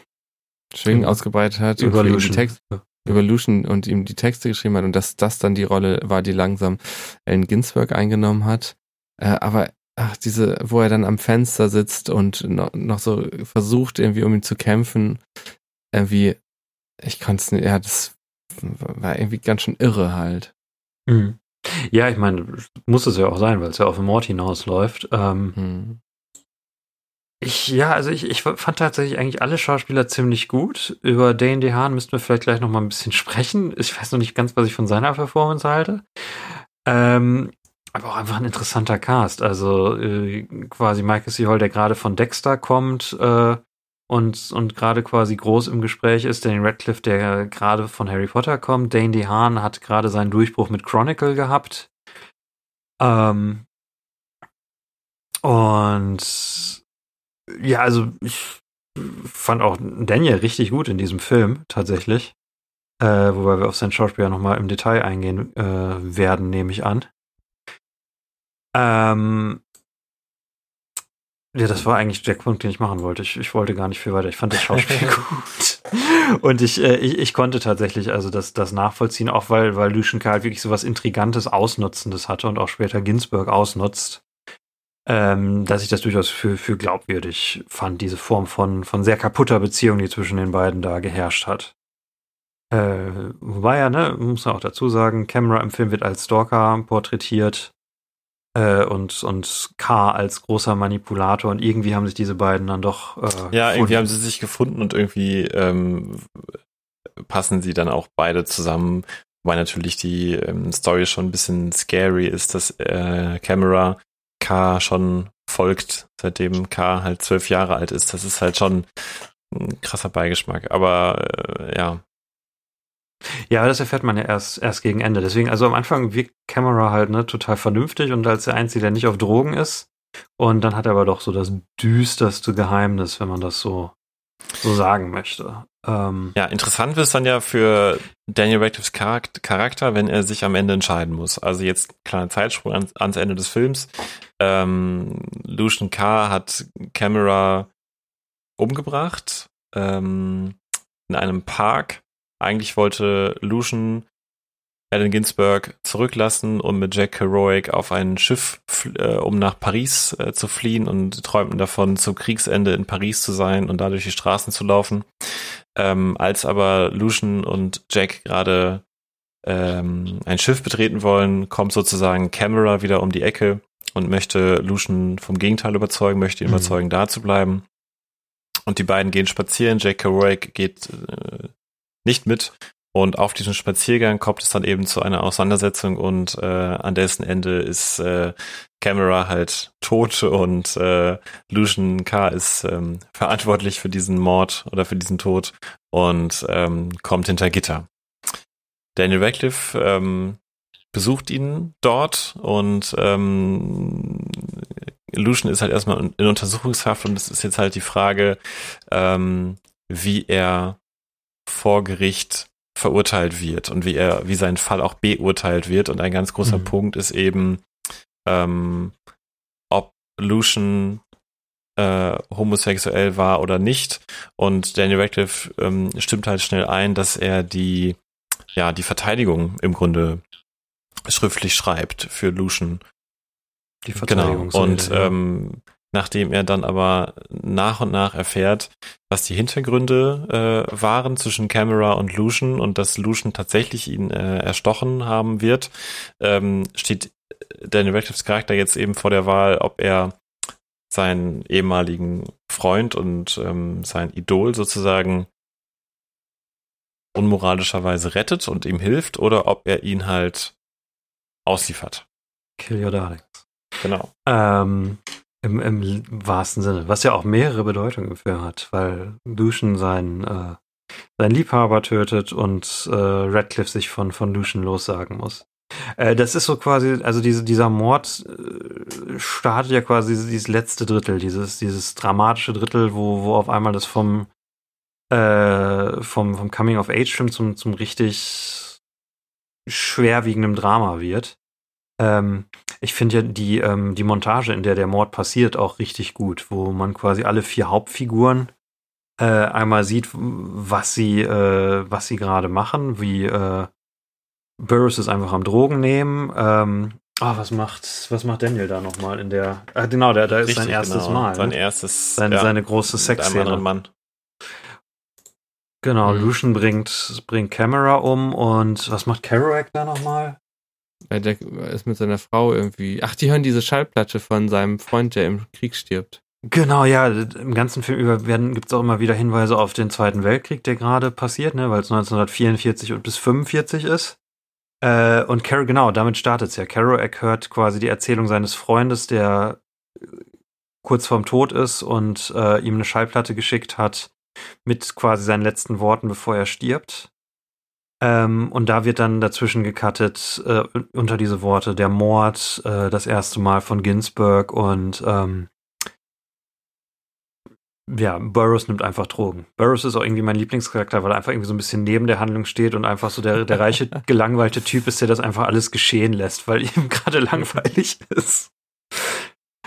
D: Schwingen mhm. ausgebreitet hat
B: Evolution. und
D: die Text, Evolution und ihm die Texte geschrieben hat und dass das dann die Rolle war, die langsam Allen Ginsberg eingenommen hat. Äh, aber ach, diese, wo er dann am Fenster sitzt und noch, noch so versucht, irgendwie um ihn zu kämpfen, irgendwie, ich konnte es nicht, ja, das war irgendwie ganz schön irre halt.
B: Mhm. Ja, ich meine, muss es ja auch sein, weil es ja auf den Mord hinausläuft. Ähm, mhm. Ich, ja, also ich, ich fand tatsächlich eigentlich alle Schauspieler ziemlich gut. Über Dane DeHaan müssten wir vielleicht gleich noch mal ein bisschen sprechen. Ich weiß noch nicht ganz, was ich von seiner Performance halte. Ähm, aber auch einfach ein interessanter Cast. Also äh, quasi Michael C. Hall, der gerade von Dexter kommt äh, und, und gerade quasi groß im Gespräch ist. Danny Radcliffe, der gerade von Harry Potter kommt. Dane DeHaan hat gerade seinen Durchbruch mit Chronicle gehabt. Ähm, und ja, also ich fand auch Daniel richtig gut in diesem Film, tatsächlich. Äh, wobei wir auf sein Schauspieler nochmal im Detail eingehen äh, werden, nehme ich an. Ähm, ja, das war eigentlich der Punkt, den ich machen wollte. Ich, ich wollte gar nicht viel weiter. Ich fand das Schauspiel gut. Und ich, äh, ich, ich konnte tatsächlich also das, das nachvollziehen, auch weil, weil Lucian Karl wirklich so was Intrigantes, Ausnutzendes hatte und auch später Ginsburg ausnutzt ähm, dass ich das durchaus für, für glaubwürdig fand, diese Form von, von sehr kaputter Beziehung, die zwischen den beiden da geherrscht hat. Äh, wobei ja, ne, muss man auch dazu sagen, Camera im Film wird als Stalker porträtiert äh, und, und K als großer Manipulator und irgendwie haben sich diese beiden dann doch.
C: Äh, ja, gefunden. irgendwie haben sie sich gefunden und irgendwie ähm, passen sie dann auch beide zusammen. Wobei natürlich die ähm, Story schon ein bisschen scary ist, dass äh, Camera K schon folgt, seitdem K halt zwölf Jahre alt ist. Das ist halt schon ein krasser Beigeschmack. Aber äh, ja.
B: Ja, das erfährt man ja erst, erst gegen Ende. Deswegen, also am Anfang wirkt Camera halt ne, total vernünftig und als der Einzige, der nicht auf Drogen ist. Und dann hat er aber doch so das düsterste Geheimnis, wenn man das so, so sagen möchte.
C: Ähm, ja, interessant wird es dann ja für Daniel Radcliffe's Charakter, wenn er sich am Ende entscheiden muss. Also jetzt kleiner Zeitsprung ans, ans Ende des Films. Ähm, Lucian K. hat Camera umgebracht ähm, in einem Park. Eigentlich wollte Lucian Allen Ginsberg zurücklassen und mit Jack Kerouac auf ein Schiff, äh, um nach Paris äh, zu fliehen und träumten davon, zum Kriegsende in Paris zu sein und da durch die Straßen zu laufen. Ähm, als aber Lucian und Jack gerade ähm, ein Schiff betreten wollen, kommt sozusagen Camera wieder um die Ecke und möchte Lucian vom Gegenteil überzeugen, möchte ihn mhm. überzeugen, da zu bleiben. Und die beiden gehen spazieren. Jack Kerouac geht äh, nicht mit. Und auf diesem Spaziergang kommt es dann eben zu einer Auseinandersetzung und äh, an dessen Ende ist äh, Camera halt tot und äh, Lucian K. ist ähm, verantwortlich für diesen Mord oder für diesen Tod und ähm, kommt hinter Gitter. Daniel Radcliffe ähm, besucht ihn dort und ähm, Lucian ist halt erstmal in Untersuchungshaft und es ist jetzt halt die Frage, ähm, wie er vor Gericht verurteilt wird und wie er, wie sein Fall auch beurteilt wird. Und ein ganz großer mhm. Punkt ist eben, ähm, ob Lucian äh, homosexuell war oder nicht. Und Daniel Radcliffe ähm, stimmt halt schnell ein, dass er die, ja, die Verteidigung im Grunde schriftlich schreibt für Lucian.
B: Die Verteidigung. Genau.
C: Und ja. Nachdem er dann aber nach und nach erfährt, was die Hintergründe äh, waren zwischen Camera und Lucian und dass Lucian tatsächlich ihn äh, erstochen haben wird, ähm, steht Daniel Radcliffe's Charakter jetzt eben vor der Wahl, ob er seinen ehemaligen Freund und ähm, sein Idol sozusagen unmoralischerweise rettet und ihm hilft oder ob er ihn halt ausliefert.
B: Kill your darlings.
C: Genau.
B: Ähm, im, Im wahrsten Sinne, was ja auch mehrere Bedeutungen Film hat, weil Lucian seinen, äh, seinen Liebhaber tötet und äh, Radcliffe sich von, von Lucian lossagen muss. Äh, das ist so quasi, also diese, dieser Mord äh, startet ja quasi dieses letzte Drittel, dieses, dieses dramatische Drittel, wo, wo auf einmal das vom, äh, vom, vom Coming-of-Age-Film zum, zum richtig schwerwiegenden Drama wird. Ähm, ich finde ja die, ähm, die Montage, in der der Mord passiert, auch richtig gut, wo man quasi alle vier Hauptfiguren äh, einmal sieht, was sie, äh, was sie gerade machen, wie äh, Burroughs ist einfach am Drogen nehmen. Ähm, Ah, was macht, was macht Daniel da nochmal in der, ah, genau, da, da ist
C: Richtig,
B: sein erstes
C: genau.
B: Mal.
C: Sein
B: ne?
C: erstes.
B: Sein,
C: ja,
B: Seine große
C: mit einem
B: Sexszene.
C: Mann.
B: Genau,
D: Mhm.
B: Lucian bringt, bringt Camera um und was macht Kerouac da nochmal?
D: Äh, Der ist mit seiner Frau irgendwie. Ach, die hören diese Schallplatte von seinem Freund, der im Krieg stirbt.
B: Genau, ja, im ganzen Film über werden gibt's auch immer wieder Hinweise auf den Zweiten Weltkrieg, der gerade passiert, ne, weil es 1944 und bis 45 ist. Äh, und Carol, genau, damit startet's ja. Kerouac hört quasi die Erzählung seines Freundes, der äh, kurz vorm Tod ist und äh, ihm eine Schallplatte geschickt hat mit quasi seinen letzten Worten, bevor er stirbt. Ähm, und da wird dann dazwischen gecuttet äh, unter diese Worte der Mord, äh, das erste Mal von Ginsberg und ähm, ja, Burroughs nimmt einfach Drogen. Burroughs ist auch irgendwie mein Lieblingscharakter, weil er einfach irgendwie so ein bisschen neben der Handlung steht und einfach so der, der reiche, gelangweilte Typ ist, der das einfach alles geschehen lässt, weil ihm gerade langweilig ist.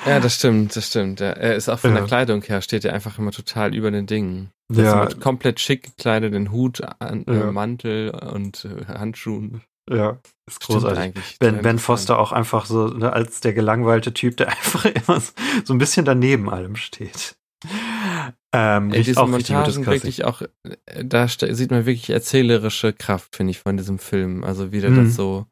D: Ja, das stimmt, das stimmt. Ja, er ist auch von
B: Ja.
D: der Kleidung her, steht er einfach immer total über den Dingen. Er
B: Ja.
D: immer komplett schick gekleidet, den Hut, an,
B: Ja.
D: äh, Mantel und äh, Handschuhen.
B: Ja, ist großartig.
D: eigentlich.
B: Ben, ben. Foster auch einfach so ne, als der gelangweilte Typ, der einfach immer so, so ein bisschen daneben allem steht. Ähm,
D: Ey, diese
B: auch
D: Montagen wirklich auch, äh, da sieht man wirklich erzählerische Kraft, finde ich, von diesem Film. Also wie der
B: Mhm.
D: das so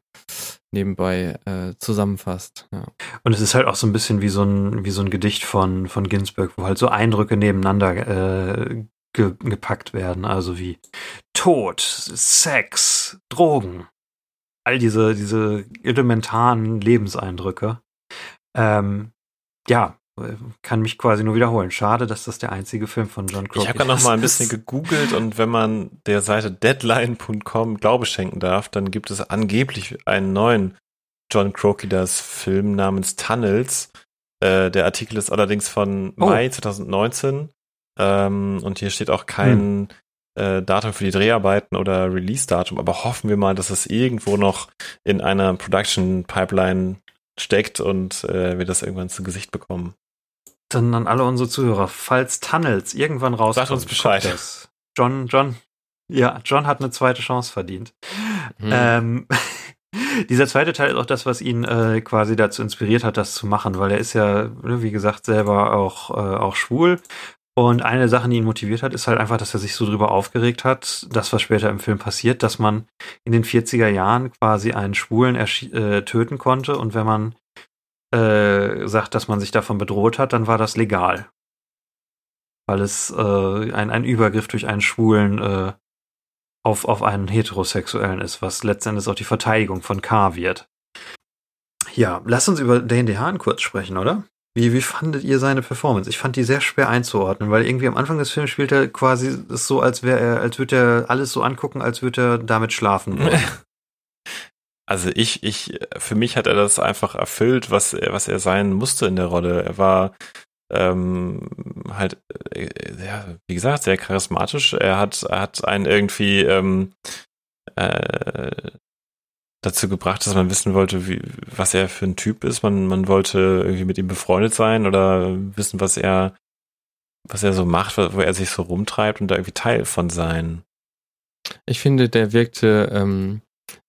D: nebenbei äh, zusammenfasst. Ja.
B: Und es ist halt auch so ein bisschen wie so ein, wie so ein Gedicht von, von Ginsberg, wo halt so Eindrücke nebeneinander äh, ge, gepackt werden. Also wie Tod, Sex, Drogen. All diese, diese elementaren Lebenseindrücke. Ähm, ja, kann mich quasi nur wiederholen. Schade, dass das der einzige Film von John Croce
C: Ich habe gerade noch mal ein bisschen
B: ist.
C: gegoogelt und wenn man der Seite deadline.com Glaube schenken darf, dann gibt es angeblich einen neuen John Crokidas Film namens Tunnels. Äh, der Artikel ist allerdings von
B: Oh.
C: Mai 2019 ähm, und hier steht auch kein äh, Datum für die Dreharbeiten oder Release-Datum, aber hoffen wir mal, dass es irgendwo noch in einer Production-Pipeline steckt und äh, wir das irgendwann zu Gesicht bekommen.
B: Dann an alle unsere Zuhörer, falls Tunnels irgendwann rauskommt,
C: Sagt uns Bescheid.
B: das. John, John, ja, John hat eine zweite Chance verdient.
D: Hm.
B: Ähm, dieser zweite Teil ist auch das, was ihn äh, quasi dazu inspiriert hat, das zu machen, weil er ist ja, ne, wie gesagt, selber auch, äh, auch schwul. Und eine Sache, die ihn motiviert hat, ist halt einfach, dass er sich so drüber aufgeregt hat, das, was später im Film passiert, dass man in den 40er Jahren quasi einen Schwulen äh, töten konnte und wenn man äh, sagt, dass man sich davon bedroht hat, dann war das legal. Weil es äh, ein, ein Übergriff durch einen Schwulen äh, auf, auf einen Heterosexuellen ist, was letztendlich auch die Verteidigung von K wird. Ja, lasst uns über Dane DeHaan kurz sprechen, oder? Wie, wie fandet ihr seine Performance? Ich fand die sehr schwer einzuordnen, weil irgendwie am Anfang des Films spielt er quasi so, als wäre er, als würde er alles so angucken, als würde er damit schlafen.
C: Also ich, ich, für mich hat er das einfach erfüllt, was er, was er sein musste in der Rolle. Er war ähm, halt, äh, ja, wie gesagt, sehr charismatisch. Er hat, er hat einen irgendwie ähm, äh, dazu gebracht, dass man wissen wollte, wie, was er für ein Typ ist. Man, man wollte irgendwie mit ihm befreundet sein oder wissen, was er, was er so macht, wo er sich so rumtreibt und da irgendwie Teil von sein.
D: Ich finde, der wirkte ähm,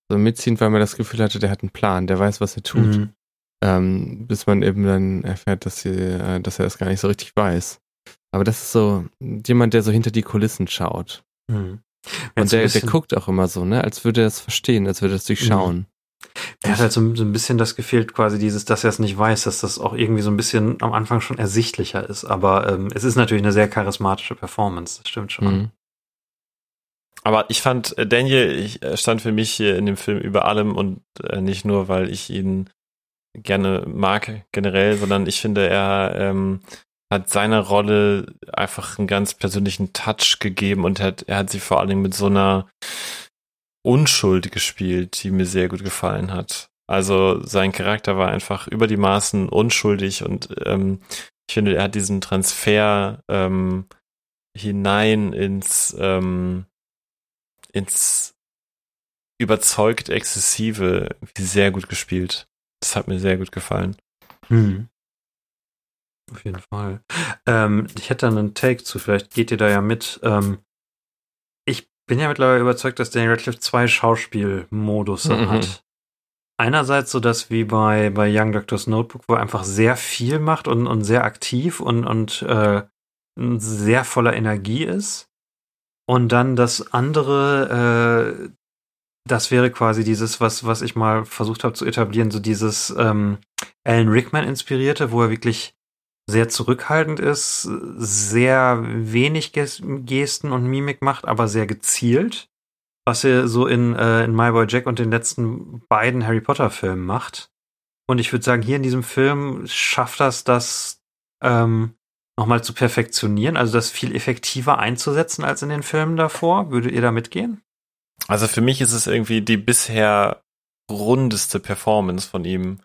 D: so mitziehend, weil man das Gefühl hatte, der hat einen Plan, der weiß, was er tut.
B: Mhm.
D: Ähm, bis man eben dann erfährt, dass, sie, äh, dass er das gar nicht so richtig weiß. Aber das ist so jemand, der so hinter die Kulissen schaut.
B: Mhm.
D: Und der, der guckt auch immer so, ne, als würde er es verstehen, als würde er es durchschauen.
B: Er hat halt so, so ein bisschen das gefehlt, quasi dieses, dass er es nicht weiß, dass das auch irgendwie so ein bisschen am Anfang schon ersichtlicher ist. Aber ähm, es ist natürlich eine sehr charismatische Performance, das stimmt schon.
D: Mhm.
C: Aber ich fand, äh, Daniel er stand für mich hier in dem Film über allem und äh, nicht nur, weil ich ihn gerne mag generell, sondern ich finde, er ähm, hat seiner Rolle einfach einen ganz persönlichen Touch gegeben und hat, er hat sie vor allen Dingen mit so einer Unschuld gespielt, die mir sehr gut gefallen hat. Also sein Charakter war einfach über die Maßen unschuldig und ähm, ich finde, er hat diesen Transfer ähm, hinein ins, ähm, ins überzeugt exzessive sehr gut gespielt. Das hat mir sehr gut gefallen.
B: Hm. Auf jeden Fall. Ähm, ich hätte einen Take zu, vielleicht geht ihr da ja mit. Ähm, ich bin ja mittlerweile überzeugt, dass Daniel Radcliffe zwei Schauspielmodus mhm. hat. Einerseits so dass wie bei, bei Young Doctor's Notebook, wo er einfach sehr viel macht und, und sehr aktiv und, und äh, sehr voller Energie ist. Und dann das andere, äh, das wäre quasi dieses, was, was ich mal versucht habe zu etablieren, so dieses ähm, Alan Rickman inspirierte, wo er wirklich sehr zurückhaltend ist, sehr wenig Gesten und Mimik macht, aber sehr gezielt. Was er so in, äh, in My Boy Jack und den letzten beiden Harry Potter Filmen macht. Und ich würde sagen, hier in diesem Film schafft das, das ähm, nochmal zu perfektionieren, also das viel effektiver einzusetzen als in den Filmen davor. Würdet ihr da mitgehen?
C: Also für mich ist es irgendwie die bisher rundeste Performance von ihm.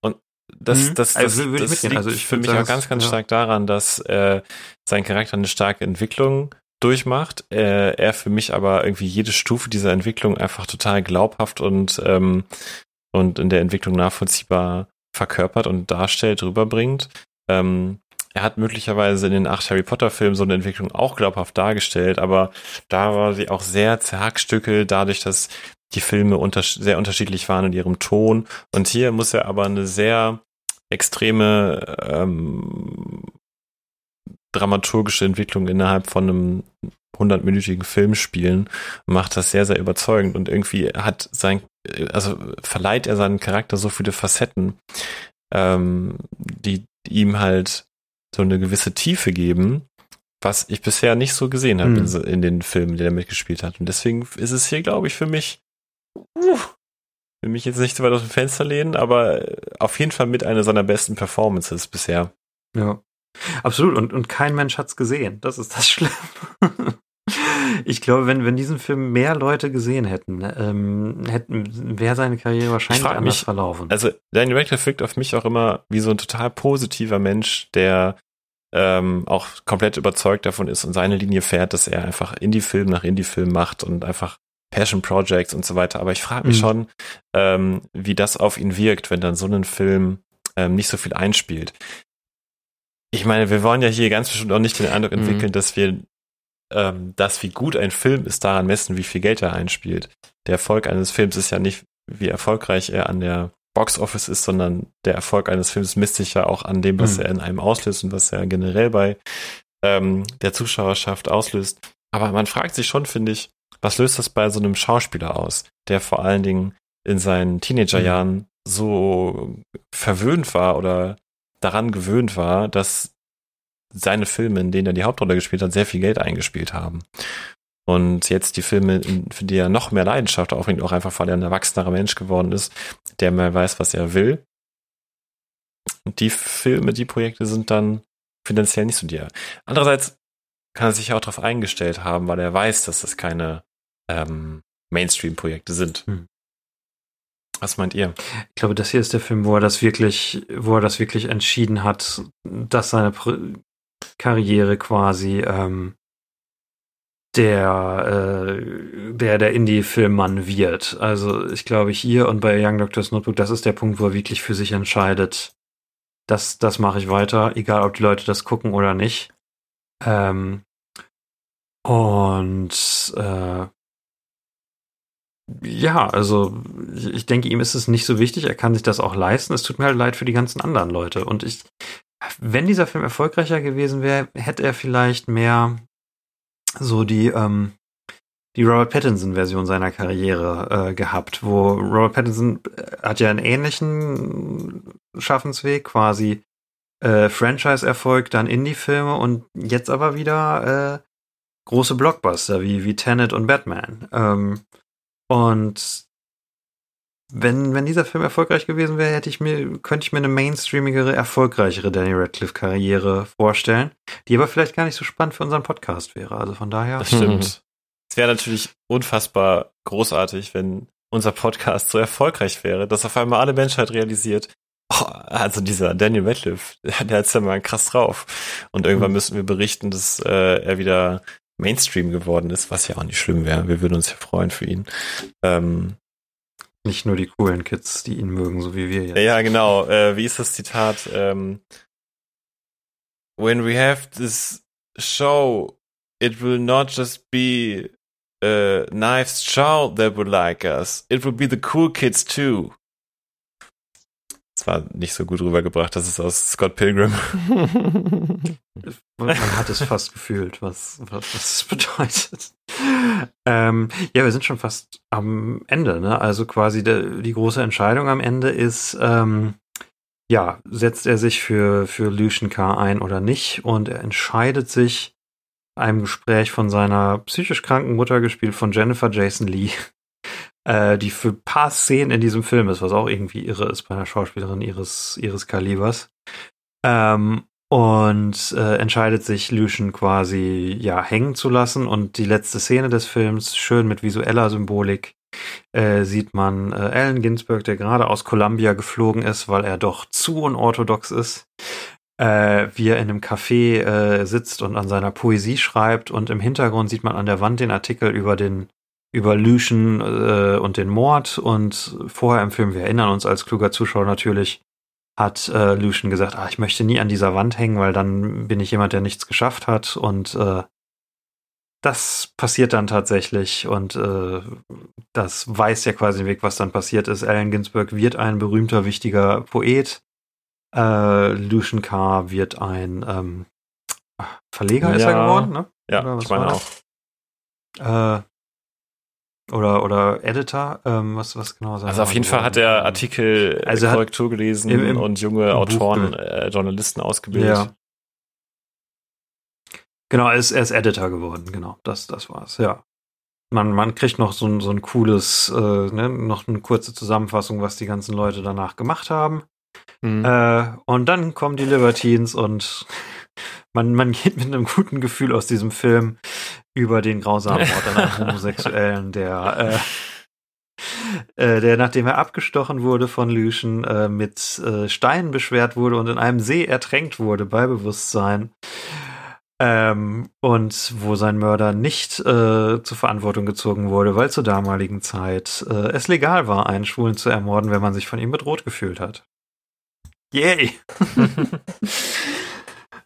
C: Und das, mhm. das, das, also das, das liegt also ich für mich auch ganz, ganz ja. stark daran, dass äh, sein Charakter eine starke Entwicklung durchmacht. Äh, er für mich aber irgendwie jede Stufe dieser Entwicklung einfach total glaubhaft und, ähm, und in der Entwicklung nachvollziehbar verkörpert und darstellt, rüberbringt. Ähm, er hat möglicherweise in den acht Harry Potter Filmen so eine Entwicklung auch glaubhaft dargestellt, aber da war sie auch sehr zerhackstückelt, dadurch, dass die Filme unter sehr unterschiedlich waren in ihrem Ton. Und hier muss er aber eine sehr extreme ähm, dramaturgische Entwicklung innerhalb von einem hundertminütigen Film spielen, macht das sehr, sehr überzeugend und irgendwie hat sein, also verleiht er seinen Charakter so viele Facetten, ähm, die ihm halt so eine gewisse Tiefe geben, was ich bisher nicht so gesehen habe hm. in, in, den Filmen, die er mitgespielt hat. Und deswegen ist es hier, glaube ich, für mich, uh, will mich jetzt nicht so weit aus dem Fenster lehnen, aber auf jeden Fall mit einer seiner besten Performances bisher.
B: Ja, absolut. Und, und kein Mensch hat's gesehen. Das ist das Schlimme. ich glaube, wenn, wenn diesen Film mehr Leute gesehen hätten, ähm, hätten wäre seine Karriere wahrscheinlich anders mich, verlaufen.
C: Also Daniel Radcliffe wirkt auf mich auch immer wie so ein total positiver Mensch, der ähm, auch komplett überzeugt davon ist und seine Linie fährt, dass er einfach Indie-Film nach Indie-Film macht und einfach Passion Projects und so weiter. Aber ich frage mich mhm. schon, ähm, wie das auf ihn wirkt, wenn dann so ein Film ähm, nicht so viel einspielt. Ich meine, wir wollen ja hier ganz bestimmt auch nicht den Eindruck mhm. entwickeln, mhm. dass wir ähm, das, wie gut ein Film ist, daran messen, wie viel Geld er einspielt. Der Erfolg eines Films ist ja nicht, wie erfolgreich er an der Box Office ist, sondern der Erfolg eines Films misst sich ja auch an dem, was mhm. er in einem auslöst und was er generell bei ähm, der Zuschauerschaft auslöst. Aber man fragt sich schon, finde ich, was löst das bei so einem Schauspieler aus, der vor allen Dingen in seinen Teenagerjahren mhm. so verwöhnt war oder daran gewöhnt war, dass seine Filme, in denen er die Hauptrolle gespielt hat, sehr viel Geld eingespielt haben. Und jetzt die Filme, für die er noch mehr Leidenschaft aufbringt, auch einfach, weil er ein erwachsenerer Mensch geworden ist, der mehr weiß, was er will. Und die Filme, die Projekte sind dann finanziell nicht so dir. Andererseits kann er sich auch darauf eingestellt haben, weil er weiß, dass das keine ähm, Mainstream-Projekte sind. Hm. Was meint ihr?
B: Ich glaube, das hier ist der Film, wo er das wirklich, wo er das wirklich entschieden hat, dass seine Karriere quasi ähm, der, äh, der, der Indie-Filmmann wird. Also ich glaube hier und bei Young Doctor's Notebook, das ist der Punkt, wo er wirklich für sich entscheidet, das, das mache ich weiter, egal ob die Leute das gucken oder nicht. Ähm, und äh, ja, also ich denke, ihm ist es nicht so wichtig, er kann sich das auch leisten. Es tut mir halt leid für die ganzen anderen Leute. Und ich, wenn dieser Film erfolgreicher gewesen wäre, hätte er vielleicht mehr so die, ähm, die Robert Pattinson-Version seiner Karriere äh, gehabt, wo Robert Pattinson äh, hat ja einen ähnlichen Schaffensweg, quasi äh, Franchise-Erfolg, dann Indie-Filme und jetzt aber wieder äh, große Blockbuster wie, wie Tenet und Batman. Ähm, und wenn, wenn dieser Film erfolgreich gewesen wäre, hätte ich mir, könnte ich mir eine mainstreamigere, erfolgreichere Daniel Radcliffe-Karriere vorstellen, die aber vielleicht gar nicht so spannend für unseren Podcast wäre. Also von daher.
C: Das stimmt. es wäre natürlich unfassbar großartig, wenn unser Podcast so erfolgreich wäre, dass auf einmal alle Menschheit realisiert, Oh, also dieser Daniel Radcliffe, der hat's ja mal krass drauf. Und irgendwann
B: Mhm.
C: müssen wir berichten, dass äh, er wieder Mainstream geworden ist, was ja auch nicht schlimm wäre. Wir würden uns ja freuen für ihn. Ähm,
B: Nicht nur die coolen Kids, die ihn mögen, so wie wir jetzt.
C: ja, genau. Äh, wie ist das Zitat? Ähm, When we have this show, it will not just be uh, Knives Chow that will like us. It will be the cool kids too. War nicht so gut rübergebracht. Das ist aus Scott Pilgrim.
B: Man hat es fast gefühlt, was, was, was es bedeutet. Ähm, ja, wir sind schon fast am Ende, ne? Also quasi der, die große Entscheidung am Ende ist, ähm, ja, setzt er sich für, für Lucian K. ein oder nicht? Und er entscheidet sich, einem Gespräch von seiner psychisch kranken Mutter, gespielt von Jennifer Jason Lee, äh, die für ein paar Szenen in diesem Film ist, was auch irgendwie irre ist bei einer Schauspielerin ihres, ihres Kalibers. Ähm, und äh, entscheidet sich, Lucian quasi ja hängen zu lassen. Und die letzte Szene des Films, schön mit visueller Symbolik, äh, sieht man äh, Allen Ginsberg, der gerade aus Columbia geflogen ist, weil er doch zu unorthodox ist, äh, wie er in einem Café äh, sitzt und an seiner Poesie schreibt. Und im Hintergrund sieht man an der Wand den Artikel über den über Lucian äh, und den Mord. Und vorher im Film, wir erinnern uns als kluger Zuschauer natürlich, hat äh, Lucian gesagt, ah, ich möchte nie an dieser Wand hängen, weil dann bin ich jemand, der nichts geschafft hat. Und äh, das passiert dann tatsächlich und äh, das weiß ja quasi den Weg, was dann passiert ist. Allen Ginsberg wird ein berühmter, wichtiger Poet. Äh, Lucian K. wird ein ähm, Verleger ist er
C: Ja.
B: geworden, ne?
C: Ja, ich meine auch.
B: Äh, oder, oder Editor, ähm, was, was genau sein
C: Also auf jeden Fall hat er Artikel,
B: Also er
C: Korrektur gelesen
B: im- im-
C: und junge Autoren, äh, Journalisten ausgebildet.
B: Ja. Genau, er ist, er ist Editor geworden, genau. Das, das war's, ja. Man, man kriegt noch so ein, so ein cooles, äh, ne, noch eine kurze Zusammenfassung, was die ganzen Leute danach gemacht haben.
D: Mhm.
B: Äh, und dann kommen die Libertines und man, man geht mit einem guten Gefühl aus diesem Film über den grausamen Mord an einem Homosexuellen, der, äh, äh, der nachdem er abgestochen wurde von Lucian, äh, mit äh, Steinen beschwert wurde und in einem See ertränkt wurde bei Bewusstsein. Ähm, und wo sein Mörder nicht äh, zur Verantwortung gezogen wurde, weil zur damaligen Zeit äh, es legal war, einen Schwulen zu ermorden, wenn man sich von ihm bedroht gefühlt hat. Yay!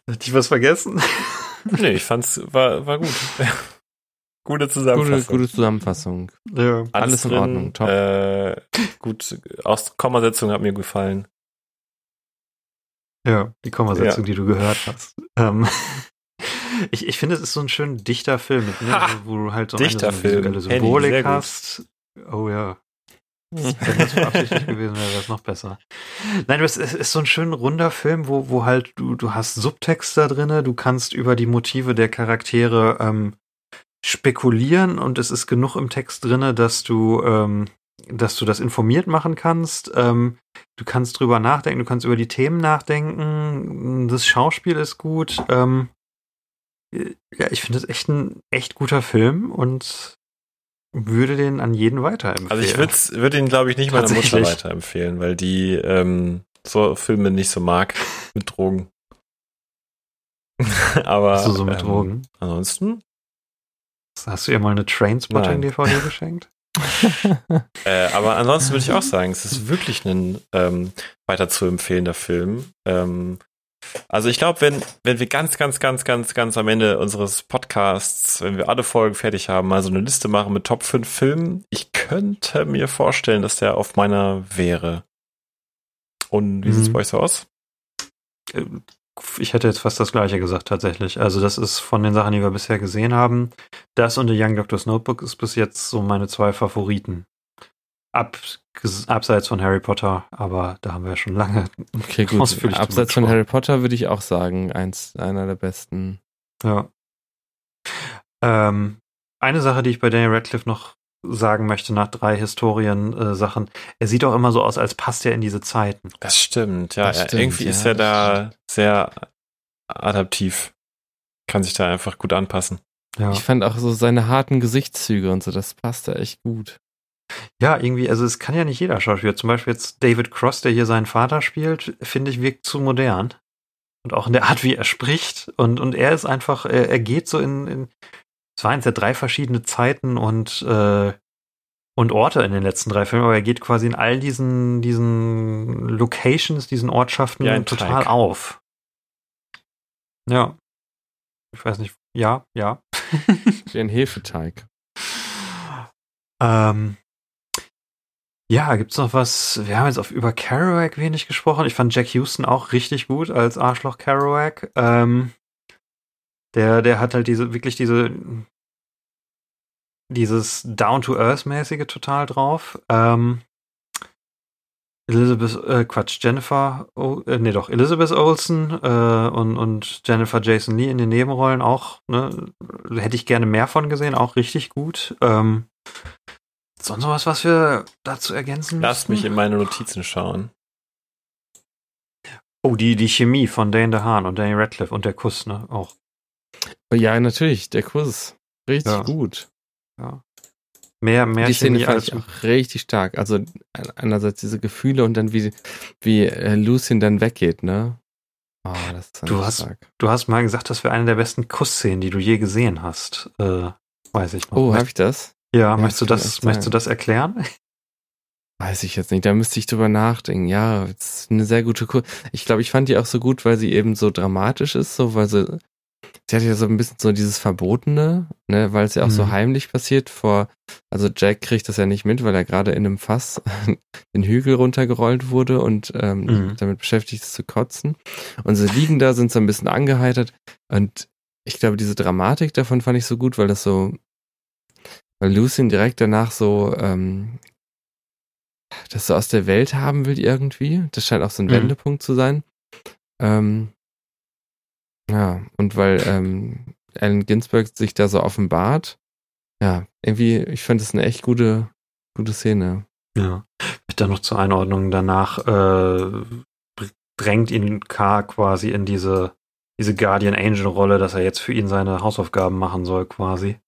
B: Hat ich was vergessen?
C: nee, ich fand's, war, war gut. Gute
D: Gute,
C: Zusammenfassung.
D: gute Zusammenfassung.
B: Ja.
D: alles in
C: drin,
D: Ordnung, top.
C: Äh, gut, aus Kommasetzung hat mir gefallen.
B: Ja, die Kommasetzung, die du gehört hast. Ähm, ich, ich finde, es ist so ein schön dichter Film, ne,
C: Ha!
B: wo du halt so eine, so eine Symbolik
C: gut.
B: hast. Oh ja. Wenn das beabsichtigt gewesen wäre, wäre es noch besser. Nein, es ist, so ein schön runder Film, wo, wo halt du, du hast Subtext da drinne, du kannst über die Motive der Charaktere ähm, spekulieren und es ist genug im Text drinne, dass du, ähm, dass du das informiert machen kannst. Ähm, du kannst drüber nachdenken, du kannst über die Themen nachdenken. Das Schauspiel ist gut. Ähm, ja, ich finde es echt ein echt guter Film und würde den an jeden weiterempfehlen.
C: Also ich würde würd ihn, glaube ich, nicht meiner Mutter weiterempfehlen, weil die ähm, so Filme nicht so mag mit Drogen. Aber
B: Hast du so mit
C: ähm,
B: Drogen?
C: Ansonsten,
B: Hast du ihr mal eine Trainspotting-DVD geschenkt?
C: äh, aber ansonsten würde ich auch sagen, es ist wirklich ein ähm, weiter zu empfehlender Film. Ähm, also ich glaube, wenn, wenn wir ganz, ganz, ganz, ganz, ganz am Ende unseres Podcasts, wenn wir alle Folgen fertig haben, mal so eine Liste machen mit Top 5 Filmen, ich könnte mir vorstellen, dass der auf meiner wäre. Und wie
B: Mhm.
C: sieht's bei euch so aus?
B: Äh, Ich hätte jetzt fast das gleiche gesagt, tatsächlich. Also, das ist von den Sachen, die wir bisher gesehen haben. Das und The Young Doctor's Notebook ist bis jetzt so meine zwei Favoriten. Ab, abseits von Harry Potter, aber da haben wir ja schon lange.
D: Okay, gut. Abseits von. Harry Potter würde ich auch sagen, eins, einer der besten.
B: Ja. Ähm, eine Sache, die ich bei Daniel Radcliffe noch sagen möchte, nach drei Historien-Sachen. er sieht auch immer so aus, als passt er in diese Zeiten.
C: Das stimmt, ja.
D: Das
C: er-
D: stimmt,
C: irgendwie
D: ja,
C: ist er da sehr adaptiv. Kann sich da einfach gut anpassen.
B: Ja.
D: Ich fand auch so seine harten Gesichtszüge und so, das passte echt gut.
B: Ja, irgendwie, also es kann ja nicht jeder Schauspieler. Zum Beispiel jetzt David Cross, der hier seinen Vater spielt, finde ich, wirkt zu modern. Und auch in der Art, wie er spricht. Und, und er ist einfach, er, er geht so in, in, es waren jetzt ja drei verschiedene Zeiten und, äh, und Orte in den letzten drei Filmen, aber er geht quasi in all diesen, diesen Locations, diesen Ortschaften
C: Ja,
B: total
C: Teig.
B: auf. Ja. Ich weiß nicht. Ja, ja.
D: Wie ein Hefeteig.
B: Ähm, ja, gibt's noch was? Wir haben jetzt auf über Kerouac wenig gesprochen. Ich fand Jack Houston auch richtig gut als Arschloch Kerouac. Ähm, der, der hat halt diese, wirklich diese, dieses Down-to-Earth-mäßige total drauf. Ähm, Elizabeth, äh, Quatsch, Jennifer, oh, äh, nee doch, Elizabeth Olsen äh, und, und Jennifer Jason Lee in den Nebenrollen auch, ne, hätte ich gerne mehr von gesehen, auch richtig gut. Ähm, sonst noch was, was wir dazu ergänzen
C: Lass
B: müssten?
C: mich in meine Notizen schauen.
B: Oh, die, die Chemie von Dane DeHaan und Danny Radcliffe und der Kuss, ne, auch.
D: Ja, natürlich, der Kurs. Richtig
B: Ja.
D: gut.
B: Mehr, mehr
D: die Szene
B: Chemie
D: fand
B: als
D: ich auch richtig stark. Also einerseits diese Gefühle und dann wie, wie äh, Lucien dann weggeht, ne? Oh, das ist
B: Du hast-
D: stark.
B: Du hast mal gesagt, das wäre eine der besten Kussszenen, die du je gesehen hast. Äh, weiß ich noch.
D: Oh, habe ich das?
B: Ja,
D: ja,
B: möchtest du das, möchtest du das erklären?
D: Weiß ich jetzt nicht. Da müsste ich drüber nachdenken. Ja, es ist eine sehr gute Kur. Ich glaube, ich fand die auch so gut, weil sie eben so dramatisch ist, so weil sie sie hat ja so ein bisschen so dieses Verbotene, ne, weil es ja auch so
B: Mhm.
D: heimlich passiert vor. Also Jack kriegt das ja nicht mit, weil er gerade in einem Fass den Hügel runtergerollt wurde und ähm,
B: Mhm.
D: damit beschäftigt ist zu kotzen. Und sie liegen da, sind so ein bisschen angeheitert. Und ich glaube, diese Dramatik davon fand ich so gut, weil das so, weil Lucien direkt danach so ähm, das so aus der Welt haben will irgendwie. Das scheint auch so ein
B: Mhm.
D: Wendepunkt zu sein. Ähm, ja, und weil ähm, Allen Ginsberg sich da so offenbart. Ja, irgendwie, ich fand es eine echt gute, gute Szene.
B: Ja. Dann noch zur Einordnung danach äh, drängt ihn K quasi in diese, diese Guardian Angel Rolle, dass er jetzt für ihn seine Hausaufgaben machen soll, quasi.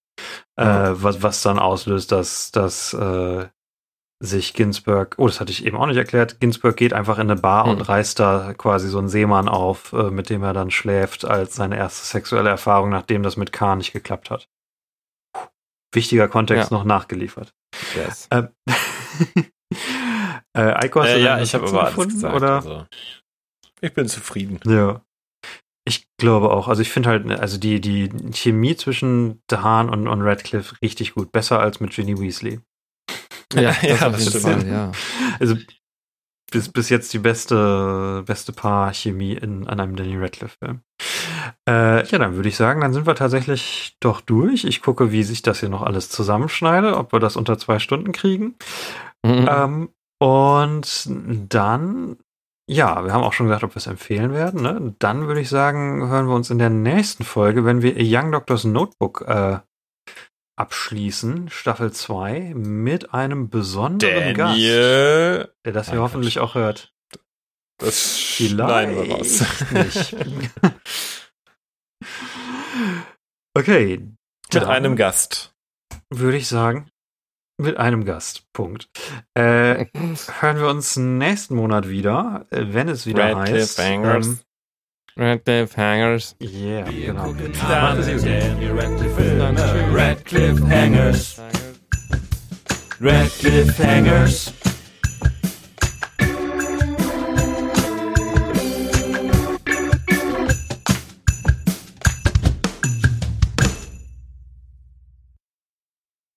B: Äh, was, was dann auslöst, dass, dass äh, sich Ginsberg, oh, das hatte ich eben auch nicht erklärt, Ginsberg geht einfach in eine Bar
D: Hm.
B: und reißt da quasi so einen Seemann auf, äh, mit dem er dann schläft, als seine erste sexuelle Erfahrung, nachdem das mit K nicht geklappt hat. Puh. Wichtiger Kontext
D: Ja.
B: noch nachgeliefert.
D: Yes.
B: Ähm, äh, Eiko, hast
C: Äh,
B: du
C: ja, ich habe aber alles
B: gefunden,
C: gesagt.
B: Oder?
C: Also, ich bin zufrieden.
B: Ja. Ich glaube auch. Also ich finde halt, also die, die Chemie zwischen DeHaan und, und Radcliffe richtig gut. Besser als mit Ginny Weasley.
D: Ja,
C: Ja,
D: das auf
C: das stimmt.
D: Fall, ja.
B: Also bis, bis jetzt die beste, beste Paar-Chemie in, an einem Danny Radcliffe-Film. Äh, ja, dann würde ich sagen, dann sind wir tatsächlich doch durch. Ich gucke, wie sich das hier noch alles zusammenschneide, ob wir das unter zwei Stunden kriegen.
D: Mhm.
B: Ähm, und dann, ja, wir haben auch schon gesagt, ob wir es empfehlen werden. Ne? Dann würde ich sagen, hören wir uns in der nächsten Folge, wenn wir A Young Doctor's Notebook äh, abschließen, Staffel 2, mit einem besonderen Gast,
C: Daniel.
B: der das hier
C: Nein,
B: hoffentlich auch hört.
C: Das schneiden wir raus.
B: Nicht. okay.
C: Mit einem Gast.
B: Würde ich sagen, mit einem Gast. Punkt. Äh, hören wir uns nächsten Monat wieder, äh, wenn es wieder
C: Radcliffe
B: heißt.
C: Bangers.
B: ähm,
D: Radcliffe Hangers.
B: Yeah,
A: Wir
B: genau.
A: gucken
B: Machen
A: alle
B: Sie gut.
A: Daniel Radcliffe Filme. Radcliffe Hangers. Radcliffe Hangers.